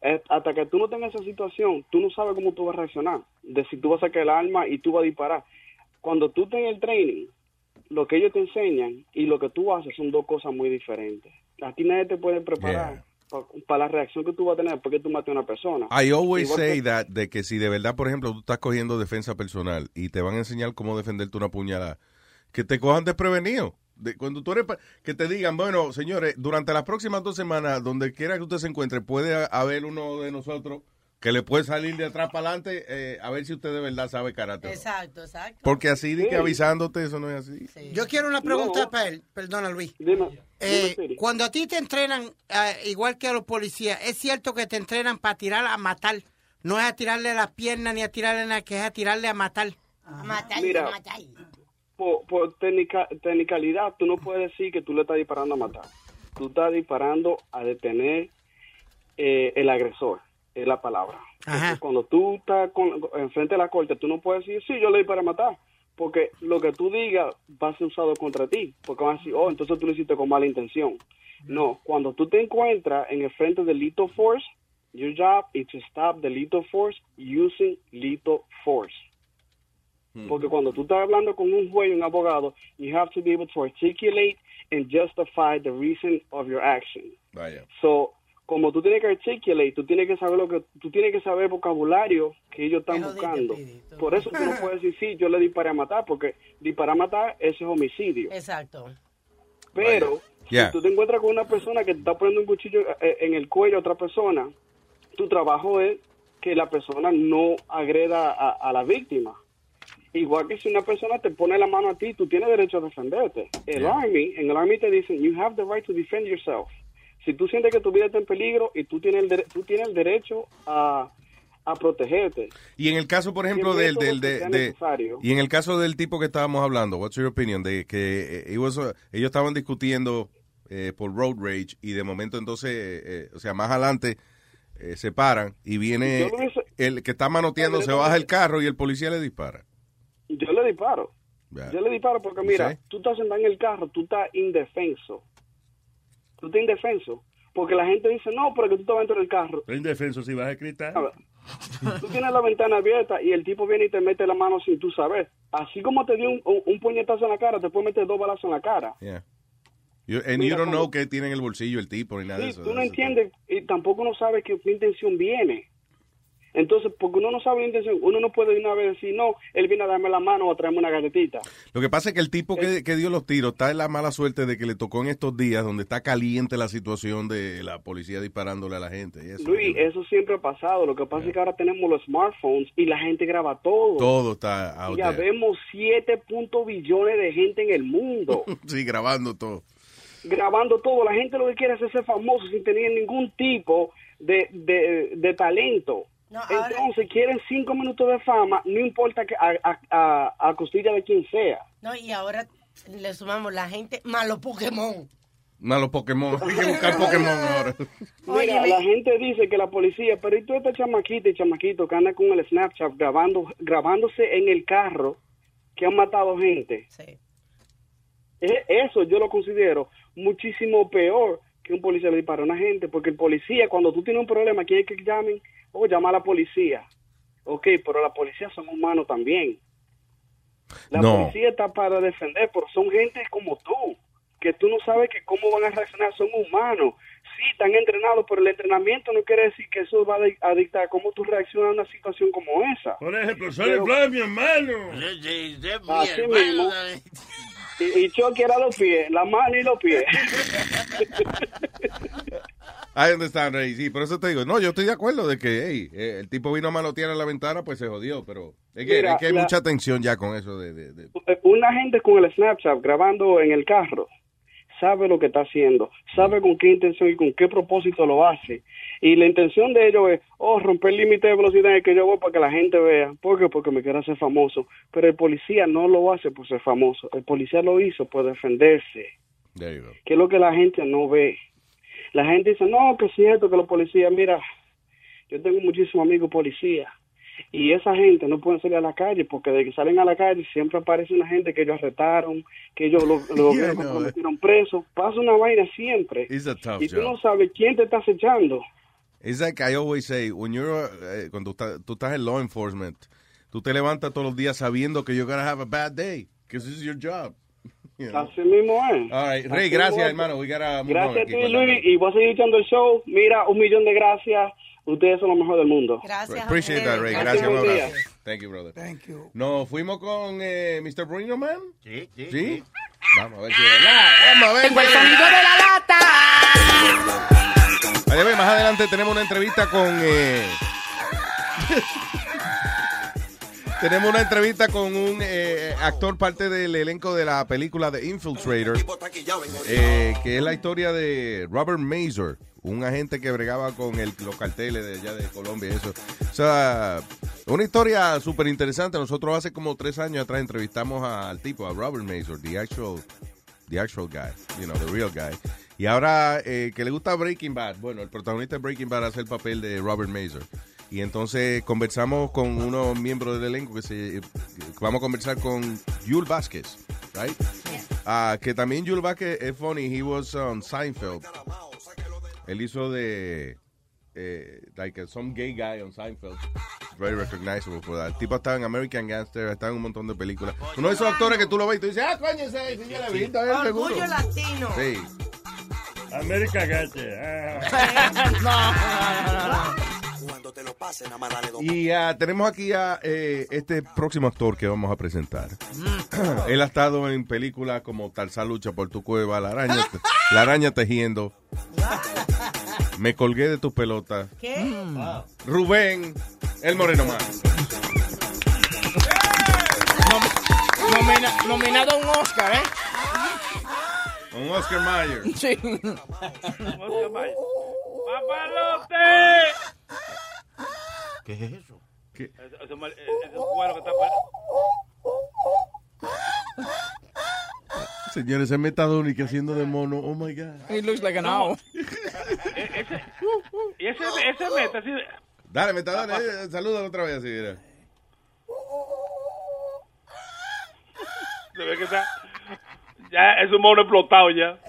eh, hasta que tú no tengas esa situación, tú no sabes cómo tú vas a reaccionar, de si tú vas a sacar el arma y tú vas a disparar. Cuando tú estás en el training, lo que ellos te enseñan y lo que tú haces son dos cosas muy diferentes. A ti nadie te puede preparar para la reacción que tú vas a tener porque tú mates a una persona. I always Igual say que- that de que si de verdad, por ejemplo, tú estás cogiendo defensa personal y te van a enseñar cómo defenderte una puñalada, que te cojan desprevenido. De, cuando tú eres que te digan, bueno, señores, durante las próximas dos semanas, donde quiera que usted se encuentre, puede ha- haber uno de nosotros que le puede salir de atrás para adelante eh, a ver si usted de verdad sabe karate. Exacto, exacto. Porque así de que Sí. avisándote, eso no es así. Yo quiero una pregunta No. para él. Perdona, Luis. Dime, Eh, cuando a ti te entrenan, eh, igual que a los policías, ¿es cierto que te entrenan para tirar a matar? No es a tirarle las piernas ni a tirarle nada, que es a tirarle a matar. A matar, Mira. a matar. por, por técnica, technicalidad, tú no puedes decir que tú le estás disparando a matar. Tú estás disparando a detener eh, el agresor, es la palabra. Cuando tú estás con, enfrente de la corte, tú no puedes decir, sí, yo le disparé a matar. Porque lo que tú digas va a ser usado contra ti. Porque van a decir, oh, entonces tú lo hiciste con mala intención. No, cuando tú te encuentras en el frente de lethal force, your job is to stop the lethal force using lethal force. Porque cuando tú estás hablando con un juez un abogado, you have to be able to articulate and justify the reason of your action. Vaya. So, como tú tienes que articulate, tú tienes que saber lo que tú tienes que saber el vocabulario que ellos están buscando. Por eso tú no *laughs* puedes decir sí, yo le disparé a matar, porque disparar a matar eso es homicidio. Exacto. Pero Yeah. si tú te encuentras con una persona que te está poniendo un cuchillo eh, en el cuello a otra persona, tu trabajo es que la persona no agreda a, a la víctima. Igual que si una persona te pone la mano a ti, tú tienes derecho a defenderte. El Army, en el Army te dicen, you have the right to defend yourself. Si tú sientes que tu vida está en peligro y tú tienes el, tú tienes el derecho a, a protegerte. Y en el caso, por ejemplo, del, del de, y en el caso del tipo que estábamos hablando, what's your opinion de que eh, was, uh, ellos estaban discutiendo eh, por road rage y de momento entonces, eh, eh, o sea, más adelante eh, se paran y viene el que está manoteando, se baja el carro y el policía le dispara. Yo le disparo. Yo le disparo porque, mira, Sí. tú estás sentado en el carro, tú estás indefenso. Tú estás indefenso. Porque la gente dice, no, pero que tú estabas dentro del carro. Estoy indefenso si vas a gritar. A ver, Tú tienes la ventana abierta y el tipo viene y te mete la mano sin tú saber. Así como te dio un, un- un puñetazo en la cara, te puede meter dos balazos en la cara. Yeah. You- and Mira, you don't know qué tiene en el bolsillo el tipo ni nada de Sí, eso. tú no entiendes y tampoco no sabes qué intención viene. Entonces, porque uno no sabe la intención, uno no puede de una vez decir, no, él viene a darme la mano o a traerme una galletita. Lo que pasa es que el tipo que, que dio los tiros está en la mala suerte de que le tocó en estos días donde está caliente la situación de la policía disparándole a la gente. y eso. Luis, eso siempre ha pasado. Lo que pasa es que ahora tenemos los smartphones y la gente graba todo. Todo está out Ya there. vemos 7 punto billones de gente en el mundo *laughs* Sí, grabando todo. grabando todo. La gente lo que quiere es ser famoso sin tener ningún tipo de, de, de talento. Entonces quieren cinco minutos de fama, no importa que a, a, a, a costilla de quien sea. No, y ahora le sumamos la gente malo Pokémon. Malo Pokémon. Hay que buscar Pokémon *laughs* ahora. Mira, la gente dice que la policía, pero ¿y tú esta chamaquita y chamaquito que anda con el Snapchat grabando, grabándose en el carro que han matado gente? E- Eso yo lo considero muchísimo peor que un policía le dispara a una gente, porque el policía, cuando tú tienes un problema, ¿quién es que llamen? O llama a la policía. Ok, pero la policía son humanos también. La No. policía está para defender, pero son gente como tú, que tú no sabes que cómo van a reaccionar, son humanos. Sí, están entrenados, pero el entrenamiento no quiere decir que eso va a, di- a dictar cómo tú reaccionas a una situación como esa. Por ejemplo, sale Pero- Flavio, mi hermano. Así mismo. Y, y Chucky era los pies, la mano y los pies. *laughs* I understand, Rey. Sí, por eso te digo. No, yo estoy de acuerdo de que hey, eh, el tipo vino a manotear a la ventana, pues se jodió. Pero es que, Mira, es que hay la- mucha tensión ya con eso de... de- de- Una gente con el Snapchat grabando en el carro sabe lo que está haciendo, sabe con qué intención y con qué propósito lo hace. Y la intención de ellos es, oh, romper el límite de velocidad en el que yo voy para que la gente vea. ¿Por qué? Porque me quiero hacer famoso. Pero el policía no lo hace por ser famoso. El policía lo hizo por defenderse. Que es lo que la gente no ve. La gente dice, no, que es cierto que los policías, mira, yo tengo muchísimos amigos policías y esa gente no puede salir a la calle porque de que salen a la calle siempre aparece una gente que ellos arrestaron, que ellos lo, *laughs* lo, Yeah, no, eh. metieron preso. Pasa una vaina siempre y tú job. no sabes quién te está acechando. It's like I always say, when you're, eh, cuando está- tú estás en law enforcement, tú te levantas todos los días sabiendo que you're gonna have a bad day, because this is your job. You know. Así mismo es. All right. Rey, Así gracias, es. hermano. We gotta move on Gracias a ti, Luis, y voy a seguir echando el show. Mira, un millón de gracias. Ustedes son lo mejor del mundo. Gracias. Appreciate that, Ray. Gracias, Gracias. Thank you, brother. Thank you. Nos fuimos con eh, Mr. Bruno Man. Sí, sí. ¿Sí? Vamos a ver si es verdad. Vamos a ver. Tengo el sonido de la lata. Más adelante tenemos una entrevista con. eh, tenemos una entrevista con un eh, actor, parte del elenco de la película The Infiltrator, eh, que es la historia de Robert Mazur, un agente que bregaba con el- los carteles de allá de Colombia eso. O sea, una historia súper interesante. Nosotros hace como tres años atrás entrevistamos al tipo, a Robert Mazur, the actual the actual guy, you know, the real guy. Y ahora eh, que le gusta Breaking Bad, bueno, el protagonista de Breaking Bad hace el papel de Robert Mazur. Y entonces conversamos con unos miembros del elenco que se que vamos a conversar con Yul Vázquez, right? Ah, que también Yul Vázquez es funny, he was on Seinfeld. Él hizo de eh, like some gay guy on Seinfeld. Very recognizable for that. El tipo estaba en American Gangster, estaba en un montón de películas. Uno de esos actores que tú lo ves y tú dices, ah, coño, ese sí, eh, seguro. Orgullo latino. Sí. América Gache. *laughs* *laughs* Cuando te lo pasen, nada más dale dos Y ah, tenemos aquí a eh, este próximo actor que vamos a presentar. Él ha estado en películas como Tarzán lucha por tu cueva, La araña, la araña tejiendo. Me colgué de tus pelotas. ¿Qué? Rubén, el moreno más. Nomina- nominado a un Oscar, ¿eh? Un Oscar Mayer. Sí. ¡Papalote! ¿Qué es eso? Ese, ese mal- ese cuero que está Señores, ese metadón y que haciendo de mono. Oh my God. He looks like an owl. Ese- y ese, ese meta así. Dale, metadón, eh, salúdalo otra vez así, mira. Se ve que está. Ya es un mono explotado ya.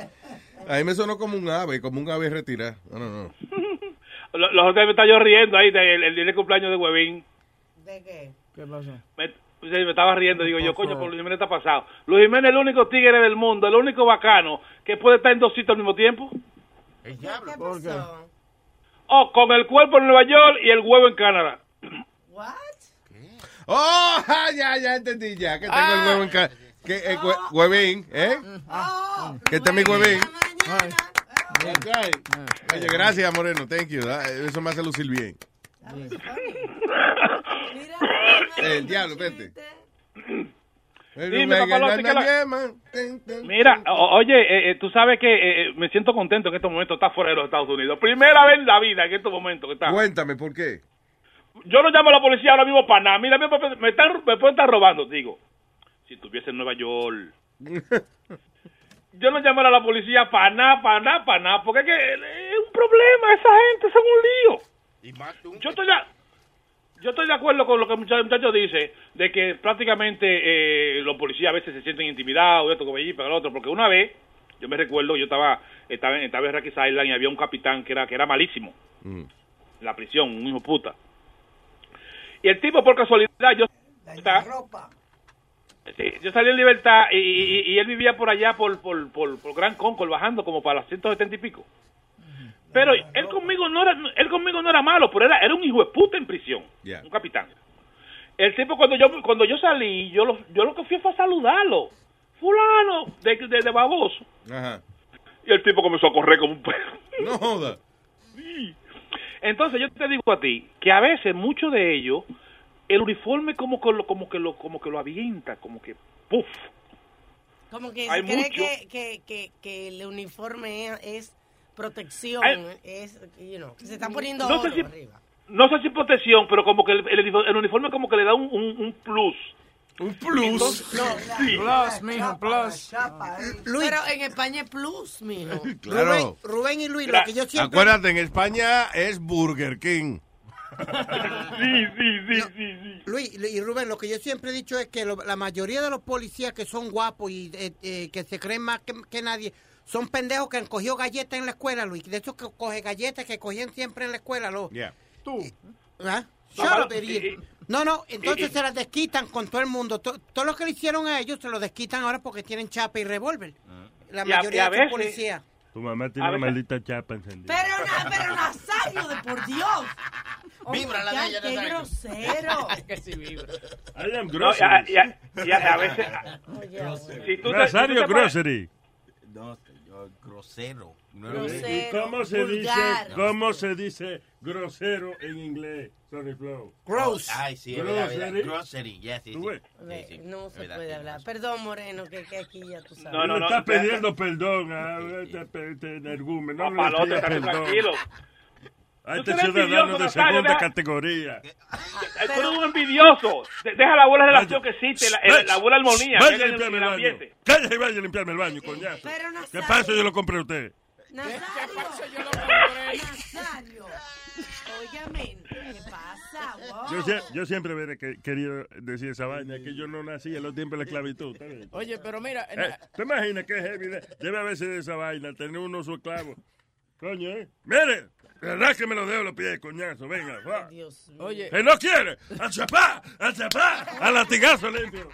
A mí me sonó como un ave, como un ave retirada. No, no, no. Los, los otros me está yo riendo ahí del el día de cumpleaños de Huevín. ¿De qué? ¿Qué pasó? Me, me estaba riendo, digo yo, coño, por Luis Jiménez está pasado. Luis Jiménez es el único tigre del mundo, el único bacano que puede estar en dos sitios al mismo tiempo. El diablo. ¿Por qué? Oh, con el cuerpo en Nueva York y el huevo en Canadá. Oh, *laughs* ya, ya entendí ya. Que tengo el huevo en casa. Que, eh, hue- huevín, ¿eh? que este es mi huevín. That's right. Oye, gracias, Moreno. Thank you. Eso me hace lucir bien. El diablo, vete. Dime, la- Mira, oye, eh, eh, tú sabes que eh, eh, me siento contento en estos momentos estar fuera de los Estados Unidos. Primera vez en la vida en estos momentos que está. Cuéntame, ¿por qué? Yo no llamo a la policía ahora mismo para nada. Mira, me están, me pueden estar robando. Digo, si estuviese en Nueva York. *laughs* Yo no llamaría a la policía para nada, para nada, para nada. Porque es que eh, es un problema. Esa gente son un lío. Yo estoy, ya, yo estoy de acuerdo con lo que el muchacho, el muchacho dice, de que prácticamente eh, los policías a veces se sienten intimidados, esto, como allí, pero el otro. Porque una vez, yo me recuerdo, yo estaba, estaba, en- estaba en Rikers Island y había un capitán que era, que era malísimo Mm. en la prisión, un hijo puta. Y el tipo, por casualidad, yo, está- sí, yo salí en libertad y, y- y él vivía por allá, por, por, por, por Gran Concord, bajando como para las 170 y pico. Pero él conmigo no era, él conmigo no era malo, pero era, era un hijo de puta en prisión, Yeah. un capitán. El tipo cuando yo cuando yo salí, yo lo, yo lo que fui fue a saludarlo, fulano, de, de, de baboso. Ajá. Y el tipo comenzó a correr como un perro. *laughs* No joda. Sí. Entonces yo te digo a ti que a veces mucho de ello el uniforme como que lo como que lo como que lo avienta, como que puf. Como que Hay se cree mucho. que, que, que, que el uniforme es, es protección, Hay- es, you know, se están poniendo No sé oro si- arriba. No sé si protección, pero como que el, el, el uniforme como que le da un, un, un plus. Un plus. *laughs* sí. Plus, mijo, plus. Pero en España es plus, mijo. *laughs* Claro. Rubén, Rubén y Luis, lo que yo siempre... Acuérdate, en España es Burger King. Sí, sí, sí, sí, sí. Luis y Rubén, lo que yo siempre he dicho es que lo- la mayoría de los policías que son guapos y eh, eh, que se creen más que, que nadie son pendejos que han cogido galletas en la escuela, Luis. De hecho, que coge galletas que cogían siempre en la escuela. Los, Yeah. Tú. ¿Ah? Up, idiot. y- y- No, no, entonces se las desquitan con todo el mundo. To- todo lo que le hicieron a ellos se lo desquitan ahora porque tienen chapa y revólver. La Y a- mayoría y a de los policías. Tu mamá tiene una maldita chapa encendida. Pero, na- pero Nazario, de por Dios. Vibra la Ya, de ella, qué grosero. *laughs* que sí vibra. I am No, grocery. y a, y a- y a- a veces... *laughs* si tú te- te Grocery. No, yo, grosero. No, ¿Y cómo se dice, cómo se dice grosero en inglés? Sorry, Flow. Gross. Ay, sí, es verdad, Grocery. yes, sí, No es se verdad, puede hablar. Perdón, Moreno, que, que aquí ya tú sabes. No, no, no, está espera. pidiendo perdón a este, pe- este energúmeno. No estate perdón. tranquilo. A este ciudadano de segunda deja- categoría. Eh, Tú eres un envidioso. De- Deja la buena relación que existe, la, la, la buena armonía. Vaya que a limpiarme el el baño. Cállate y vaya a limpiarme el baño, coñazo. Pero ¿Qué pasa? Yo lo compré a usted. Nazario. Nazario. Óigame, ¿qué pasa? Wow. Yo, sie- yo siempre hubiera que- querido decir esa vaina, que yo no nací en los tiempos de la esclavitud. Oye, pero mira, Eh, ¿Te imaginas qué heavy de- debe a veces de esa vaina, tener uno su esclavo? Coño, ¿eh? Mire, verdad que me lo dejo los pies, coñazo, venga, va. Oye. ¡Que no quiere! ¡A chapá! ¡A chapá! ¡A latigazo limpio!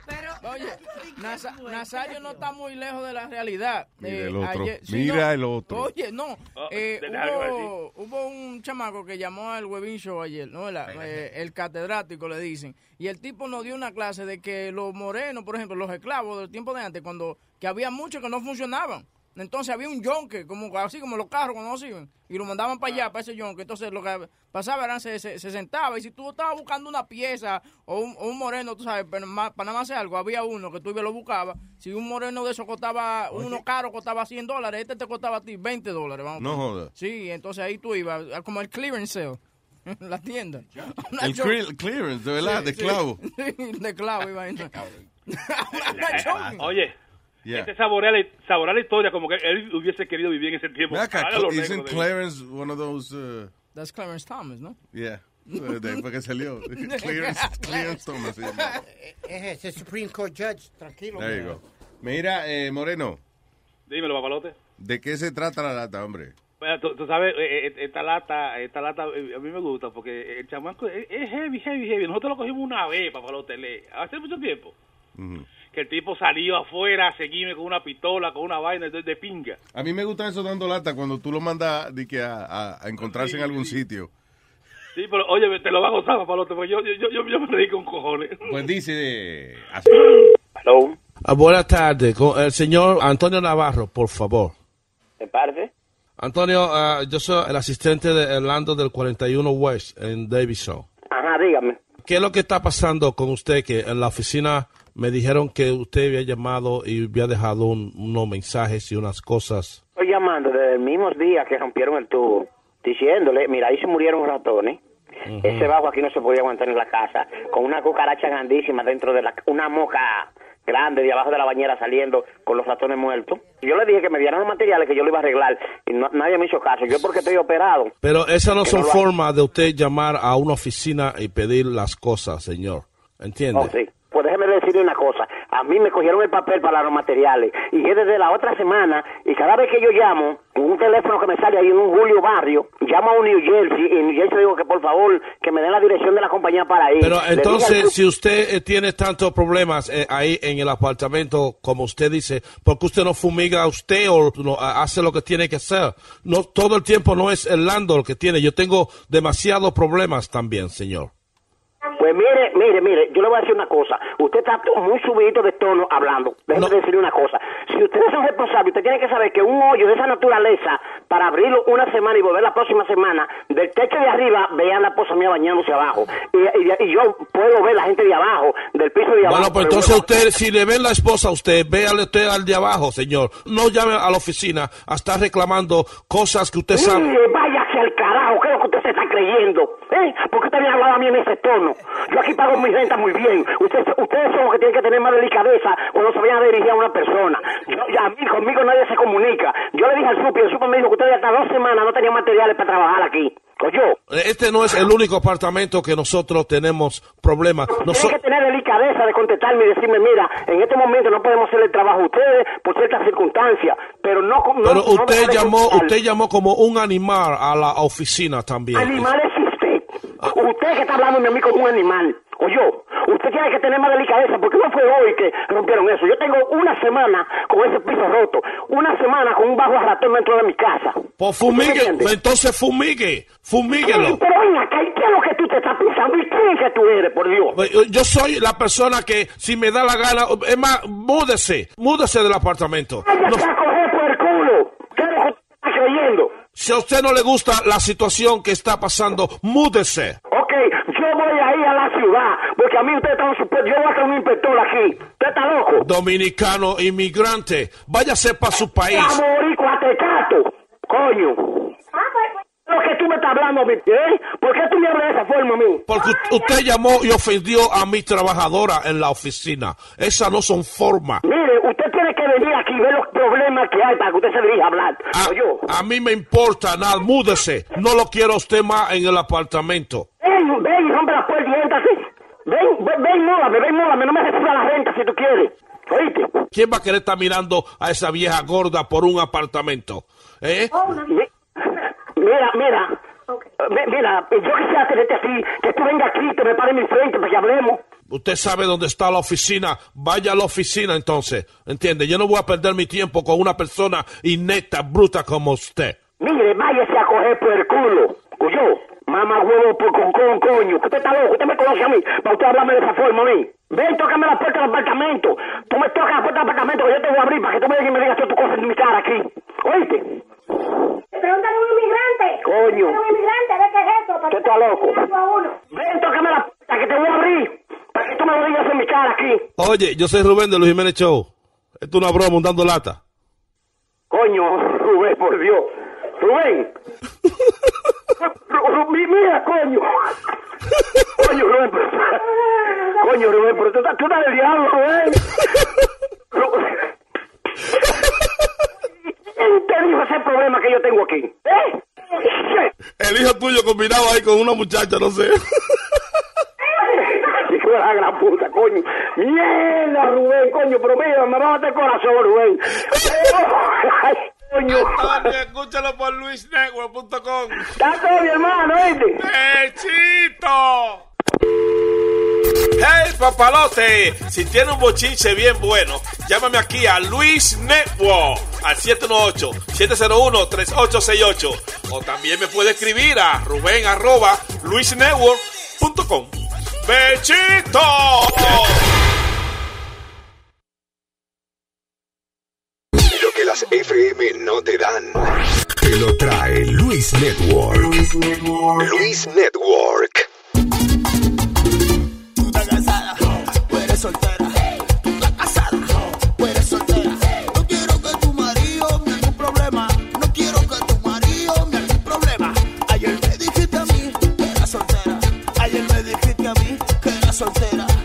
Oye, *laughs* Nasa- Nazario no está muy lejos de la realidad. Mira Eh, el otro. sí, Mira no. el otro. Oye, no. Oh, eh, hubo, hubo un chamaco que llamó al Webin Show ayer, ¿no? La- eh, el catedrático le dicen. Y el tipo nos dio una clase de que los morenos, por ejemplo, los esclavos del tiempo de antes, cuando que había muchos que no funcionaban. Entonces había un yonque, como, así como los carros sirven, y lo mandaban para allá, para ese yonque. Entonces lo que pasaba era se, se, se sentaba, y si tú estabas buscando una pieza o un, o un moreno, tú sabes, para nada más hacer algo, había uno que tú ibas lo buscabas. Si un moreno de eso costaba, uno caro costaba 100 dólares, este te costaba a ti 20 dólares. Vamos a No poner. joda. Sí, entonces ahí tú ibas, como el clearance sale, en *laughs* la tienda. Una El clear- clearance, de verdad, de clavo. *laughs* Sí, de clavo iba *laughs* a Oye, Yeah. este saborea la, saborea la historia como que él hubiese querido vivir en ese tiempo. Acá, Isn't Clarence one of those... Uh, That's Clarence Thomas, ¿no? yeah. *laughs* De ahí fue que salió. *laughs* Clarence, Clarence Thomas. *laughs* Es ese Supreme Court Judge, tranquilo. There you go. Mira, eh, Moreno, Dímelo, papalote. ¿de qué se trata la lata, hombre? Bueno, tú, tú sabes, eh, eh, esta lata, esta lata eh, a mí me gusta porque el chamaco es, es heavy, heavy, heavy. Nosotros lo cogimos una vez, papalote, le- hace mucho tiempo. Que el tipo salió afuera a seguirme con una pistola, con una vaina de, de pinga. A mí me gusta eso dando lata cuando tú lo mandas de que a, a- a encontrarse en algún sitio. Sí, pero oye, te lo va a gozar, papalote, porque yo, yo, yo, me reí con cojones. *laughs* Pues dice... así. Ah, buenas tardes, con el señor Antonio Navarro, por favor. ¿De parte? Antonio, ah, yo soy el asistente de Orlando del 41 West en Davison. Ajá, dígame. ¿Qué es lo que está pasando con usted? Que en la oficina me dijeron que usted había llamado y había dejado un- unos mensajes y unas cosas. Estoy llamando desde el mismo día que rompieron el tubo, diciéndole, mira, ahí se murieron ratones. Ese bajo aquí no se podía aguantar en la casa, con una cucaracha grandísima dentro de la... una moca grande de abajo de la bañera saliendo con los ratones muertos. Yo le dije que me dieran los materiales que yo lo iba a arreglar y no- nadie me hizo caso. Yo porque estoy operado. Pero esas no son no formas de usted llamar a una oficina y pedir las cosas, señor. ¿Entiende? Oh, sí. Pues déjeme decirle una cosa. A mí me cogieron el papel para los materiales. Y es desde la otra semana. Y cada vez que yo llamo, un teléfono que me sale ahí en un Julio Barrio, llamo a un New Jersey. Y en New Jersey digo que por favor, que me den la dirección de la compañía para ir. Pero entonces, si usted eh, tiene tantos problemas eh, ahí en el apartamento, como usted dice, ¿por qué usted no fumiga a usted o no, hace lo que tiene que hacer? No, todo el tiempo no es el landlord que tiene. Yo tengo demasiados problemas también, señor. Pues mire, mire, mire, yo le voy a decir una cosa. Usted está muy subido de tono hablando. Déjeme decirle una cosa. Si ustedes son responsables, usted tiene que saber que un hoyo de esa naturaleza, para abrirlo una semana y volver la próxima semana, del techo de arriba, vean la esposa mía bañándose abajo. Y, y- y yo puedo ver la gente de abajo, del piso de abajo. Bueno, pues entonces usted, si le ven la esposa a usted, véale usted al de abajo, señor. No llame a la oficina a estar reclamando cosas que usted sabe. Váyase al carajo, ¿qué es lo que creyendo? ¿Eh? ¿Por qué usted me ha hablado a mí en ese tono? Yo aquí pago mi renta muy bien. Ustedes, ustedes son los que tienen que tener más delicadeza cuando se vayan a dirigir a una persona. Yo, a mí, conmigo nadie se comunica. Yo le dije al supi, el supi me dijo que ustedes hasta dos semanas no tenían materiales para trabajar aquí. Este no es el único apartamento que nosotros tenemos problemas. Noso- tienen que tener delicadeza de contestarme y decirme, mira, en este momento no podemos hacer el trabajo a ustedes por ciertas circunstancias, pero no... no pero usted llamó, usted llamó como un animal a la oficina también. Animal es usted. Usted que está hablando de mí como un animal o yo. Usted tiene que tener más delicadeza porque no fue hoy que rompieron eso. Yo tengo una semana con ese piso roto, una semana con un bajo ratón dentro de mi casa. Pues fumigue, entonces fumigue, fumíguelo. Sí, pero venga, ¿qué, ¿qué es lo que tú te estás pensando? ¿Y quién es que tú eres, por Dios? Pues, yo soy la persona que, si me da la gana, es más, múdese, múdese del apartamento. Vaya, no. a coger por el culo. ¿Qué es lo que estás creyendo? Si a usted no le gusta la situación que está pasando, múdese. Ok, voy a ir a la ciudad, porque a mí usted está supuesto, yo voy a hacer un inspector aquí. ¿Usted está loco? Dominicano, inmigrante, váyase para su país. Amoricua, tecato, coño. Ah, pues, pues. Lo que tú me estás hablando, ¿eh? ¿Por qué tú me hablas de esa forma a mí? Porque usted llamó y ofendió a mi trabajadora en la oficina. Esas no son formas. Mire, usted tiene que venir aquí y ver los problemas que hay para que usted se dirija a hablar. A, yo. mí me importa nada, múdese. No lo quiero a usted más en el apartamento ven, ven y rompe la puerta y entra así. Ven, ven, ven, múdame, ven, múdame, no me reciba la renta si tú quieres. ¿Oíste? ¿Quién va a querer estar mirando a esa vieja gorda por un apartamento? ¿Eh? Mira, mira. Mira, yo quisiera tenerte así, que tú vengas aquí, te me pare mi frente para que hablemos. Usted sabe dónde está la oficina. Vaya a la oficina entonces. ¿Entiende? Yo no voy a perder mi tiempo con una persona inecta, bruta como usted. Mire, váyase a coger por el culo, cuyo. Mamá huevo por con, con coño. Usted está loco, usted me conoce a mí. Para usted hablarme de esa forma a mí. Ven, tócame la puerta del apartamento. Tú me tocas la puerta del apartamento que yo te voy a abrir para que tú me digas y me digas todas tus cosas en mi cara aquí. ¿Oíste? Pregúntale a un inmigrante. Coño. Un inmigrante, ¿de qué es está loco? Ven, tócame la puerta que te voy a abrir para que tú me lo digas en mi cara aquí. Oye, yo soy Rubén de Luis Jiménez Show. Esto es una broma, un dando lata. Coño, *laughs* Rubén, por Dios. Rubén. *laughs* Mira, coño. Coño, Rubén, pero... Coño, Rubén, pero tú estás, tú estás diablo, Rubén. Rubén. Te dijo ese problema que yo tengo aquí. ¿Eh? El hijo tuyo combinado ahí con una muchacha, no sé. Hijo de la gran puta, coño. Mierda, Rubén, coño, pero mira, me va a matar el corazón, Rubén. *laughs* coño. *laughs* Escúchalo por luisnetwork.com. Taco, mi hermano, ¿oíste? ¡Pechito! ¡Hey, papalote! Si tiene un bochinche bien bueno, llámame aquí a Luis Network al 718-701-3868. O también me puede escribir a ruben arroba luisnetwork.com. ¡Bechito! que las FM no te dan. Te lo trae Luis Network. Luis Network. Tú estás casada, eres soltera. Tú estás casada, eres soltera. No quiero que tu marido me haga un problema. No quiero que tu marido me haga un problema. Ayer me dijiste a mí que era soltera. Ayer me dijiste a mí que era soltera.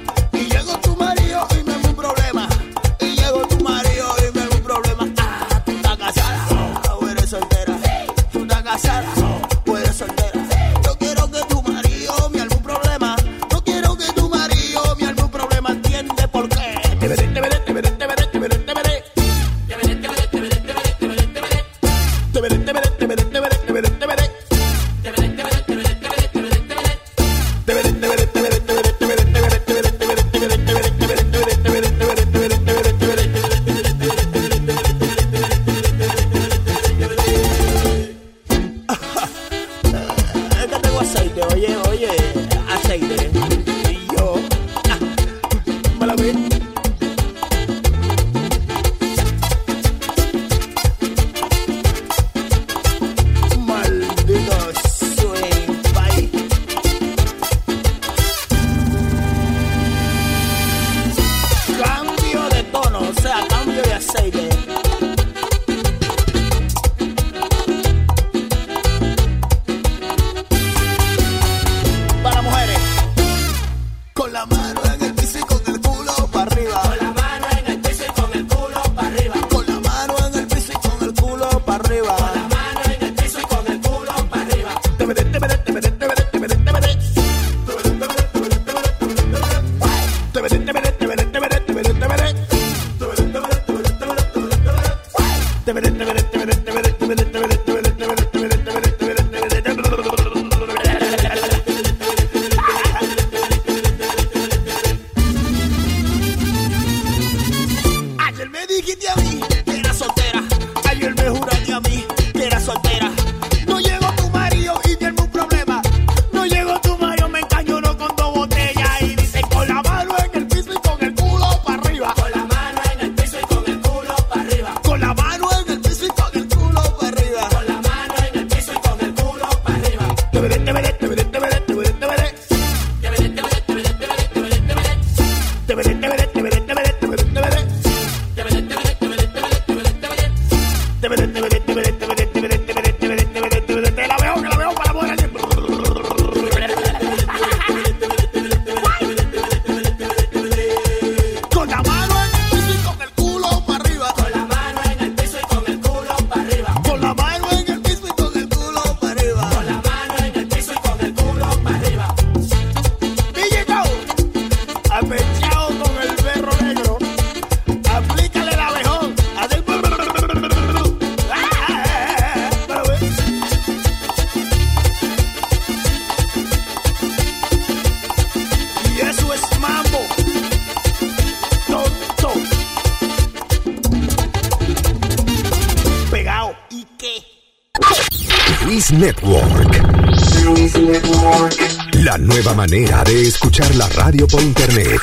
Manera de escuchar la radio por internet.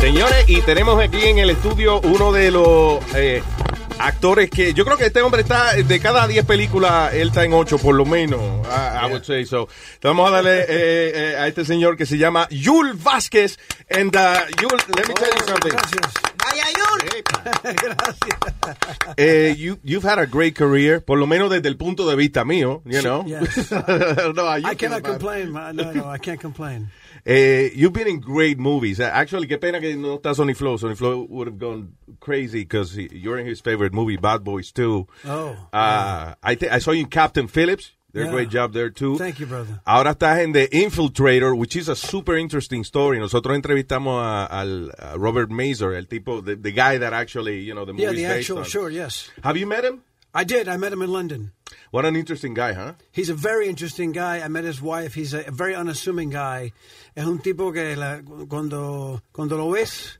Señores, y tenemos aquí en el estudio uno de los eh, actores que yo creo que este hombre está de cada 10 películas, él está en 8 por lo menos. I, I would say so. Vamos a darle eh, eh, a este señor que se llama Yul Vázquez. And uh, Yul, let me tell you something. Eh, you, you've had a great career, por lo menos desde el punto de vista mío, you know. Yes. *laughs* No, you I cannot complain. man. No, no, I can't complain. *laughs* Eh, you've been in great movies. Actually, qué pena que no está Sonny Flow. Sonny Flow would have gone crazy because you're in his favorite movie, Bad Boys 2. Oh, Uh, I, I saw you in Captain Phillips. A Yeah. great job there too. Thank you, brother. Ahora estás en The Infiltrator, which is a super interesting story. Nosotros entrevistamos a, al a Robert Mazer, el tipo, the, the guy that actually, you know, the movie Yeah, the actual, sure, yes. Have you met him? I did. I met him in London. What an interesting guy, huh? He's a very interesting guy. I met his wife. He's a, very unassuming guy. Es un tipo que la- cuando, cuando lo ves,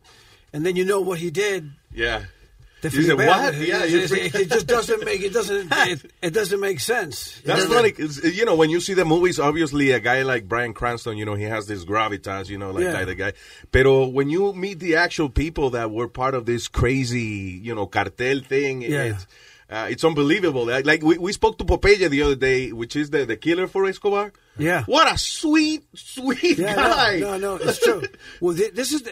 and then you know what he did. Yeah. Te You said, "What?" It- Yeah, it, it, it just doesn't make it doesn't *laughs* it, it doesn't make sense. That's funny. You know, when you see the movies, obviously a guy like Brian Cranston, you know, he has this gravitas, you know, like Yeah. like the guy. Pero when you meet the actual people that were part of this crazy, you know, cartel thing, Yeah. it's, uh, it's unbelievable. Like, like, we, we spoke to Popeye the other day, which is the, the killer for Escobar. Yeah. What a sweet, sweet Yeah, guy. No, no, no, it's true. *laughs* Well, thi- this is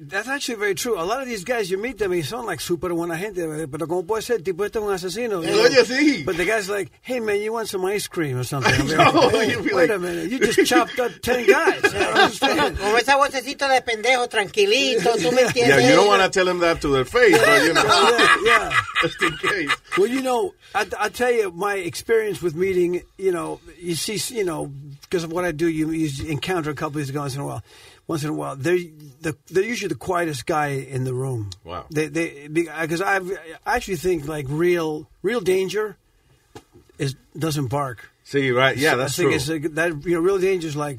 that's actually very true. A lot of these guys, you meet them, y sound like super buena gente, pero como puede ser, tipo este un asesino. you know? oye, sí. But the guy's like, hey man, you want some ice cream or something? *laughs* I'm know, like, hey, wait like- a minute, you just chopped up ten *laughs* guys. I don't esa vocecita de pendejo, tranquilito, tú me entiendes. Yeah, you don't want to tell him that to their face, but you know, yeah, yeah. just in case. Well, you know, I, I tell you, my experience with meeting, you know, you see, you know, because of what I do, you, you encounter a couple of these guys in a while. Once in a while, they're the, they're usually the quietest guy in the room. Wow. They they because I actually think like real real danger is doesn't bark. See, right? Yeah, that's I think true. It's like, that you know, real danger is like.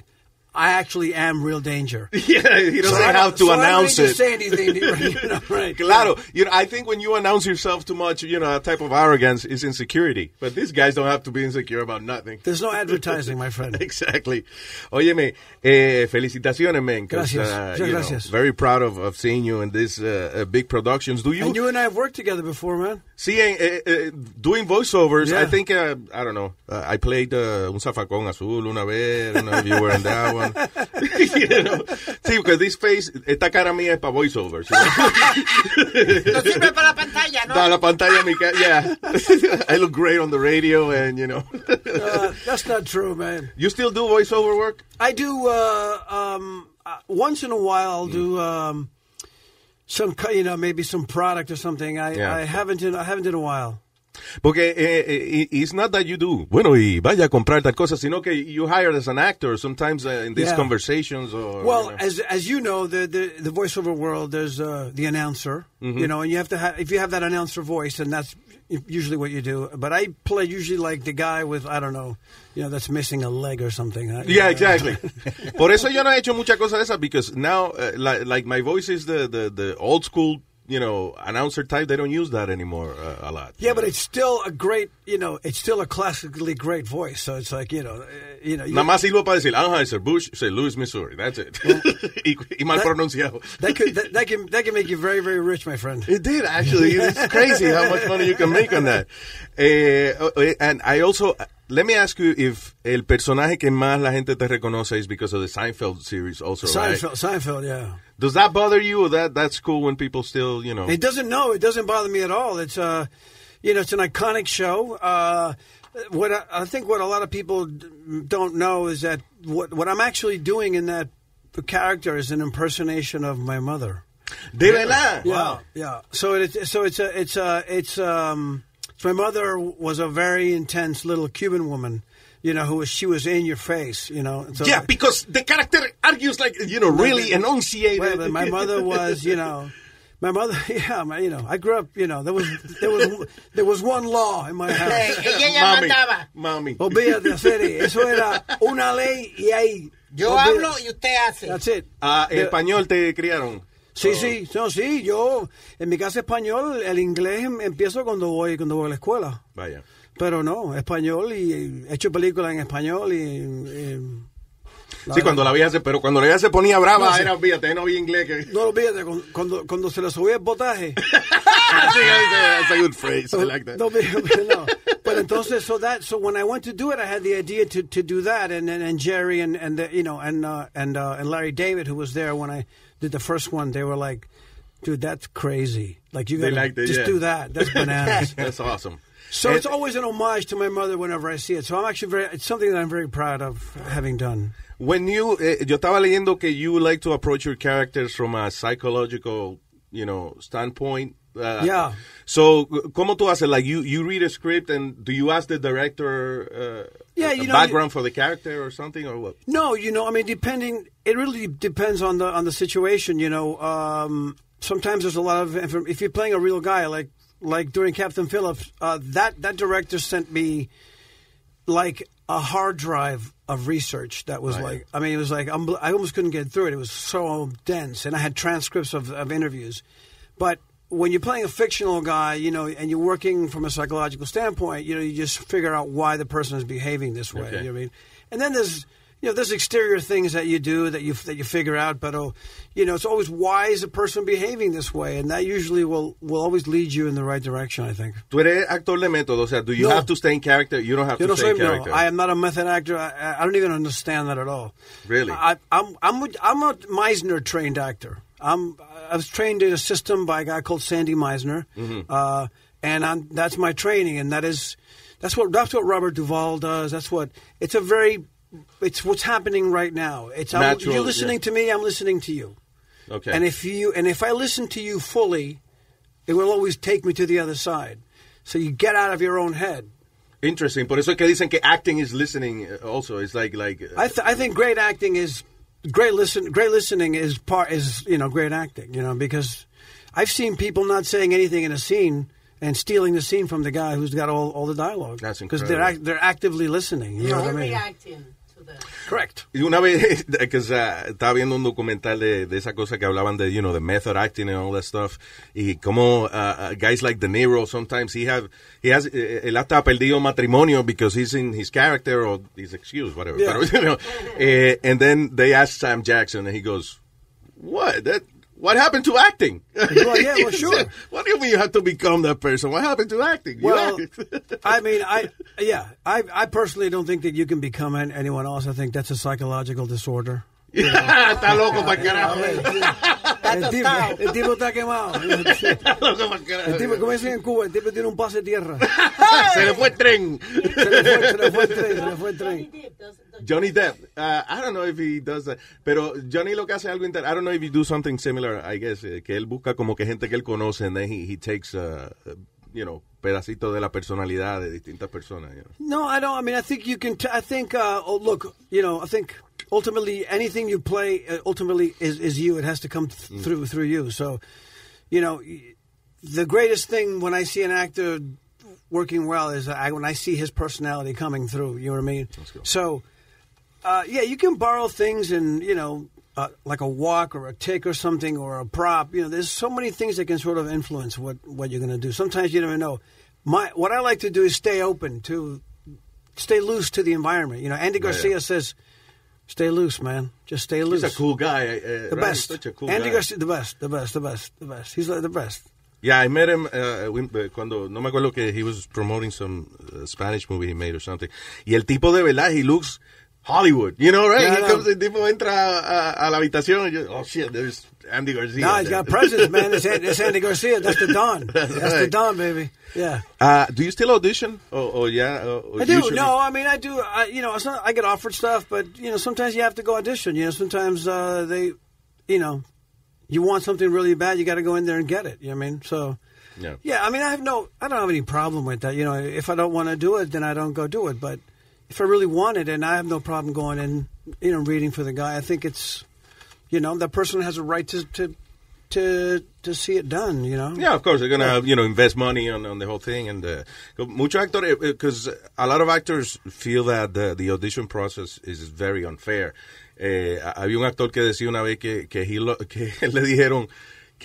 I actually am real danger. *laughs* Yeah, he doesn't So have to so announce it. say anything, *laughs* you know, right? Claro, you know, I think when you announce yourself too much, you know, a type of arrogance is insecurity. But these guys don't have to be insecure about nothing. There's no advertising, my friend. *laughs* exactly. Óyeme, eh, felicitaciones, man. Gracias. uh, Muchas you know, gracias. very proud of, of seeing you in these uh, uh, big productions. Do you? And you and I have worked together before, man. Seeing eh, eh, doing voiceovers, Yeah. I think, uh, I don't know, uh, I played uh, un zafacón azul una vez, I don't know if you were in that one. *laughs* You know? Sí, because this face, esta cara mía es para voiceovers. you know? No sirve para la pantalla, ¿no? Da la pantalla, mi ca- yeah. *laughs* I look great on the radio and, you know. Uh, that's not true, man. you still do voiceover work? I do uh, um, uh, once in a while. I'll do um, some, you know, maybe some product or something. I, Yeah. I haven't in I haven't in a while. Porque eh, eh, it's not that you do, bueno, y vaya a comprar tal cosa, sino que you hired as an actor sometimes uh, in these Yeah. conversations or... Well, you know. as as you know, the the, the voiceover world, there's uh, the announcer, Mhm. you know, and you have to have if you have that announcer voice, and that's usually what you do. But I play usually like the guy with I don't know, you know, that's missing a leg or something. I- Yeah, exactly. *laughs* Por eso yo no he hecho muchas cosas de esas, because now, uh, like, like my voice is the, the, the old school, you know, announcer type. They don't use that anymore uh, a lot. Yeah, but it's still a great, you know, it's still a classically great voice. So it's like, you know, uh, you know, Nada más sirvo para decir Anheuser Busch, say Louis, Missouri. That's it. *laughs* y, y mal That- pronunciado. that could that, that can that can make you very very rich, my friend. It did actually. It's crazy how much money you can make on that. *laughs* Eh, and I also let me ask you if el personaje que más la gente te reconoce is because of the Seinfeld series, also, right? Seinfeld, Seinfeld, yeah. Does that bother you, or that that's cool when people still, you know? It doesn't know. It doesn't bother me at all. It's uh, you know, it's an iconic show. Uh, what I, I think what a lot of people d- don't know is that what what I'm actually doing in that character is an impersonation of my mother. De verdad? Yeah, Wow. yeah. So it's so it's a it's a it's um. So my mother was a very intense little Cuban woman, you know, who was she was in your face, you know. So yeah, because the character argues like, you know, really Wait, enunciated. but my mother was, you know, my mother. *laughs* Yeah, my, you know, I grew up. You know, there was there was there was one law in my house. Ella ya mandaba. Mami. Olvídate, hacer eso era una ley y ahí. Yo olvídate. hablo y usted hace. That's it. Ah, The- español te criaron. Sí, sí, no, sí, yo en mi casa español, el inglés em- empiezo cuando voy cuando voy a la escuela. Vaya. Pero no, español y he hecho películas en español y... y- Sí, cuando la vieja se, pero cuando la vieja se ponía brava, No, era, fíjate, no había inglés. Que... No olvídate, cuando, cuando, se le subía el botaje. *laughs* Sí, that's a good phrase. I like that. No, no. But entonces, so that, so when I went to do it, I had the idea to, to do that, and and, and Jerry and and the, you know and uh, and uh, and Larry David, who was there when I did the first one, they were like, "Dude, that's crazy! Like you They gotta liked it, just yeah. do that. That's *laughs* bananas." That's awesome. So And- it's always an homage to my mother whenever I see it. So I'm actually very, it's something that I'm very proud of having done. When you, eh, yo estaba leyendo que you like to approach your characters from a psychological, you know, standpoint. Uh, Yeah. So, ¿cómo tú haces? Like, you, you read a script and do you ask the director uh, Yeah, you know, background for the character or something or what? No, you know, I mean, depending. It really depends on the on the situation. You know, um, sometimes there's a lot of if you're playing a real guy, like like during Captain Phillips, uh, that that director sent me like a hard drive of research that was Right. like I mean it was like I almost couldn't get through it. It was so dense, and I had transcripts of, of interviews. But when you're playing a fictional guy, you know, and you're working from a psychological standpoint, you know, you just figure out why the person is behaving this way. Okay. You know what I mean? And then there's you know there's exterior things that you do that you that you figure out, but oh, you know it's always why is a person behaving this way, and that usually will will always lead you in the right direction. I think. Tú eres actor de método, o sea, do you No. have to stay in character? You don't have Yo to no stay soy in no. I am not a method actor. I, I don't even understand that at all. Really? I, I'm I'm a, I'm a Meisner trained actor. I'm I was trained in a system by a guy called Sandy Meisner, Mhm. uh, and I'm, that's my training, and that is that's what that's what Robert Duvall does. That's what it's a very it's what's happening right now. It's Natural, you're listening yeah. to me. I'm listening to you. Okay. And if you and if I listen to you fully, it will always take me to the other side. So you get out of your own head. Interesting. Por eso es que dicen que acting is listening uh, also. It's like, like uh, I, th- I think great acting is great listen great listening is part is you know great acting you know because I've seen people not saying anything in a scene and stealing the scene from the guy who's got all, all the dialogue. That's incredible. because they're act- they're actively listening you know what I mean correct Y una vez *laughs* que uh, estaba viendo un documental de, de esa cosa que hablaban de, you know, the method acting and all that stuff, y como uh, uh, guys like De Niro, sometimes he have, he has, eh, él hasta ha perdido matrimonio because he's in his character or his excuse, whatever. Yeah. Pero, *laughs* you know, eh, and then they asked Sam Jackson, and he goes, "What? That? What happened to acting?" Well, yeah, *laughs* well, sure. what do you mean you have to become that person? What happened to acting? Well. *laughs* I mean, I yeah, I I personally don't think that you can become anyone else. I think that's a psychological disorder. *laughs* Está loco para carajo. El tipo, el tipo está quemado. *laughs* El tipo, como dicen en Cuba, el tipo tiene un pase de tierra. *laughs* Se le fue el tren. Se le fue, se le fue el tren, se le fue el tren. Johnny Depp. Uh, I don't know if he does that. Pero Johnny lo que hace algo inter I don't know if he do something similar, I guess, eh, que él busca como que gente que él conoce and then he, he takes, uh, you know, pedacitos de la personalidad de distintas personas. You know. No, I don't. I mean, I think you can. T- I think. Uh, oh, look, you know, I think ultimately anything you play uh, ultimately is is you. It has to come th- through through you. So, you know, the greatest thing when I see an actor working well is I, when I see his personality coming through. You know what I mean? So, uh, yeah, you can borrow things and you know. Uh, like a walk or a tick or something or a prop, you know. There's so many things that can sort of influence what, what you're going to do. Sometimes you never know. My what I like to do is stay open to stay loose to the environment. You know, Andy Garcia yeah. says, "Stay loose, man. Just stay loose." He's a cool guy. Uh, the right? best. Such a cool Andy guy. Garcia, the best, the best, the best, the best. He's like the best. Yeah, I met him uh, when- uh, cuando, no me acuerdo que he was promoting some uh, Spanish movie he made or something. Y el tipo de verdad, he looks Hollywood, you know, right? He no. comes, el tipo entra a, a la habitación y yo, oh shit, there's Andy Garcia. No, he's got presence, man. It's, *laughs* it's Andy Garcia. That's the Don. *laughs* That's the right. Don, baby. Yeah. Uh, do you still audition? Oh, or yeah? Or, or I do. usually- No, I mean, I do. I, you know, not, I get offered stuff, but you know, sometimes you have to go audition. You know, sometimes uh, they, you know, you want something really bad, you got to go in there and get it. You know what I mean? So, Yeah. yeah. I mean, I have no, I don't have any problem with that. You know, if I don't want to do it, then I don't go do it. But if I really wanted, it, and I have no problem going and you know, reading for the guy. I think it's, you know, that person has a right to to to to see it done. You know. Yeah, of course they're gonna you know invest money on, on the whole thing and uh, muchos actores because a lot of actors feel that the, the audition process is very unfair. Eh, había un actor que decía una vez que que, he lo- *laughs* que le dijeron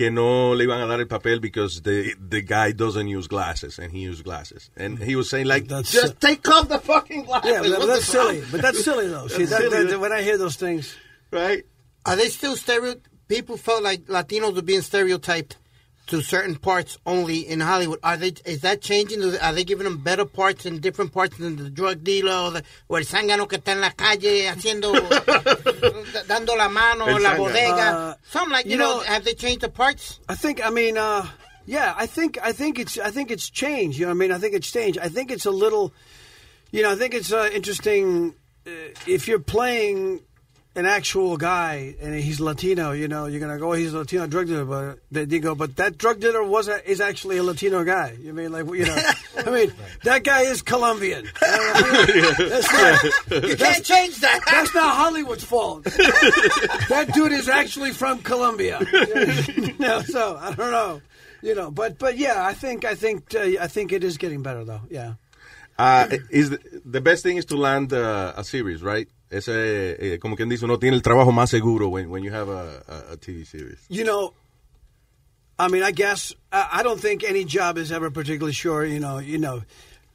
que no le iban a dar el papel because the the guy doesn't use glasses and he used glasses and he was saying like That's just take off the fucking glasses. Yeah, but What that's silly. But that's silly though. See, That's that, silly, that- right? when I hear those things, right? Are they still stereo? People felt like Latinos were being stereotyped to certain parts only in Hollywood. Are they? Is that changing? Are they giving them better parts in different parts than the drug dealer or, the, o el zángano que está en la calle haciendo, *laughs* dando la mano El la bodega? Uh, Something like you, you know, know- Have they changed the parts? I think. I mean, uh, yeah. I think. I think it's. I think it's changed. You know. I mean, I think it's changed. I think it's a little. You know. I think it's uh, interesting uh, if you're playing an actual guy and he's Latino. You know, you're gonna go. "Oh, He's a Latino drug dealer, but then you go. But that drug dealer was a, is actually a Latino guy. You mean like you know? I mean *laughs* that guy is Colombian. *laughs* That's not, You can't change that. That's not Hollywood's fault. *laughs* that dude is actually from Colombia. no, so I don't know. You know, but but yeah, I think I think uh, I think it is getting better though. Yeah. Uh, is the, the best thing is to land uh, a series, right? Ese, eh, como quien dice, uno tiene el trabajo más seguro when, when you have a, a, a TV series. You know, I mean, I guess I, I don't think any job is ever particularly sure. You know, you know,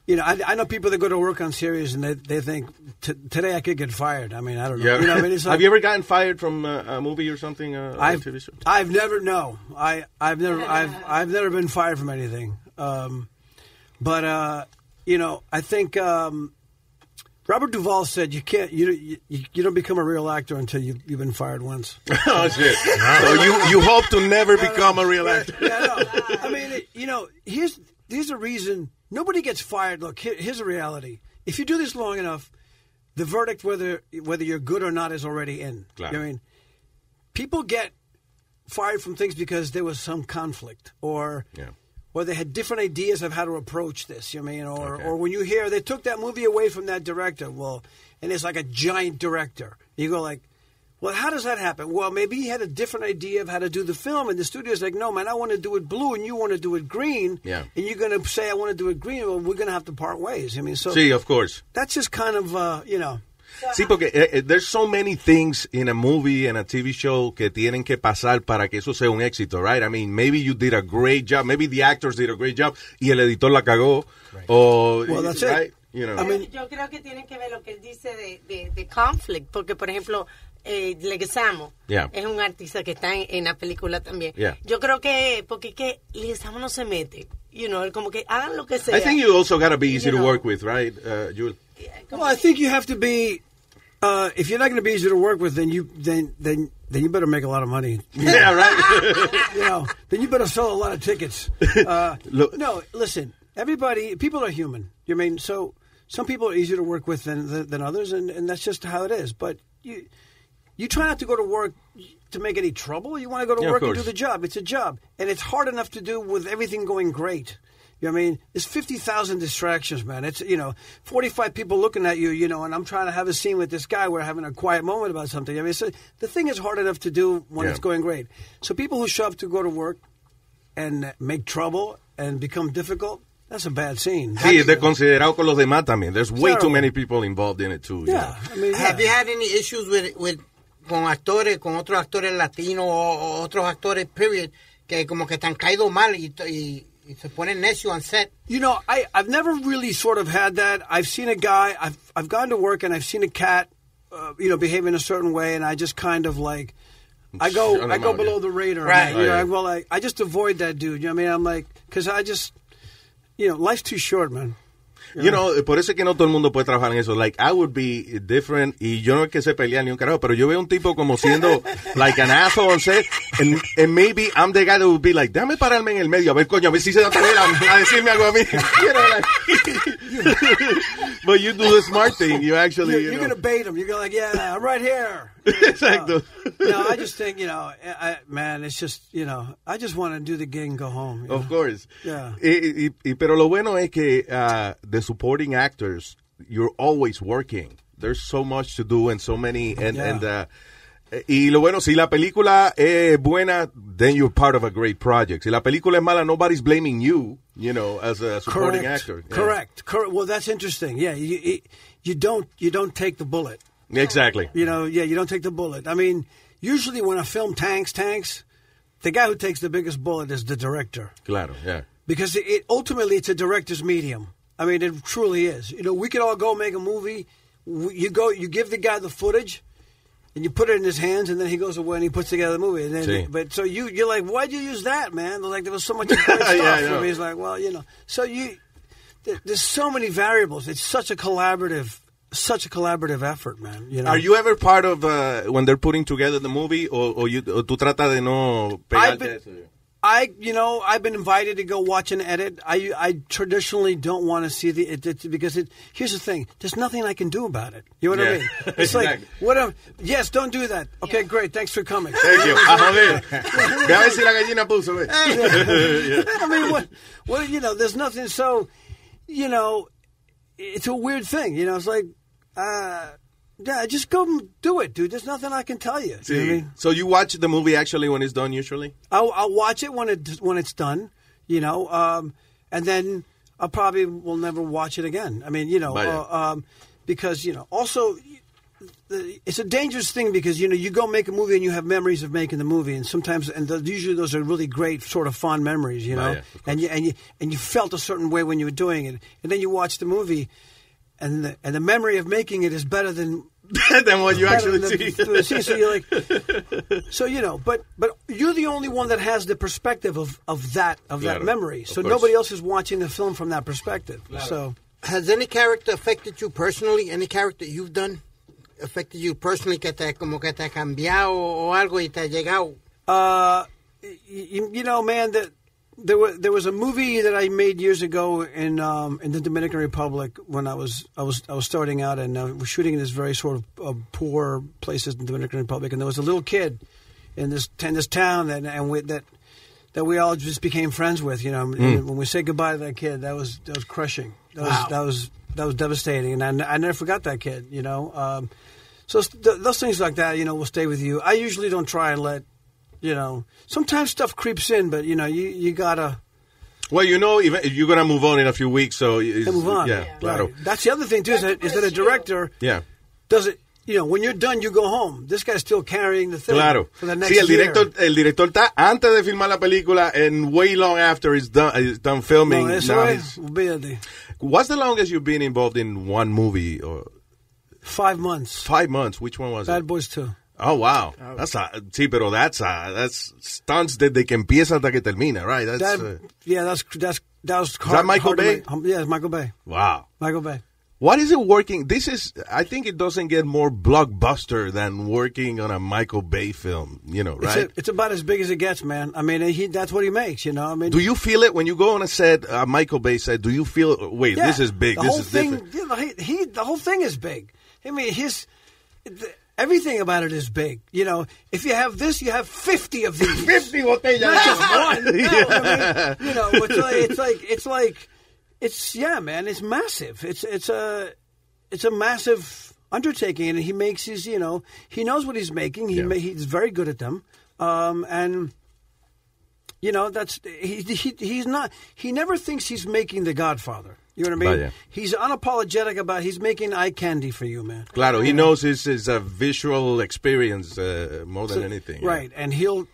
you know. I, I know people that go to work on series and they they think t- today I could get fired. I mean, I don't know. Yeah. You know, I mean, it's *laughs* have you ever gotten fired from uh, a movie or something? Uh, a I've TV show? I've never no I I've never I've I've never been fired from anything. Um, but uh, you know I think um, Robert Duvall said you can't you you, you don't become a real actor until you you've been fired once. *laughs* oh shit! so you you hope to never uh, become a real actor? yeah, no. *laughs* I mean, it, you know, here's here's a reason nobody gets fired. Look, here, here's a reality. If you do this long enough, the verdict whether whether you're good or not is already in. Claro. You know I mean, people get fired from things because there was some conflict or Yeah. Or they had different ideas of how to approach this. You mean, or or when you hear they took that movie away from that director, well, and it's like a giant director. You go like. Well, how does that happen? Well, maybe he had a different idea of how to do the film, and the studio's like, "No, man, I want to do it blue, and you want to do it green." Yeah. And you're going to say, "I want to do it green." Well, we're going to have to part ways. I mean, so see, of course. that's just kind of, uh, you know. Sí, porque eh, eh, there's so many things in a movie and a TV show que tienen que pasar para que eso sea un éxito, right? I mean, maybe you did a great job, maybe the actors did a great job y el editor la cagó, o Well, that's it. right? You know. yo creo que tiene que ver lo que él dice de, de, de conflict, porque por ejemplo, eh, Leguizamo Yeah. es un artista que está en, en la película también. Yeah. Yo creo que, porque es que Leguizamo no se mete, you know, como que hagan lo que sea. I think you also gotta be easy You to know. work with, right, uh, Jules? Well, I think you have to be. Uh, if you're not going to be easy to work with, then you then then then you better make a lot of money. *laughs* Yeah, right. you know, then you better sell a lot of tickets. *laughs* Uh, no, listen. Everybody, people are human. You mean so? Some people are easier to work with than than, than others, and, and that's just how it is. But you you try not to go to work to make any trouble. You want to go to Yeah, work and do the job. It's a job, and it's hard enough to do with everything going great. You know what I mean? There's 50,000 distractions, man. It's, you know, 45 people looking at you, you know, and I'm trying to have a scene with this guy. We're having a quiet moment about something. I mean, so the thing is hard enough to do when Yeah. it's going great. So people who show up to go to work and make trouble and become difficult, that's a bad scene. Sí, es desconsiderado con los demás también. There's way too many people involved in it too. you Yeah. I mean, Have you had any issues with, with con actores, con otros actores latinos o, o otros actores, period, que como que están caído mal y, y, y se ponen necio on set? You know, I, I've never really sort of had that. I've seen a guy, I've, I've gone to work and I've seen a cat, uh, you know, behave in a certain way, and I just kind of like, I go, Shut I go out, below yeah. the radar. Right. man. You know, yeah. I, well, I, I just avoid that dude. You know what I mean? I'm like, because I just, you know, life's too short, man. You know, por eso es que no todo el mundo puede trabajar en eso. Like, I would be different. Y yo no es que sé pelear ni un carajo, pero yo veo un tipo como siendo like an asshole on set. And, and maybe I'm the guy that would be like, déjame pararme en el medio. A ver, coño, a ver si se atreve a, a decirme algo a mí. *laughs* You know, like, *laughs* but you do the smart thing. You actually, You're, you you're know. going to bait him. You're going to like, yeah, I'm right here. Exacto. no, I just think, you know, I, man, it's just, you know, I just want to do the gig and go home. Of know? course. Yeah. Y, y- pero lo bueno es que uh, the supporting actors, you're always working. There's so much to do and so many, and, Yeah. and uh, Y lo bueno, si la película es buena, then you're part of a great project. Si la película es mala, nobody's blaming you, you know, as a supporting Correct. actor. Yeah. Correct. Correct. Well, that's interesting. Yeah, you you don't you don't take the bullet. Exactly. You know, yeah, you don't take the bullet. I mean, usually when a film tanks, tanks, the guy who takes the biggest bullet is the director Claro, yeah. because it, it ultimately it's a director's medium. I mean, it truly is. You know, we could all go make a movie. You go, you give the guy the footage, and you put it in his hands, and then he goes away and he puts together the movie. And then, Sí. but so you you're like, why'd you use that, man? They're Like there was so much *laughs* stuff. Yeah, I know. he's like, well, you know, so you there- there's so many variables. It's such a collaborative, such a collaborative effort, man. You know, Are you ever part of uh, when they're putting together the movie or, o you, o tú tratas de no I've pegarte been- eso? I, you know, I've been invited to go watch an edit. I, I traditionally don't want to see the it, it- because it. Here's the thing: there's nothing I can do about it. You know what I mean? *laughs* It's like whatever. Yes, don't do that. Okay, great. Thanks for coming. Thank you. *laughs* A joder. *laughs* Ve a ver si la gallina puso. I mean, what, what, you know, there's nothing. So, you know, it's a weird thing. You know, it's like, uh, yeah, just go and do it, dude. There's nothing I can tell you. You know what I mean? So you watch the movie actually when it's done usually? I'll, I'll watch it when it when it's done, you know, um, and then I probably will never watch it again. I mean, you know, uh, um, because you know, also it's a dangerous thing because you know you go make a movie and you have memories of making the movie, and sometimes and the, usually those are really great sort of fond memories, you know, Vaya, of and you and you and you felt a certain way when you were doing it, and then you watch the movie. And the, and the memory of making it is better than *laughs* than what you actually than- see. see. So you're like, *laughs* so you know, but but you're the only one that has the perspective of, of that of Claro, that memory. of So course. nobody else is watching the film from that perspective. So Has any character affected you personally? Any character you've done affected you personally que te como que te ha cambiado o algo y te ha llegado? Uh, you, you know, man, that there was there was a movie that I made years ago in um, in the Dominican Republic when I was I was I was starting out and uh, was shooting in this very sort of uh, poor places in the Dominican Republic, and there was a little kid in this in this town that and we, that that we all just became friends with. You know, and Mm. when we said goodbye to that kid, that was that was crushing. That was Wow. that was that was devastating, and I, I never forgot that kid. You know, um, so th- those things like that, you know, will stay with you. I usually don't try and let, you know, sometimes stuff creeps in, but you know, you you gotta Well, you know, even you're gonna move on in a few weeks, so it's, move on. Yeah, claro. Right. That's the other thing too. Is that, is that a director Yeah, does it? You know, when you're done, you go home. This guy's still carrying the thing claro. for the next Sí, el year. director, el director está antes de filmar la película and way long after it's done, it's done filming. No, eso now es, he's- What's the longest you've been involved in one movie? Or five months. Five months. Which one was Bad it? Bad Boys Two. Oh wow, that's a, sí, pero that's a, that's stunts desde que empieza hasta que termina, right? That's That, uh, yeah, that's that's that was hard, that Michael Bay? make. Um, yeah, it's Michael Bay. wow. Michael Bay. What is it working? This is, I think it doesn't get more blockbuster than working on a Michael Bay film, you know, It's, right? a, it's about as big as it gets, man. I mean, he that's what he makes. You know, I mean, do you feel it when you go on a set, uh, Michael Bay said, do you feel, wait, Yeah, this is big, The this whole is thing, different? you know, he, he, the whole thing is big. I mean, his the, everything about it is big. You know, if you have this, you have fifty of these. *laughs* fifty botellas. Not just *laughs* one. No, Yeah. I mean, you know, it's like it's like it's like it's yeah, man. It's massive. It's it's a it's a massive undertaking, and he makes his you know he knows what he's making. He ma- he's very good at them, um, and you know that's he, he he's not he never thinks he's making the Godfather. You know what I mean? Vaya. He's unapologetic about he's making eye candy for you, man. Claro, he knows it's, it's a visual experience uh, more than So- anything. Right, and he'll,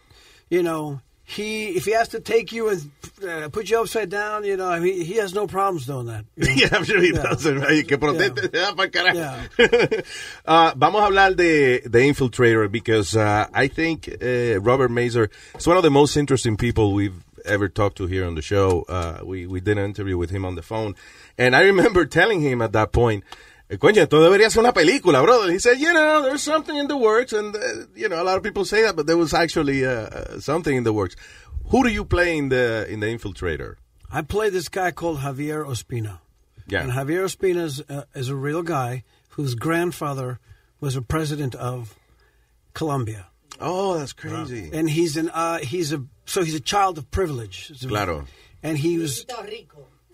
you know, he if he has to take you and uh, put you upside down, you know, mean, he has no problems doing that. you *laughs* know? Yeah, I'm sure he Yeah. doesn't, right? Que proteste, se da carajo. Yeah. *laughs* Uh, vamos a hablar de The Infiltrator because uh, I think uh, Robert Mazer is one of the most interesting people we've ever talked to here on the show. Uh, we, we did an interview with him on the phone. And I remember *laughs* telling him at that point, "Eh, Coño, esto debería ser una película, brother. He said, you know, there's something in the works. And, uh, you know, a lot of people say that, but there was actually uh, uh, something in the works. Who do you play in the, in the Infiltrator? I play this guy called Javier Ospina. Yeah. And Javier Ospina is, uh, is a real guy whose grandfather was a president of Colombia. Oh, that's crazy. And he's an uh, he's a so he's a child of privilege. Claro. And he was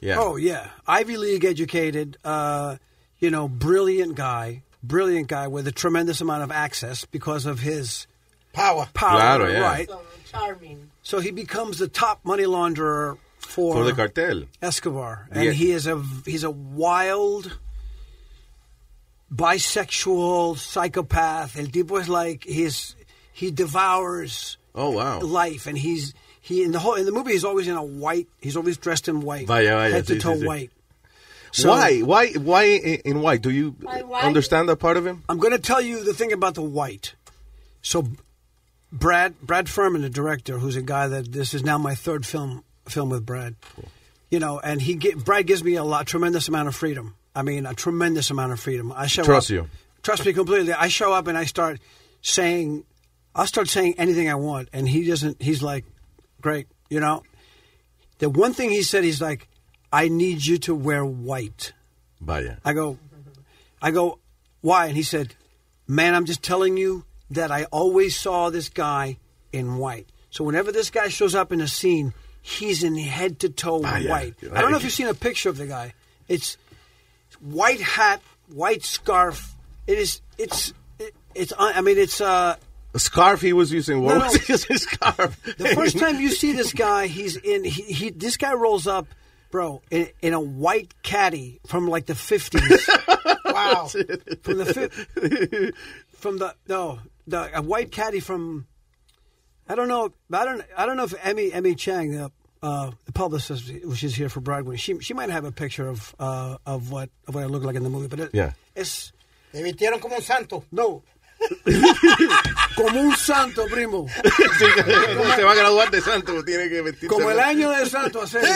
Yeah. Oh yeah, Ivy League educated, uh, you know, brilliant guy. brilliant guy with a tremendous amount of access because of his power. Power, Claro, yeah. right? Charming. So he becomes the top money launderer for, For the cartel. Escobar, and Yeah. he is a he's a wild, bisexual psychopath. El tipo is like he's he devours Oh, wow. life, and he's he in the whole in the movie he's always in a white. He's always dressed in white, Vaya, vaya, head to toe sí, sí. white. So- why? Why? Why in in white? Do you Why white? understand that part of him? I'm going to tell you the thing about the white. So, Brad Brad Furman, the director, who's a guy that this is now my third film film with Brad. You know, and he gi- Brad gives me a lot, tremendous amount of freedom. I mean, a tremendous amount of freedom. I show Trust up, you. Trust me completely. I show up and I start saying, I'll start saying anything I want, and he doesn't. He's like, great, you know. The one thing he said, he's like, I need you to wear white. Vaya. I go, I go, why? And he said, man, I'm just telling you that I always saw this guy in white. So whenever this guy shows up in a scene, he's in head to toe Vaya. white. I don't know if you've seen a picture of the guy. It's white hat, white scarf. It is. It's. It, it's. I mean, it's. uh A scarf he was using. What No, was no. his his scarf? the first *laughs* time you see this guy, he's in. He, he this guy rolls up, bro, in, in a white caddy from like the fifties. *laughs* wow, from the fi- from the no the a white caddy from. I don't know. I don't. I don't know if Emmy Emmy Chang, the, uh, the publicist, which is here for Broadway, she she might have a picture of uh, of what of what I look like in the movie, but it, Yeah. it's Te vistieron como un santo. No. Como un santo, primo. *laughs* ¿Cómo se va a graduar de santo? Tiene que vestirse Como el año de santo, a serio.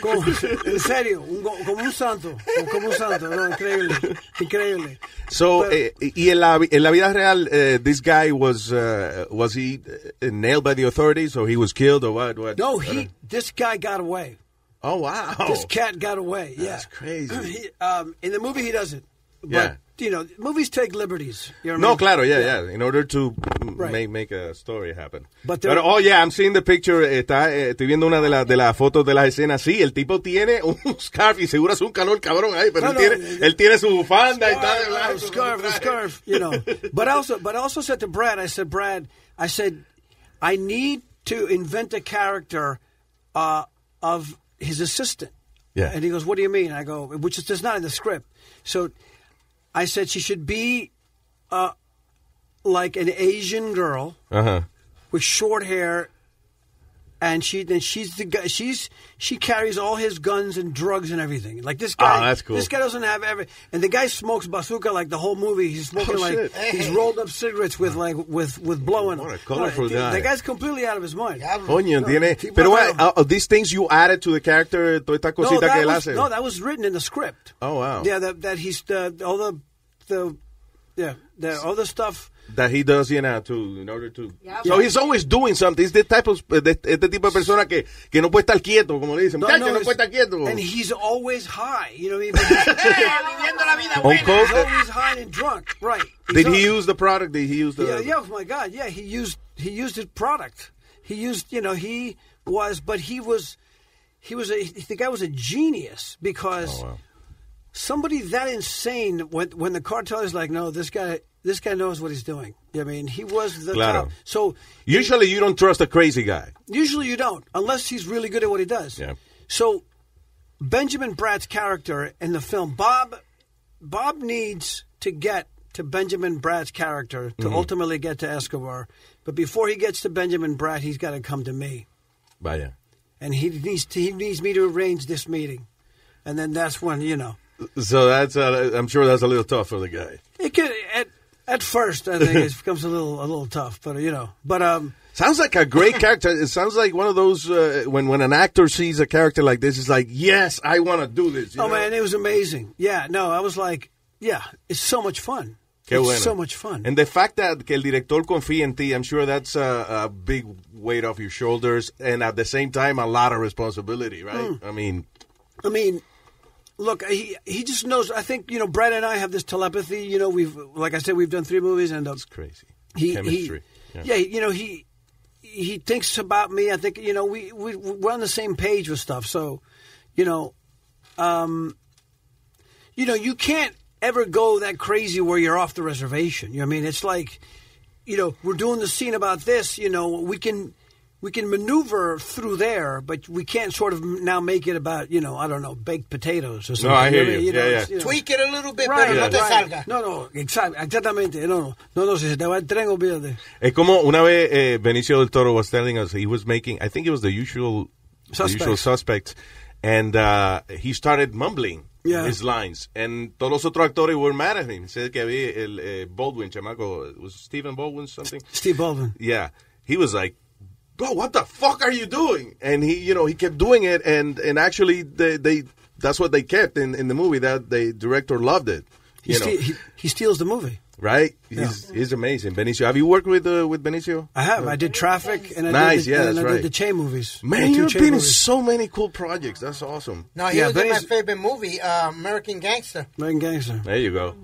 Como- en serio, un como un santo, como un santo, no, increíble, increíble. So, Pero- eh, y en la, en la vida real, eh, this guy was, uh, was he uh, nailed by the authorities or he was killed or what? what? no, he, this guy got away. Oh, wow. This cat got away. Yeah, That's crazy. *clears throat* He, um, in the movie, he doesn't. But, Yeah. You know, movies take liberties. You know what I No, mean? claro, yeah, yeah. In order to Right. make, make a story happen. But there- Pero, oh, yeah, I'm seeing the picture. Está, eh, estoy viendo una de, las de las fotos de las escenas. Sí, el tipo tiene un *laughs* scarf y seguro hace un calor cabrón ahí, pero No, él, no, tiene, eh, él tiene su bufanda y está de Oh, blanco. scarf, a scarf, you know. *laughs* But I also, but I also said to Brad, I said, Brad, I said, I need to invent a character uh, of his assistant. Yeah. And he goes, What do you mean? I go, which is just not in the script. So I said she should be uh, like an Asian girl Ajá. with short hair. And she then she's the guy. She's she carries all his guns and drugs and everything. Like this guy. Oh, that's cool. This guy doesn't have every. And the guy smokes bazooka like the whole movie. He's smoking Oh, like shit. he's rolled up cigarettes with like with with blowing. What a colorful the, guy. The guy's completely out of his mind. Coño, No, tiene. tipo Pero, raro. uh, these things you added to the character, toda esta no, that que él was, hace. no, that was written in the script. Oh, wow. Yeah, that that he's uh, all the the yeah the all the stuff. That he does, you know, to, in order to... Yeah, So he's always doing something. He's the type of, de, este tipo de persona que, que no puede estar quieto, como le dicen. No, no, no, puede estar quieto. And he's always high. You know what I mean? *laughs* *laughs* Viviendo la vida buena. He's always high and drunk. Right. He's Did al- he use the product? Did he use the... Yeah, yeah. Oh my God. Yeah, he used he used his product. He used, you know, he was, but he was, he was a. The guy was a genius because Oh, somebody that insane when when the cartel is like, no, this guy, this guy knows what he's doing. I mean, he was the Claro. top. So Usually you don't trust a crazy guy. usually you don't, unless he's really good at what he does. Yeah. So Benjamin Bratt's character in the film, Bob, Bob needs to get to Benjamin Bratt's character to Mhm. ultimately get to Escobar. But before he gets to Benjamin Bratt, he's got to come to me, Vaya. and he needs to, he needs me to arrange this meeting, and then that's when you know So that's, uh, I'm sure that's a little tough for the guy. it could at at first I think it becomes a little a little tough, but you know, but um. Sounds like a great character. It sounds like one of those, uh, when, when an actor sees a character like this, it's like, yes, I want to do this. you Oh know? man, it was amazing. Yeah, no, I was like, yeah, it's so much fun. Qué it's bueno. so much fun. And the fact that que el director confía en ti, I'm sure that's a, a big weight off your shoulders, and at the same time, a lot of responsibility, right? Mm. I mean, I mean, look, he he just knows. I think you know, Brad and I have this telepathy. You know, we've like I said, we've done three movies, and uh, it's crazy. He, Chemistry. He, Yeah. yeah. you know, he he thinks about me. I think you know we we we're on the same page with stuff. So, you know, um, you know, you can't ever go that crazy where you're off the reservation. You know I mean? It's like, you know, we're doing the scene about this. You know, we can we can maneuver through there, but we can't sort of now make it about you know I don't know baked potatoes or something. No, I hear mean, you. know, Yeah, it's, yeah. you know. Tweak it a little bit, Right, pero no te salga. No, no, exact, exactamente. No, no, no, no, si se te va el tren, olvídate. Es como una vez eh, Benicio del Toro was telling us he was making, I think it was the usual, the usual suspects, and uh, he started mumbling Yeah. his lines, and todos los otros actores were mad at him. Said que había el eh, Baldwin, chamaco, was Stephen Baldwin something? Steve Baldwin. Yeah, he was like, bro, what the fuck are you doing? And he, you know, he kept doing it, and and actually they, they that's what they kept in in the movie. That the director loved it. He, You know, ste- he, he steals the movie. right? Yeah. He's he's amazing. Benicio, have you worked with uh, with Benicio? I have. I did Traffic and I Nice, did the, yeah, and that's I right. did the Che movies. Man, two you've Che been in movies. so many cool projects. That's awesome. No, he Yeah, was in my he's- favorite movie, uh, American Gangster. American Gangster. There you go.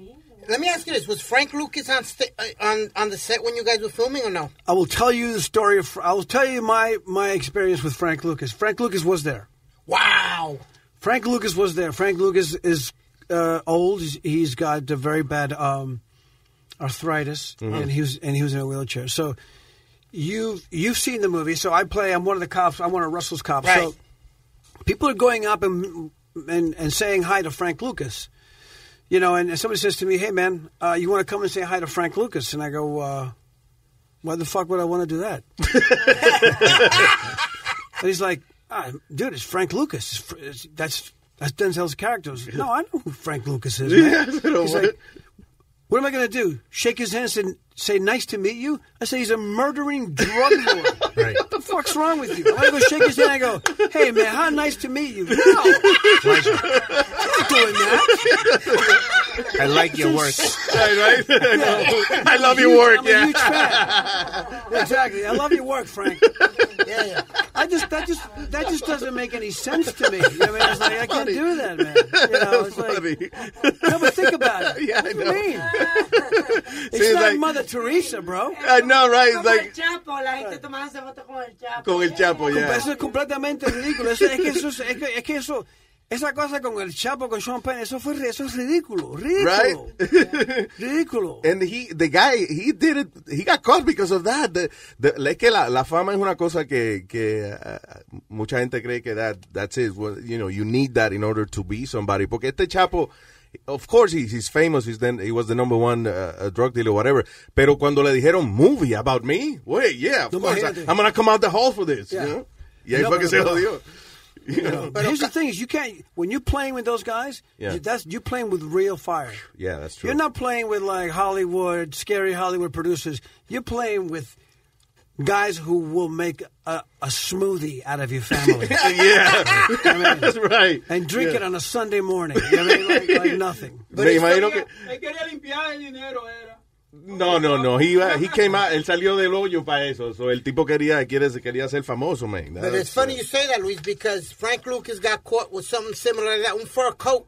Let me ask you this: Was Frank Lucas on sta- uh, on on the set when you guys were filming, or no? I will tell you the story of. I will tell you my my experience with Frank Lucas. Frank Lucas was there. Wow. Frank Lucas was there. Frank Lucas is uh, old. He's, he's got a very bad um, arthritis, Mhm. and he was and he was in a wheelchair. So you you've seen the movie. So I play. I'm one of the cops. I'm one of Russell's cops. So people are going up and and and saying hi to Frank Lucas. You know, and somebody says to me, "Hey, man, uh, you want to come and say hi to Frank Lucas?" And I go, uh, "Why the fuck would I want to do that?" *laughs* and he's like, ah, "Dude, it's Frank Lucas. It's, that's that's Denzel's character." Was no, I know who Frank Lucas is. Man. *laughs* Know he's what- like, "What am I going to do? Shake his hand and say nice to meet you?" I say, "He's a murdering drug lord. *laughs* What the fuck's wrong with you?" I go shake his hand. I go, "Hey, man, how nice to meet you." No, I'm not doing that. I like your work. right, right. *laughs* Yeah. I love I'm your work, I'm a yeah. huge fan. exactly. I love your work, Frank. Yeah, yeah. I just that just that just doesn't make any sense to me. You know I mean, it's like I can't do that, man. You know, it's like no, but think about it. *laughs* Yeah, I what do know. mean? It's See, not like- Mother Teresa, bro. I know, right? Como like el Chapo, la gente tomándose fotos con el Chapo. con el Chapo, yeah. Eso es completamente ridículo. Eso- es que eso es, es que, es que eso esa cosa con el Chapo con Sean Penn, eso fue eso es ridículo, ridículo, *laughs* ridículo. And he, the guy, he did it, he got caught because of that. The, the, es que la, la fama es una cosa que, que uh, mucha gente cree que that, that's it. Well, you know, you need that in order to be somebody. Porque este Chapo, of course he, he's famous, he's then, he was the number one uh, drug dealer, whatever. Pero cuando le dijeron movie about me, wait, yeah, of No, course, I, am gonna come out the hall for this, Yeah. you know? Y ahí No, fue que se pero- You know? But here's the thing: is you can't when you're playing with those guys. Yeah. you- that's you're playing with real fire. Yeah, that's true. You're not playing with like Hollywood, scary Hollywood producers. You're playing with guys who will make a, a smoothie out of your family. *laughs* yeah, *laughs* that's right. And drink Yeah. it on a Sunday morning. You know what I mean? like, like nothing. *laughs* Me imagino que, Él quería limpiar el dinero, era. No, no, no. He, iba- he came out, él salió del hoyo para eso. So, el tipo quería, quiere, quería ser famoso, man. But it's funny you say that, Luis, because Frank Lucas got caught with something similar to that. Un fur coat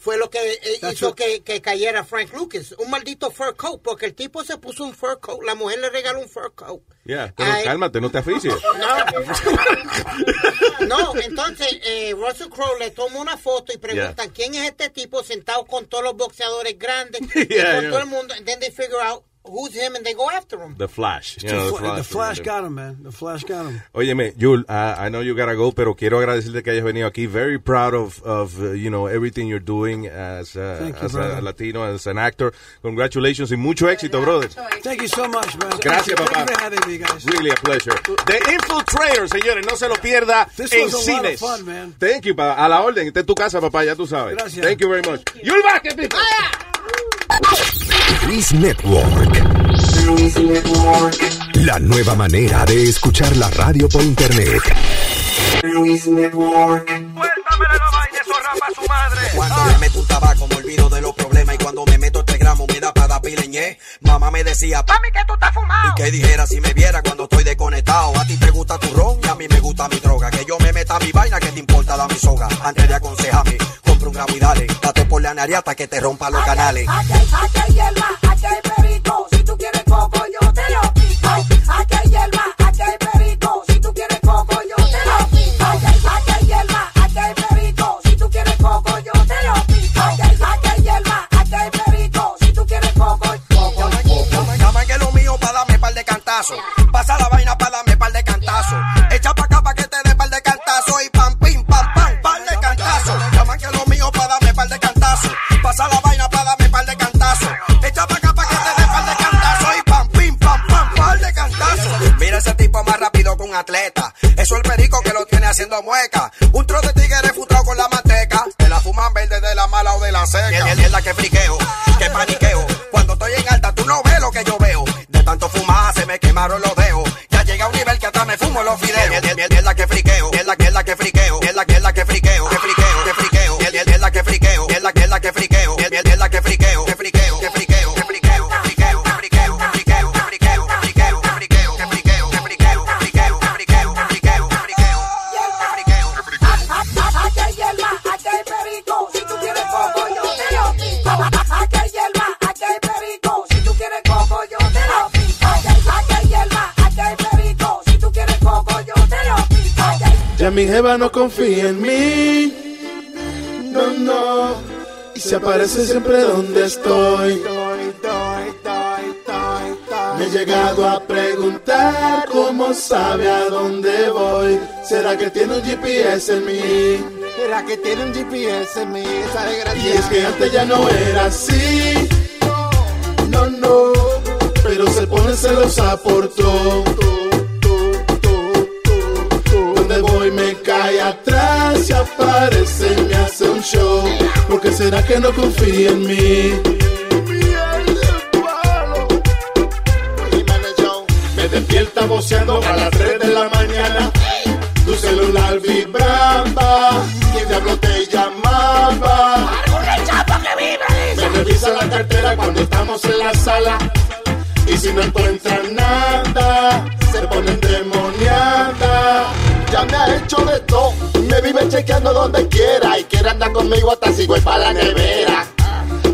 fue lo que eh, That's hizo que, que cayera Frank Lucas. Un maldito fur coat, porque el tipo se puso un fur coat. La mujer le regaló un fur coat. Yeah, pero Ay. cálmate, no te aficies. *laughs* No, no entonces eh, Russell Crowe le toma una foto y preguntan quién es este tipo sentado con todos los boxeadores grandes, *laughs* y Yeah, con yeah. todo el mundo. And then they figure out who's him and they go after him. The Flash. The, You know, Fla- the Flash got him, man. The Flash got him. Óyeme, Jul, uh, I know you gotta go, pero quiero agradecerte que hayas venido aquí. Very proud of, of uh, you know, everything you're doing as, uh, you, as a. Latino, as an actor. Congratulations y mucho éxito, brother. Thank you so much, man. Gracias, Thank papá. you for having me, guys. Really a pleasure. The Infiltrator, señores, no se lo pierda This en was a lot of cines. fun, man. Thank you, pa. a la orden. Esta es tu casa, papá, ya tú sabes. Gracias. Thank you very much. Yul Vázquez, people. Luis Network. La nueva manera de escuchar la radio por internet. Luis Network. Cuando me meto un tabaco me olvido de los problemas y cuando me meto este gramo me da para dar pileñé. Mamá me decía, mami que tú estás fumado. Y que dijera si me viera cuando estoy desconectado. A ti te gusta tu ron y a mí me gusta mi droga. Que yo me meta mi vaina que te importa da mi soga. Antes de aconsejarme, compra un gramo y dale. Date por la nariz hasta que te rompa los canales. Aquí hay, aquí hay hierba, aquí hay perico. Si tú quieres coco, yo te lo pico. Aquí hay hierba, aquí hay perico. Si tú quieres coco, yo te lo pico. Aquí hay, aquí hay hierba, aquí hay perico. Si tú quieres coco, yo te lo pico. Aquí hay, aquí hay hierba, aquí hay perico. Si tú quieres coco, yo te lo pico. Llaman que lo mío para darme par de cantazo. Pasa la vaina para darme par de cantazo. atleta. Eso el perico que lo tiene haciendo mueca. Un trozo de tigre frustrado con la manteca. Te la fuman verde de la mala o de la seca. Y es la que friqueo, que paniqueo. Cuando estoy en alta, tú no ves lo que yo veo. De tanto fumar se me quemaron los jeva no confía en mí. No, no. Y se aparece siempre donde estoy. Me he llegado a preguntar cómo sabe a dónde voy. ¿Será que tiene un GPS en mí? ¿Será que tiene un GPS en mí? Esa desgracia. Y es que antes ya no era así. No, no. Pero se pone celosa por todo. Aparece y me hace un show. Porque será que no confía en mí. Me despierta voceando a las 3 de la mañana. Tu celular vibraba. ¿Quién diablo te llamaba? Me revisa la cartera cuando estamos en la sala. Y si no encuentran nada, se ponen demoniada. Ya me ha hecho de todo. Me vive chequeando donde quiera. Y quiere andar conmigo hasta si voy para la nevera.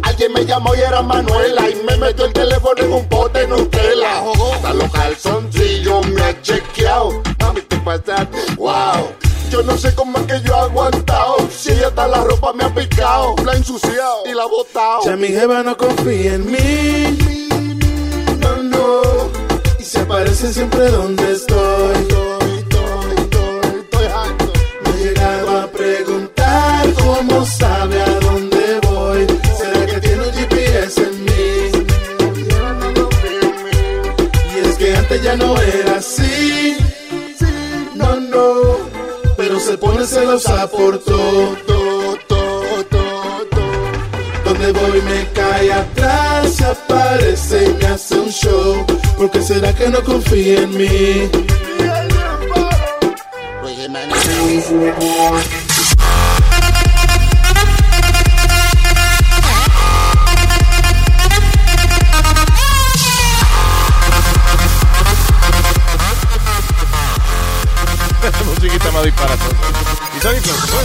Alguien me llamó y era Manuela. Y me metió el teléfono en un pote de Nutella. Hasta los calzoncillos me ha chequeado. Mami, te pasaste. Wow. Yo no sé cómo es que yo he aguantado. Si hasta la ropa me ha picado. La he ensuciado y la he botado. Ya mi jeva no confía en mí. No, no. Y se aparece siempre donde estoy. Sabe a dónde voy. ¿Será que tiene un GPS en mí? Y es que antes ya no era así. No, no. Pero se pone celosa por todo. Donde voy me cae atrás, se aparece y me hace un show. Porque será que no confía en mí. Musiquita más disparatosa. ¿Y sabes qué fue?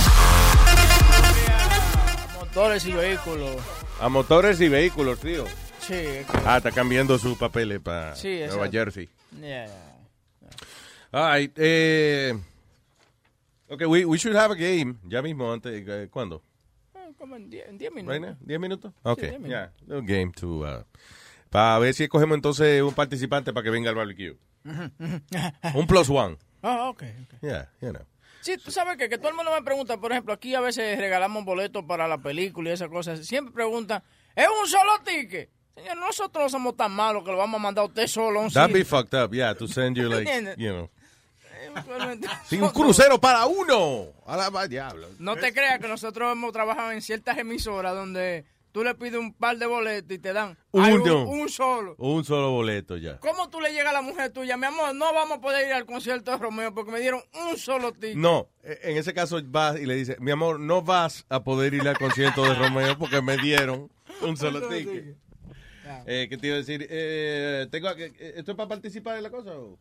Motores y vehículos. A motores y vehículos, tío. Sí, es que- Ah, está cambiando sus papeles para Sí, Nueva. Jersey. Yeah, yeah. All right, eh, okay, we, we should have a game. Ya mismo, antes, eh, ¿cuándo? Eh, Como en 10 en 10 minutos. Right now? ¿10 minutos? Okay, 10 minutos. yeah, little game to, uh, para ver si escogemos entonces un participante para que venga al barbecue. *laughs* Un plus one. Ah, ok. Yeah, you know. Sí, tú sabes que, que todo el mundo me pregunta, por ejemplo, aquí a veces regalamos boletos para la película y esas cosas. Siempre preguntan, ¿es un solo ticket? Señor, nosotros no somos tan malos que lo vamos a mandar a usted solo a un That'd be fucked up, yeah, to send you like, you know. Sí, un crucero para uno. A la diablo. No te creas que nosotros hemos trabajado en ciertas emisoras donde tú le pides un par de boletos y te dan un, solo. Un solo boleto ya. ¿Cómo tú le llegas a la mujer tuya? Mi amor, no vamos a poder ir al concierto de Romeo porque me dieron un solo ticket. No, eh, en ese caso vas y le dice, mi amor, no vas a poder ir al concierto de Romeo porque me dieron un solo ticket. Eh, ¿Qué te iba a decir? Eh, tengo que- eh, ¿Esto es para participar en la cosa? o?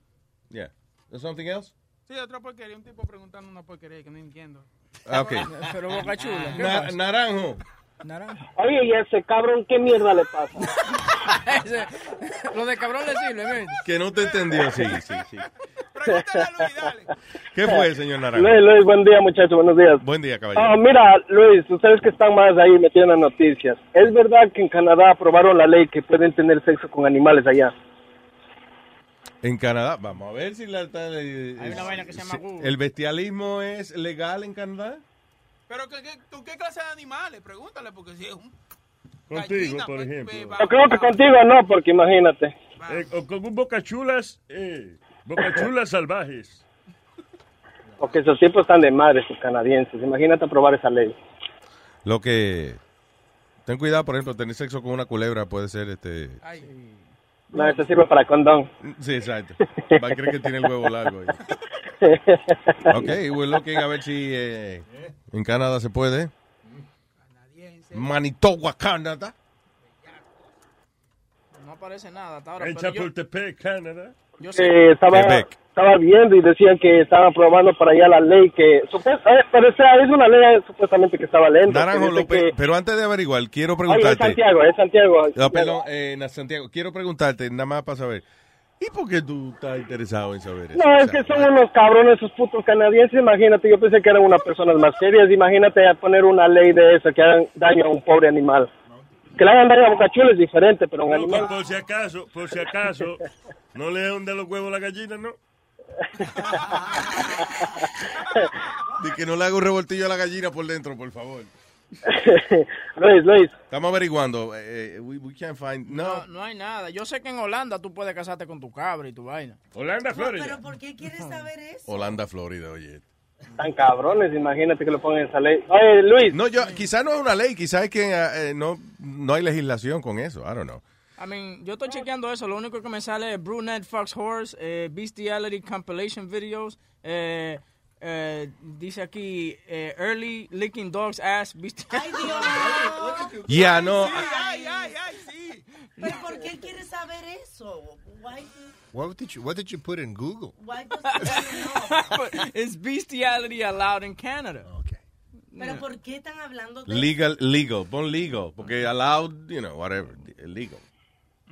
Yeah. Something else? Sí, otra porquería. Un tipo preguntando una porquería que no entiendo. Ah, ok. *laughs* Pero Boca Chula, naranjo. Naranjo. Oye, y a ese cabrón, ¿qué mierda le pasa? Ese- *laughs* Lo de cabrón le sirve, mire. Que no te entendió, sí, sí, sí. ¿Qué fue, señor Naranjo? Luis, Luis, buen día, muchachos, buenos días. Buen día, Ah, caballero. mira, Luis, ustedes que están más ahí metiendo en las noticias, ¿es verdad que en Canadá aprobaron la ley que pueden tener sexo con animales allá? En Canadá, vamos a ver si la, Hay una vaina que se llama. ¿El bestialismo es legal en Canadá? Pero, ¿qué, qué, ¿tú qué clase de animales? Pregúntale, porque si es un... Contigo, gallina, por pues, ejemplo. pues, va- Yo creo que contigo no, porque imagínate. Eh, o con un bocachulas, eh, bocachulas *laughs* salvajes. Porque esos tipos están de madres, esos canadienses. Imagínate aprobar esa ley. Lo que Ten cuidado, por ejemplo, tener sexo con una culebra puede ser este. No, eso sirve para condón. Sí, exacto. Va a creer que tiene el huevo largo. ahí. *laughs* Ok, we're looking a ver si eh, en Canadá se puede. Manitoba, Canadá. No aparece nada hasta ahora. En pero yo- Chapultepec, Canadá. Yo sé. Eh, estaba, estaba viendo y decían que estaban aprobando para allá la ley que eh, pero es una ley supuestamente que estaba lenta. Naranjo que dice López, que- pero antes de averiguar, quiero Oye, preguntarte. Santiago, es Santiago. No, perdón, eh, Santiago, quiero preguntarte, nada más para saber. ¿Y por qué tú estás interesado en saber eso? No, es que son unos cabrones esos putos canadienses, imagínate, yo pensé que eran unas personas más serias, imagínate a poner una ley de esa que hagan daño a un pobre animal. Que le hagan daño a Bocachula es diferente, pero un No, animal... por, por si acaso, por si acaso, no le hunde los huevos a la gallina, ¿no? De que no le haga un revoltillo a la gallina por dentro, por favor. *laughs* Luis, Luis. Estamos averiguando. eh, eh, we, we can't find. No, No. no hay nada. Yo sé que en Holanda tú puedes casarte con tu cabra y tu vaina. Holanda, ¿Pero por qué quieres saber eso? Holanda, Florida, oye. Tan cabrones, imagínate que lo pongan en esa ley. Oye, Luis. No, yo, quizás no es una ley, quizás es que eh, no, no hay legislación con eso. I don't know. I mean, yo estoy chequeando eso. Lo único que me sale es Brunette Fox Horse, eh, Bestiality Compilation Videos. eh, eh, dice aquí, eh, Early Licking Dog's Ass. Bestiality. *laughs* Yeah, no. ¿Pero por qué quieres saber eso? Why, What did you What did you put in Google? why does he *laughs* It's bestiality allowed in Canada. ¿Pero por qué están hablando de Legal, legal, pon legal, porque allowed, you know, whatever, legal.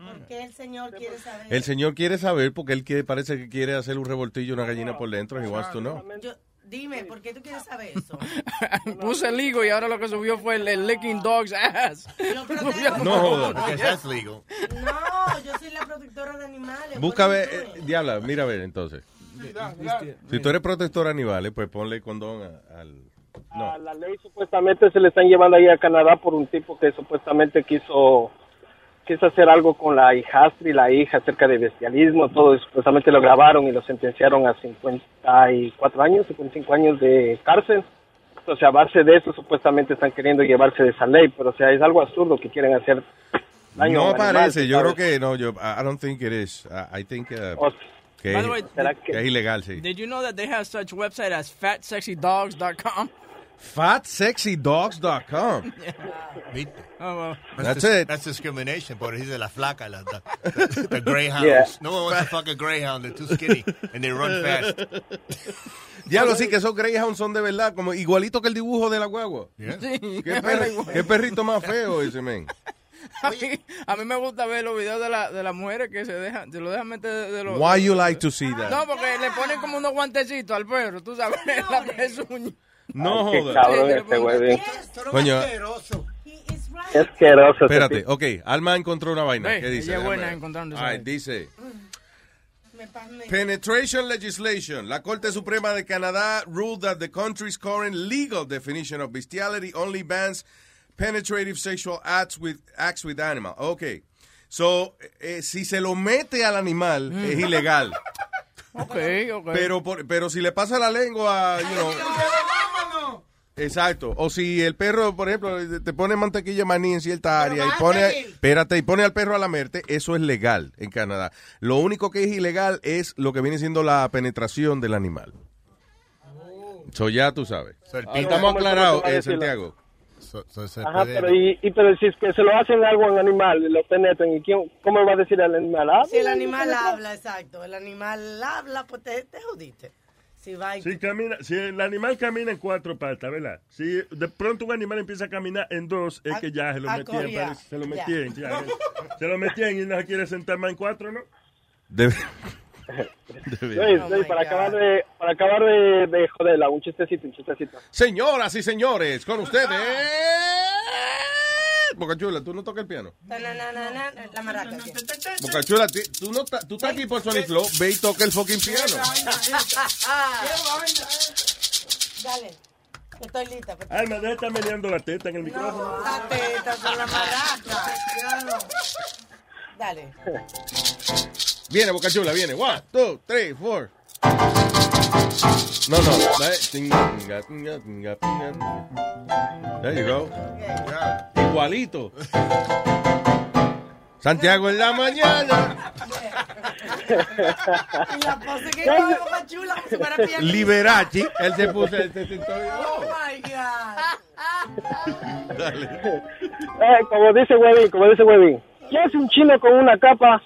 ¿Por qué el señor quiere saber El señor quiere saber porque él quiere, parece que quiere hacer un revoltillo una gallina por dentro. He wants to know. Yo- dime, ¿por qué tú quieres saber eso? *laughs* *laughs* Puse ligo y ahora lo que subió fue el, el Licking Dog's Ass. *laughs* No that's legal. No, yo soy la protectora de animales. Busca a ver, eh, diabla, mira a ver entonces. Si tú eres protector de animales, pues ponle condón a- al... No. A la ley supuestamente se le están llevando ahí a Canadá por un tipo que supuestamente quiso quiso hacer algo con la hijastra y la hija acerca de bestialismo, todo y supuestamente lo grabaron y lo sentenciaron a 54 años, 55 años de cárcel. Entonces a base de eso supuestamente están queriendo llevarse de esa ley, pero o sea, es algo absurdo que quieren hacer daño a No un animal, parece, yo ¿sabes? creo que no, yo, I don't think it is. I, I think uh, O- que, By the way, que es ilegal, sí. Did you know that they have such website as fatsexydogs.com? Fatsexydogs.com. Oh, *laughs* well. That's dis- it. That's discrimination, but he's de la flaca, la, the, the greyhounds. Yeah. No one wants to fuck a greyhound. They're too skinny and they run fast. *laughs* Diablo, sí, que esos Greyhounds son de verdad, como igualito que el dibujo de la guagua. Sí, ¿Qué, perri- *laughs* qué perrito más feo ese, men. A mí, a mí me gusta ver los videos de, la, de las mujeres que se dejan, se lo dejan meter de, de los... Why you like to see that? No, porque le ponen como unos guantecitos al perro, tú sabes, la pezuña. No Qué jodas. cabrón este güey. Coño, Qué asqueroso. espérate, ok, Alma encontró una vaina. ¿Qué dice? ella buena encontrando eso. dice... Penetration legislation. La Corte Suprema de Canadá ruled that the country's current legal definition of bestiality only bans penetrative sexual acts with acts with animal. Okay. So, eh, si se lo mete al animal, Mm. es ilegal. Ok, ok. Pero, por- pero si le pasa la lengua, you know, Exacto. O si el perro, por ejemplo, te pone mantequilla de maní en cierta área y pone, espérate, y pone al perro a lamerte, eso es legal en Canadá. Lo único que es ilegal es lo que viene siendo la penetración del animal. Eso ya tú sabes. Ah, Estamos aclarados, ¿Cómo eh? Santiago. So, so se Ajá, puede- pero, y, y pero si es que se lo hacen algo a un animal y lo penetran, ¿y quién, cómo va a decir el animal? Ah, Si el mira, animal habla, exacto. El animal habla, pues te, te jodiste. Si va y- Si, camina, si el animal camina en cuatro patas, ¿verdad? Si de pronto un animal empieza a caminar en dos, es que ya se lo metían, parece, se lo ya. metían, ya. se lo metían y no se quiere sentar más en cuatro, ¿no? Debe- Luis, Luis, para acabar de, para acabar de, de joderla, un chistecito, un chistecito. Señoras y señores, con ustedes. Bocachula, tú no tocas el piano. La maraca. Bocachula, tú, no tú estás aquí por Sonic Flow, ve y toca el fucking piano. Dale. Estoy lista. pues. Alma, deja de estar meneando la teta en el micrófono. La teta con la maraca. Dale. Viene, Bocachula, viene. One, two, three, four. No, no. There you go. igualito. Santiago en la mañana. Y la pose que coge Boca Chula como si fuera pianista. Liberace. Él se puso el y- Oh my God. Dale. Eh, como dice Webin, como dice Webin. ¿Qué hace un chino con una capa?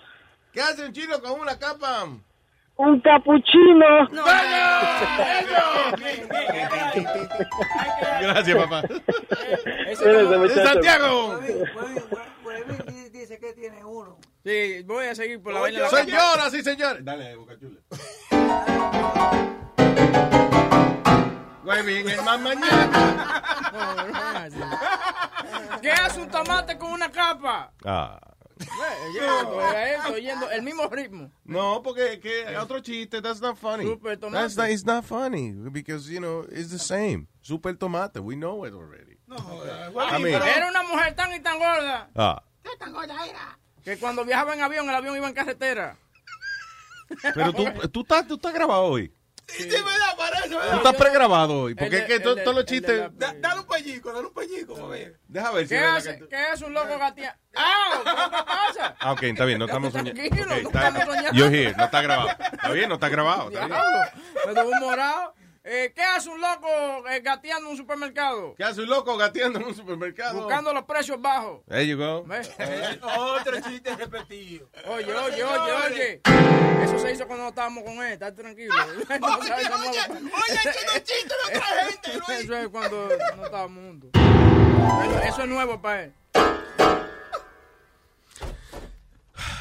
¿Qué hace un chino con una capa? Un capuchino. Gracias, papá. Muchachos. Santiago. Dice que tiene uno. Sí, voy a seguir por la vaina. Señoras y señores. Dale, Boca Chula. Güey, bien, el más mañana. ¿Qué hace un tomate con una capa? Ah. Eso, oyendo el mismo ritmo. No, porque que otro chiste, that's not funny. Super tomate. That's not, it's not funny because you know it's the same. Super tomate, we know it already. I mean- Era una mujer tan y tan gorda Ah, que cuando viajaba en avión, el avión iba en carretera. pero tú, *laughs* tú estás, tú estás grabado hoy. Sí, verdad, parece, Tú verdad. estás pregrabado hoy, porque El es que todos los chistes. la- Da- Dale un pellico, dale un pellico, a ver. Deja ver si ¿Qué es verdad hace? que tú- ¿Qué es un loco gateando? ¡Ah! ¿Qué pasa? Ah, ok, está bien, no estamos soñando. Tranquilo, no está- estamos soñando. Yo here, no está grabado. Está bien, no está grabado. está bien. Me dejó un morado. Eh, ¿Qué hace un loco eh, gateando en un supermercado? ¿Qué hace un loco gateando en un supermercado? Buscando los precios bajos. There you go. ¿Ves? Otro chiste repetido. Oye, oye, oye, oye. Eso se hizo cuando estábamos con él, está tranquilo. *laughs* No sabes cómo- Oye, chino chiste de otra gente, *laughs* Luis. Eso es cuando no estábamos juntos. Eso, eso es nuevo para él.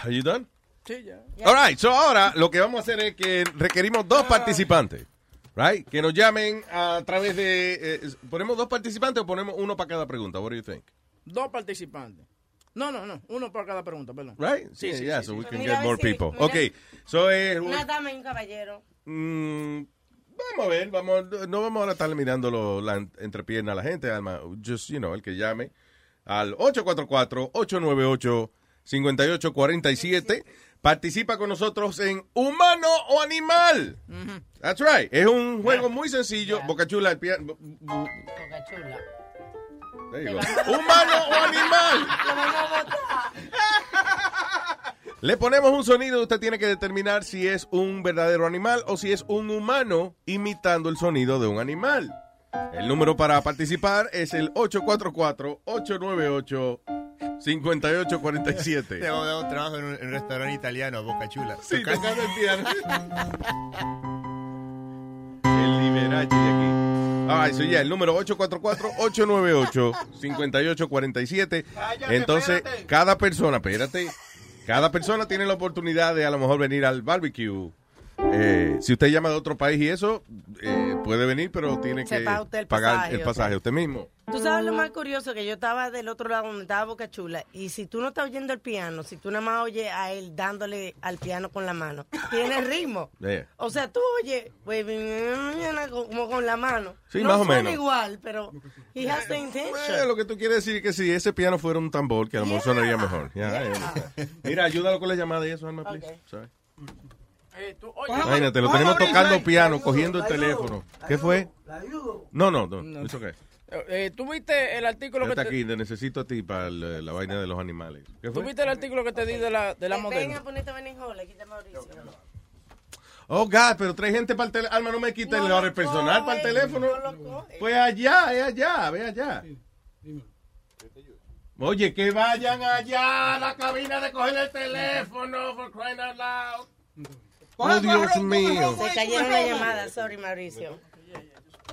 Are you done? Sí, ya. All right, so ahora lo que vamos a hacer es que requerimos dos participantes, right? Que nos llamen a través de eh, ponemos dos participantes o ponemos uno para cada pregunta. What do you think? Dos participantes. No, no, no. Uno por cada pregunta, perdón. Right? Sí, sí, yeah, sí, so sí. we can Mira, get more si- people. mira. Okay. So eh, Una dama y un caballero. mm, vamos a ver, vamos no vamos a estar mirando lo- la entrepierna a la gente, Alma. Just, you know, el que llame al 844-898-5847. Participa con nosotros en Humano o Animal. That's right. Es un juego muy sencillo. Boca Chula, el piano. Boca chula. There you go. Humano o animal. *laughs* Le ponemos un sonido y usted tiene que determinar si es un verdadero animal o si es un humano imitando el sonido de un animal. El número para participar es el 844-898-5847. Te un trabajo en un, en un restaurante italiano, Boca Chula. Sí, el piano. *laughs* El Liberace de aquí. Ah, eso ya, el número 844-898-5847. Entonces, cada persona, espérate, cada persona tiene la oportunidad de a lo mejor venir al barbecue. Eh, si usted llama de otro país y eso, eh, puede venir, pero tiene que paga usted el pagar pasaje, el pasaje usted mismo. Tú sabes lo más curioso que yo estaba del otro lado donde estaba Boca Chula y si tú no estás oyendo el piano, si tú nada más oyes a él dándole al piano con la mano, tiene *laughs* ritmo. Yeah. O sea, tú oyes pues, como con la mano. Sí, no más o menos. igual, pero he has the intention. Lo que tú quieres decir es que si ese piano fuera un tambor, que a lo mejor sonaría mejor. Ya, ya. Mira, ayúdalo con la llamada y eso, Alma, please. Sorry. Eh, tú, oye, Imagínate, lo tenemos a abrir, tocando piano, cogiendo el teléfono. ¿Qué fue? No, no, no. No. Okay. Eh, ¿Tú viste el artículo que te, aquí, te necesito a ti para el- la vaina de los animales. ¿Qué ¿Tú fue? viste el artículo que te di de la, de la Ven modelo? a ponerte Beninjola, quita Mauricio. Oh, God, pero trae gente para el teléfono. Alma, no me quite el hora personal para el teléfono. Pues allá, es allá, ve allá. Oye, que vayan allá a la cabina de coger el teléfono, for crying out loud. Oh, Dios mío. Se cayeron la llamada, sorry Mauricio.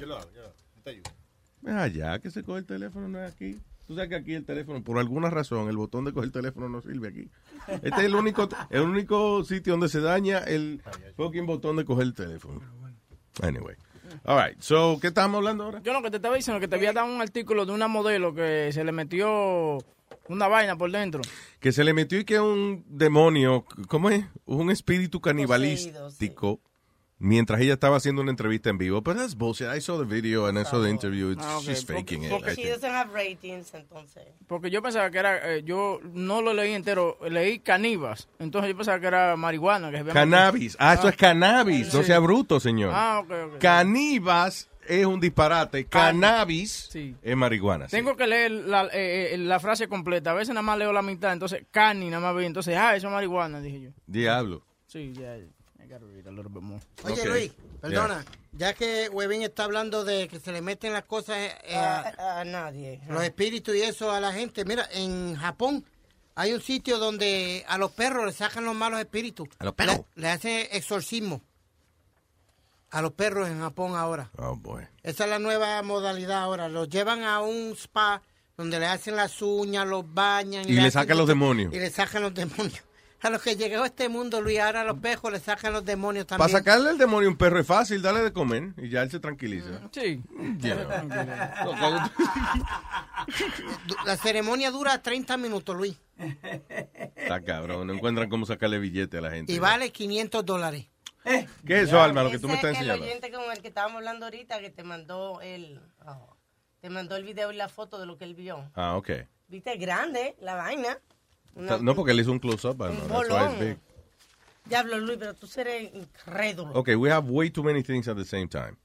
Yo lo hago, yo lo hago. Te ayudo. Allá, que se coge el teléfono, no es aquí. Tú sabes que aquí el teléfono, por alguna razón, el botón de coger el teléfono no sirve aquí. Este es el único, el único sitio donde se daña el fucking botón de coger el teléfono. Anyway. All right. So, ¿qué estamos hablando ahora? Yo lo que te estaba diciendo que te había dado un artículo de una modelo que se le metió una vaina por dentro. Que se le metió y que un demonio, ¿cómo es? Un espíritu canibalístico. Mientras ella estaba haciendo una entrevista en vivo. Pero that's bullshit. I saw the video and I saw the interview. It's, Ah, she's Porque- faking it. porque She doesn't have ratings, entonces. Porque yo pensaba que era, eh, yo no lo leí entero, leí canibas. Entonces yo pensaba que era marihuana. Que se Cannabis. Ah, eso es cannabis. No Sí. sea bruto, señor. Ah, ok, ok. Canibas es un disparate. Cannabis es marihuana. sí. Tengo que leer la, eh, eh, la frase completa. A veces nada más leo la mitad. Entonces, cani nada más vi. Entonces, ah, eso es marihuana, dije yo. Diablo. Sí, ya. More. Oye. Luis, perdona. Ya que Webin está hablando de que se le meten las cosas eh, A, a nadie. los espíritus y eso a la gente. Mira, en Japón hay un sitio donde a los perros le sacan los malos espíritus. ¿A los perros? Le, le hacen exorcismo. A los perros en Japón ahora. Oh, boy. Esa es la nueva modalidad ahora. Los llevan a un spa donde le hacen las uñas, los bañan. Y le sacan los demonios. Y le sacan los demonios. *laughs* A los que llegó a este mundo, Luis, ahora a los perros le sacan los demonios Para también. sacarle el demonio a un perro es fácil, dale de comer y ya él se tranquiliza. Sí. Yeah. *laughs* La ceremonia dura 30 minutos, Luis. Está cabrón, no encuentran cómo sacarle billete a la gente. Y vale 500 dólares. *laughs* ¿Qué es eso, Alma, lo que tú me estás es el enseñando? oyente con el que estábamos hablando ahorita que te mandó el oh, te mandó el video y la foto de lo que él vio. Ah, ok. Viste grande la vaina. Una- No, porque él hizo un close-up, big. Diablo Luis, pero tú eres incrédulo. Ok, we have way too many things at the same time.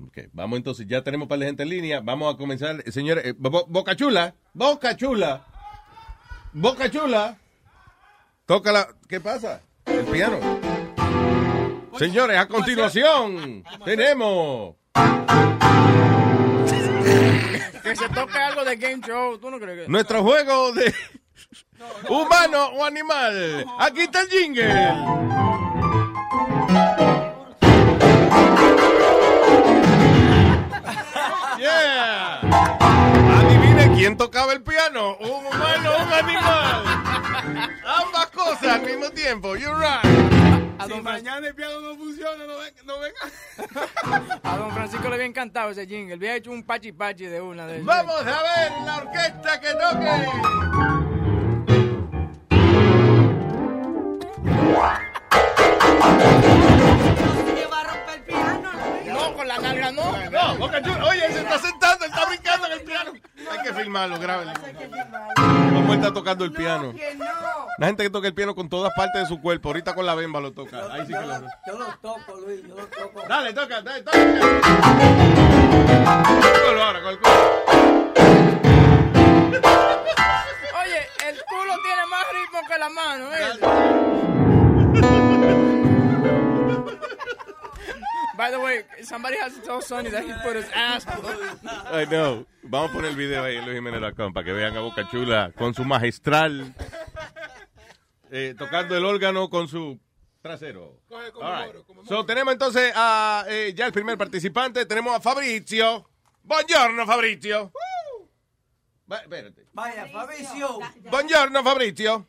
Ok, vamos entonces, ya tenemos para la gente en línea. Vamos a comenzar, eh, señores. eh, Bo- Boca Chula, Boca Chula, Boca Chula. Tócala, ¿qué pasa? El piano. Señores, a continuación tenemos. Que se toque algo de game show. ¿Tú no crees que.? Nuestro juego de humano o animal. Aquí está el jingle. Yeah. Adivine quién tocaba el piano, un humano o un animal. Ambas cosas al mismo tiempo. You're right. Si mañana el piano no funciona, no venga. No venga. A don Francisco le había encantado ese jingle. Había hecho un pachi pachi de una de esas. Vamos a ver la orquesta que toque. Con la nalga no. No, Boca Chula. Oye, se está sentando, está brincando en el piano. Hay que filmarlo, grábenlo. Como él está tocando el piano. La gente que toca el piano con todas partes de su cuerpo, ahorita con la bemba lo toca. Ahí sí que lo... Yo lo toco, Luis, yo lo toco. Dale, toca, dale, toca. Ahora con el culo. Oye, el culo tiene más ritmo que la mano, ¿eh? By the way, somebody has to tell Sonny that he put his ass. I know. Vamos a poner el video ahí en luisjimenez.com para que vean a Boca Chula con su magistral eh, tocando el órgano con su trasero. All right. So, tenemos entonces a eh, ya el primer participante. Tenemos a Fabrizio. Buongiorno, Fabrizio. Va- espérate. Vaya, Fabricio. Buongiorno, Fabrizio.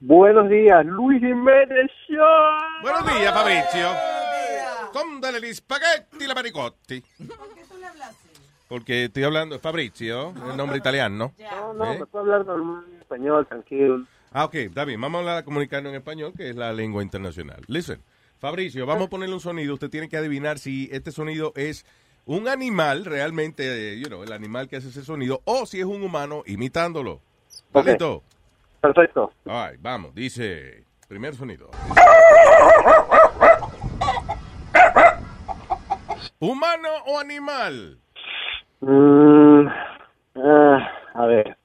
Buenos días, Luis Jiménez Show. Buenos días, Fabrizio. Con dale gli spaghetti la maricotti. Porque estoy hablando de Fabrizio, el nombre italiano. No, no, ¿Eh? me puedo hablar normal en español, tranquilo. Ah, ok, está bien. Vamos a hablar, a comunicarnos en español, que es la lengua internacional. Listen, Fabricio, vamos a ponerle un sonido. Usted tiene que adivinar si este sonido es un animal, realmente, eh, you know, el animal que hace ese sonido, o si es un humano imitándolo. ¿Está Ok. listo? Perfecto. All right, vamos. Dice, primer sonido. *laughs* ¿Humano o animal? Mm, ah, a ver.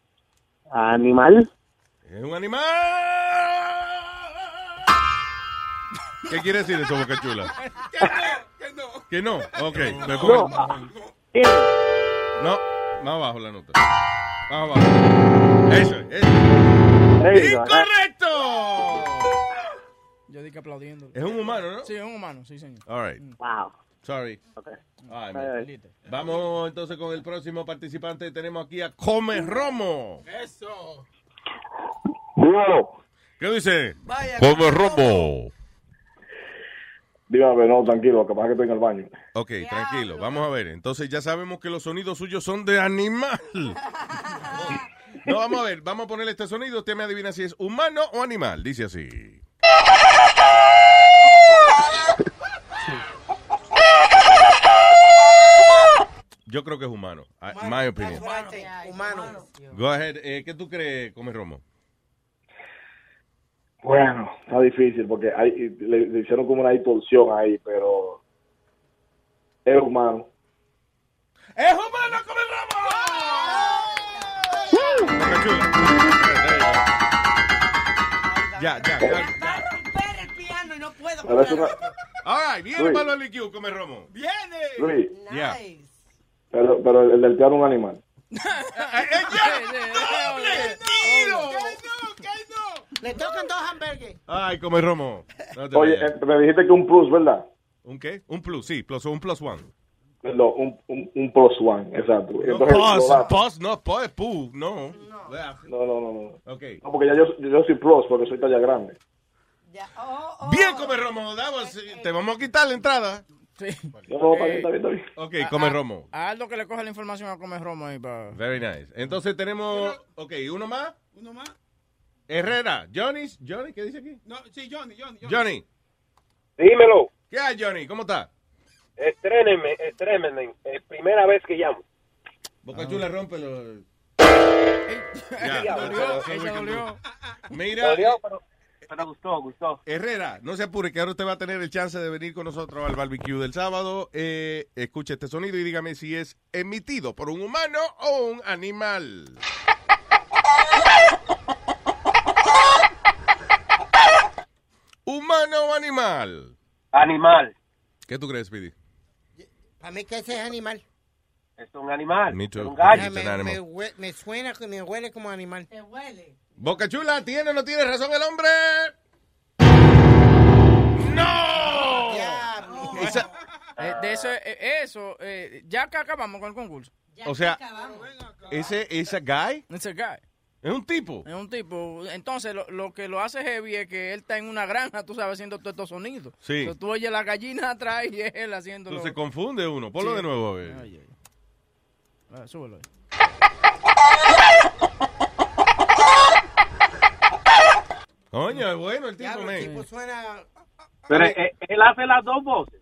¿Animal? Es un animal. ¿Qué quiere decir eso, Boca Chula? *laughs* Que no. Ok, me pongo- No, más abajo la nota. Más abajo. Eso, es, eso. ¡Incorrecto! Yo dije aplaudiendo. Es un humano, ¿no? Sí, es un humano, sí, señor. All right. Wow. Sorry. Ay. Ay, Vamos entonces con el próximo participante. Tenemos aquí a Come Romo. Eso. ¿Qué dice? Vaya, Come Romo. Dígame, no, tranquilo, capaz que estoy en el baño. Ok, tranquilo. Vamos a ver. Entonces ya sabemos que los sonidos suyos son de animal. No, vamos a ver. Vamos a ponerle este sonido. Usted me adivina si es humano o animal. Dice así. Yo creo que es humano. I- My opinion. Humano. Go ahead. Eh, ¿Qué tú crees, Come Romo? Bueno, está difícil porque hay, le, le hicieron como una distorsión ahí, pero Es humano. ¡Es humano como el Ya, ya. Va a romper el piano y no puedo. All right, viene Luis. Pablo come romo. ¡Viene! Luis, Ya. Pero, pero el del piano es un animal. Le tocan dos hamburgues. Ay, come romo. No Oye, vayas. eh, me dijiste que un plus, ¿verdad? ¿Un qué? Un plus, sí, plus, un plus one. Perdón, un, un, un plus one, exacto. No, Entonces, lo pause, da- pause, no, pause, pu, no. No, no, no, no. Ok. No, porque ya yo, yo soy plus, porque soy talla grande. Bien, come romo, damos, te vamos a quitar la entrada. Sí. No, no, está bien, está bien, está bien. Ok, A- come a- romo. A Aldo que le coge la información a comer romo ahí para... Very nice. Entonces tenemos, ok, uno más. Uno más. Herrera, Johnny, Johnny, ¿qué dice aquí? No, sí, Johnny, Johnny. Johnny. Dímelo. ¿Qué hay, Johnny? ¿Cómo está? Estrénenme, estrénenme. Es primera vez que llamo. Boca Chula, rómpelo. *laughs* Ya, Ya, dolió, dolió. Mira, Dolió, pero, pero gustó, gustó. Herrera, no se apure, que ahora usted va a tener el chance de venir con nosotros al barbecue del sábado. Eh, escuche este sonido y dígame si es emitido por un humano o un animal. ¿Humano o animal? Animal. ¿Qué tú crees, Speedy? Para mí que ese es animal. Es un animal. Me too. Es un gallo. Me, animal. me me suena, me huele como animal. Te huele. Boca Chula, ¿tiene o no tiene razón el hombre? ¡No! Esa- *laughs* Eh, de eso, eh, eso eh, ya que acabamos con el concurso. o sea, ese, ese guy Ese guy. es un tipo. Es un tipo. Entonces, lo, lo que lo hace heavy es que él está en una granja, tú sabes, haciendo todos estos sonidos. Sí. Entonces, tú oyes la gallina atrás y es él haciéndolo. Entonces confunde uno. Ponlo Sí. de nuevo, a ver. Ay, ay. Ah, súbelo ahí. *laughs* Coño, es bueno el tipo, man. el tipo suena... Pero eh, él hace las dos voces.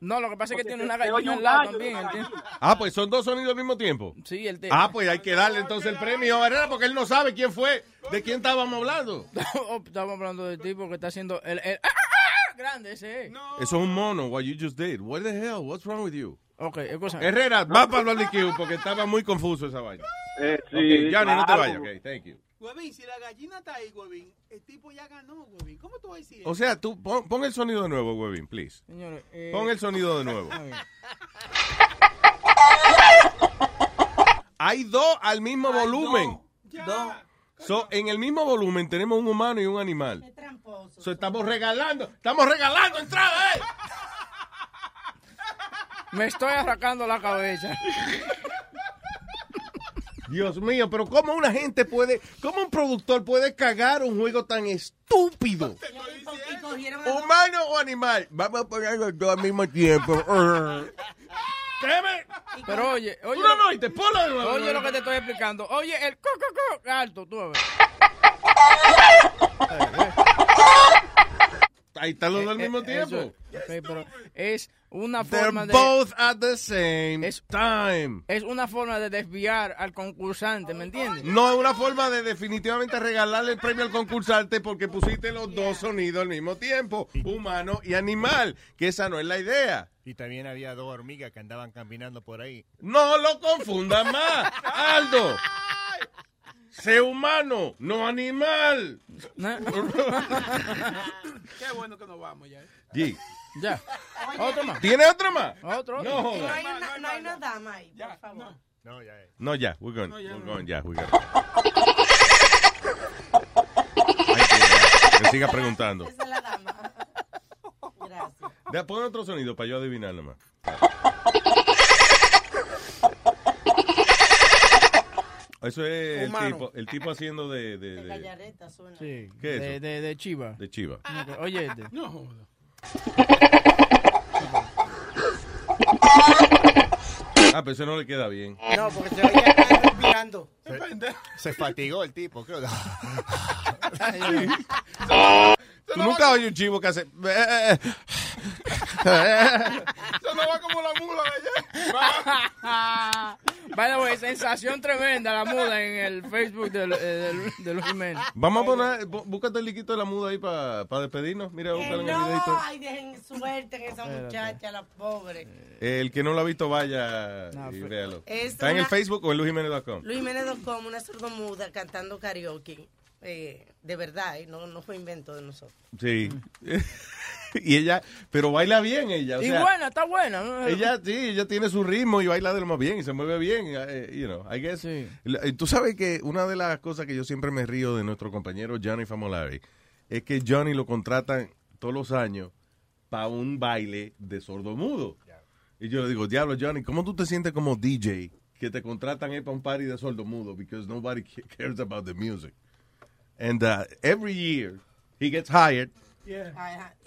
No, lo que pasa es que Porque tiene una gallina un al lado gallo también. Ah, pues son dos sonidos al mismo tiempo. Sí, él te... Ah, pues hay que darle entonces el premio a Herrera porque él no sabe quién fue, de quién estábamos hablando. *laughs* Oh, Estamos hablando del tipo que está haciendo el... el- ¡Ah, ah, ah! grande ese es. Eso es un mono, what you just did. What the hell? What's wrong with you? Ok, escucha. Herrera, va para el barbecue porque estaba muy confuso esa vaina. Eh, Ok, Johnny, no te claro. vayas. Ok, thank you. Huevín, si la gallina está ahí, Huevín, el tipo ya ganó, Huevín. ¿Cómo tú vas a decir O sea, tú pon, pon el sonido de nuevo, Webin, please. Señores, eh, Pon el sonido de nuevo. *laughs* Hay dos al mismo volumen. Dos. So, en el mismo volumen tenemos un humano y un animal. So, estamos regalando, estamos regalando entrada, ¿eh? Me estoy arrancando la cabeza. *laughs* Dios mío, pero ¿cómo una gente puede, cómo un productor puede cagar un juego tan estúpido? ¿Humano o animal? Vamos a ponerlo todo al mismo tiempo. *laughs* Pero oye, oye. Tú no lo oíste, ponlo de nuevo. Oye lo que te estoy explicando. Oye, el co, co, co, alto, tú a ver. Ahí están los dos al mismo Eh, tiempo. es una They're forma de both at the same time. es una forma de desviar al concursante, ¿me entiendes? No es una forma de definitivamente regalarle el premio al concursante porque pusiste los dos sonidos al mismo tiempo, humano y animal, que esa no es la idea. Y también había dos hormigas que andaban caminando por ahí. No lo confundan más, Aldo. Sé humano, no animal. *laughs* *laughs* Qué bueno que nos vamos ya. G. Ya. Otro más. ¿Tiene otro más? Otro. No, No joda. hay una, no hay una dama ahí, por favor. No, ya es. No, ya, we're going. No, ya we're no. going, ya, we're going. Me siga preguntando. Esa es la dama. Gracias. De, pon otro sonido para yo adivinar nomás. Eso es el tipo, el tipo haciendo de, de, de- Gallareta suena. Sí. ¿Qué es de, eso? de, de chiva. de chiva. Ok, Oye, este. No joda. Ah, pero eso no le queda bien. No, porque se oye acá respirando. Se fatigó el tipo, creo. *laughs* Tú nunca oyes un chivo que hace... *laughs* Eso no va como la mula de allá. *laughs* By the way, sensación tremenda la muda en el Facebook de, de, de- de Luis Jiménez. Vamos a poner, bú- búscate el liquito de la muda ahí para despedirnos. Mira, en el no, videito. ay, dejen suerte en esa Espérate. muchacha, la pobre. El que no lo ha visto, vaya No, y véalo. Es ¿Está en el Facebook o en luisjiménez.com? Luis Jiménez.com, una sordomuda cantando karaoke. Eh, de verdad, eh, no, no fue invento de nosotros. Sí. *laughs* *laughs* y ella, pero baila bien ella. o y sea, buena, está buena. ¿no? Ella, sí, ella tiene su ritmo y baila de lo más bien y se mueve bien. eh, you know, I guess. Eh, Tú sabes que una de las cosas que yo siempre me río de nuestro compañero Johnny Famolari es que Johnny lo contratan todos los años para un baile de sordomudo. Y yo le digo, diablo, Johnny, ¿cómo tú te sientes como DJ que te contratan para un party de sordomudo? Because nobody *laughs* cares about the music. And uh, every year he gets hired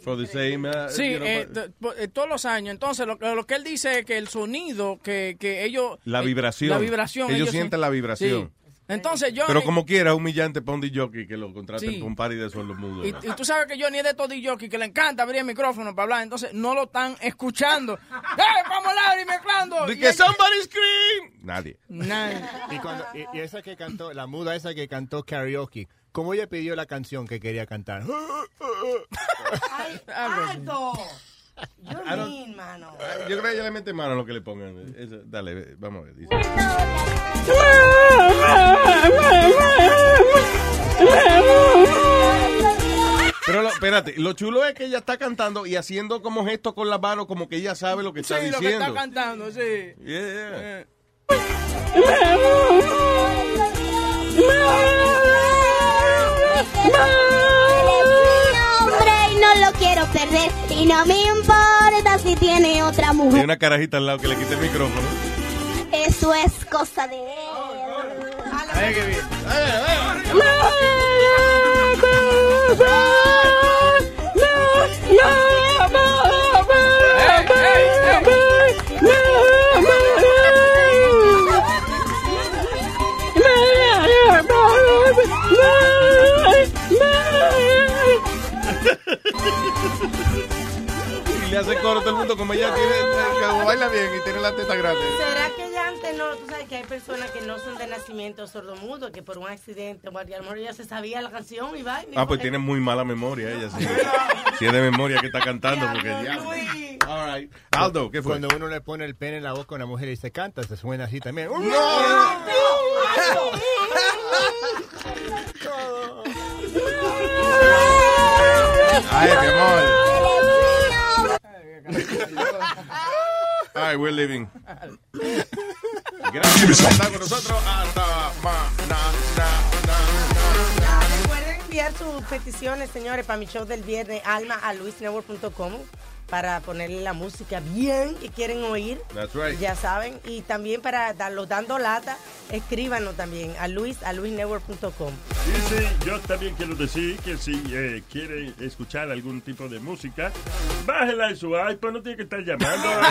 for the same. uh, Sí, you know, eh, but- t- po- eh, todos los años. Entonces, lo, lo que él dice es que el sonido, que, que ellos... La eh, vibración. La vibración. Ellos sienten la vibración. Sí. Entonces, yo... Pero como quiera, humillante para un jockey que lo contraten Sí. para un party de sordomudo. Y, y tú sabes que yo ni es de todo jockey que le encanta abrir el micrófono para hablar, entonces no lo están escuchando. *laughs* ¡Eh, vamos a hablar y mezclando! De Y que ellos- somebody scream. Nadie. Nadie. Y, cuando, y, y esa que cantó, la muda esa que cantó karaoke, ¿cómo ella pidió la canción que quería cantar? *laughs* ¡Alto! Yo mean, mano. Yo creo que ella le mete mano a lo que le pongan. Eso- dale, vamos a ver. dice. Pero lo- espérate, lo chulo es que ella está cantando y haciendo como gestos con las manos, como que ella sabe lo que Sí, está lo que diciendo. está cantando, sí. Yeah. Eh. hombre y no lo quiero perder y no me importa si tiene otra Hay mujer. una carajita al lado que le quite el micrófono. Eso es cosa de él. Ay, qué bien. Y le hace coro a todo el mundo como ella tiene, como baila bien y tiene la teta grande. ¿Será que ya antes no? Tú sabes que hay personas que no son de nacimiento sordomudos, que por un accidente, o a lo mejor ya se sabía la canción y va. Ah, pues tiene muy mala memoria ella, sí. *laughs* Si es de memoria que está cantando, porque ya. All right. Aldo, ¿qué fue? Cuando uno le pone el pene en la boca a una mujer y se canta, se suena así también. Ay, mi amor. All right, we're leaving. Gracias por estar con nosotros. Hasta mañana. Recuerden enviar sus peticiones, señores, para mi show del viernes, alma a luisnetwork.com para ponerle la música bien que quieren oír. That's right. Ya saben. Y también para darlo dando lata, escríbanos también a luis a luisnetwork.com. Y sí, yo también quiero decir que si eh, quiere escuchar algún tipo de música, bájela en su iPod, no tiene que estar llamando *laughs* a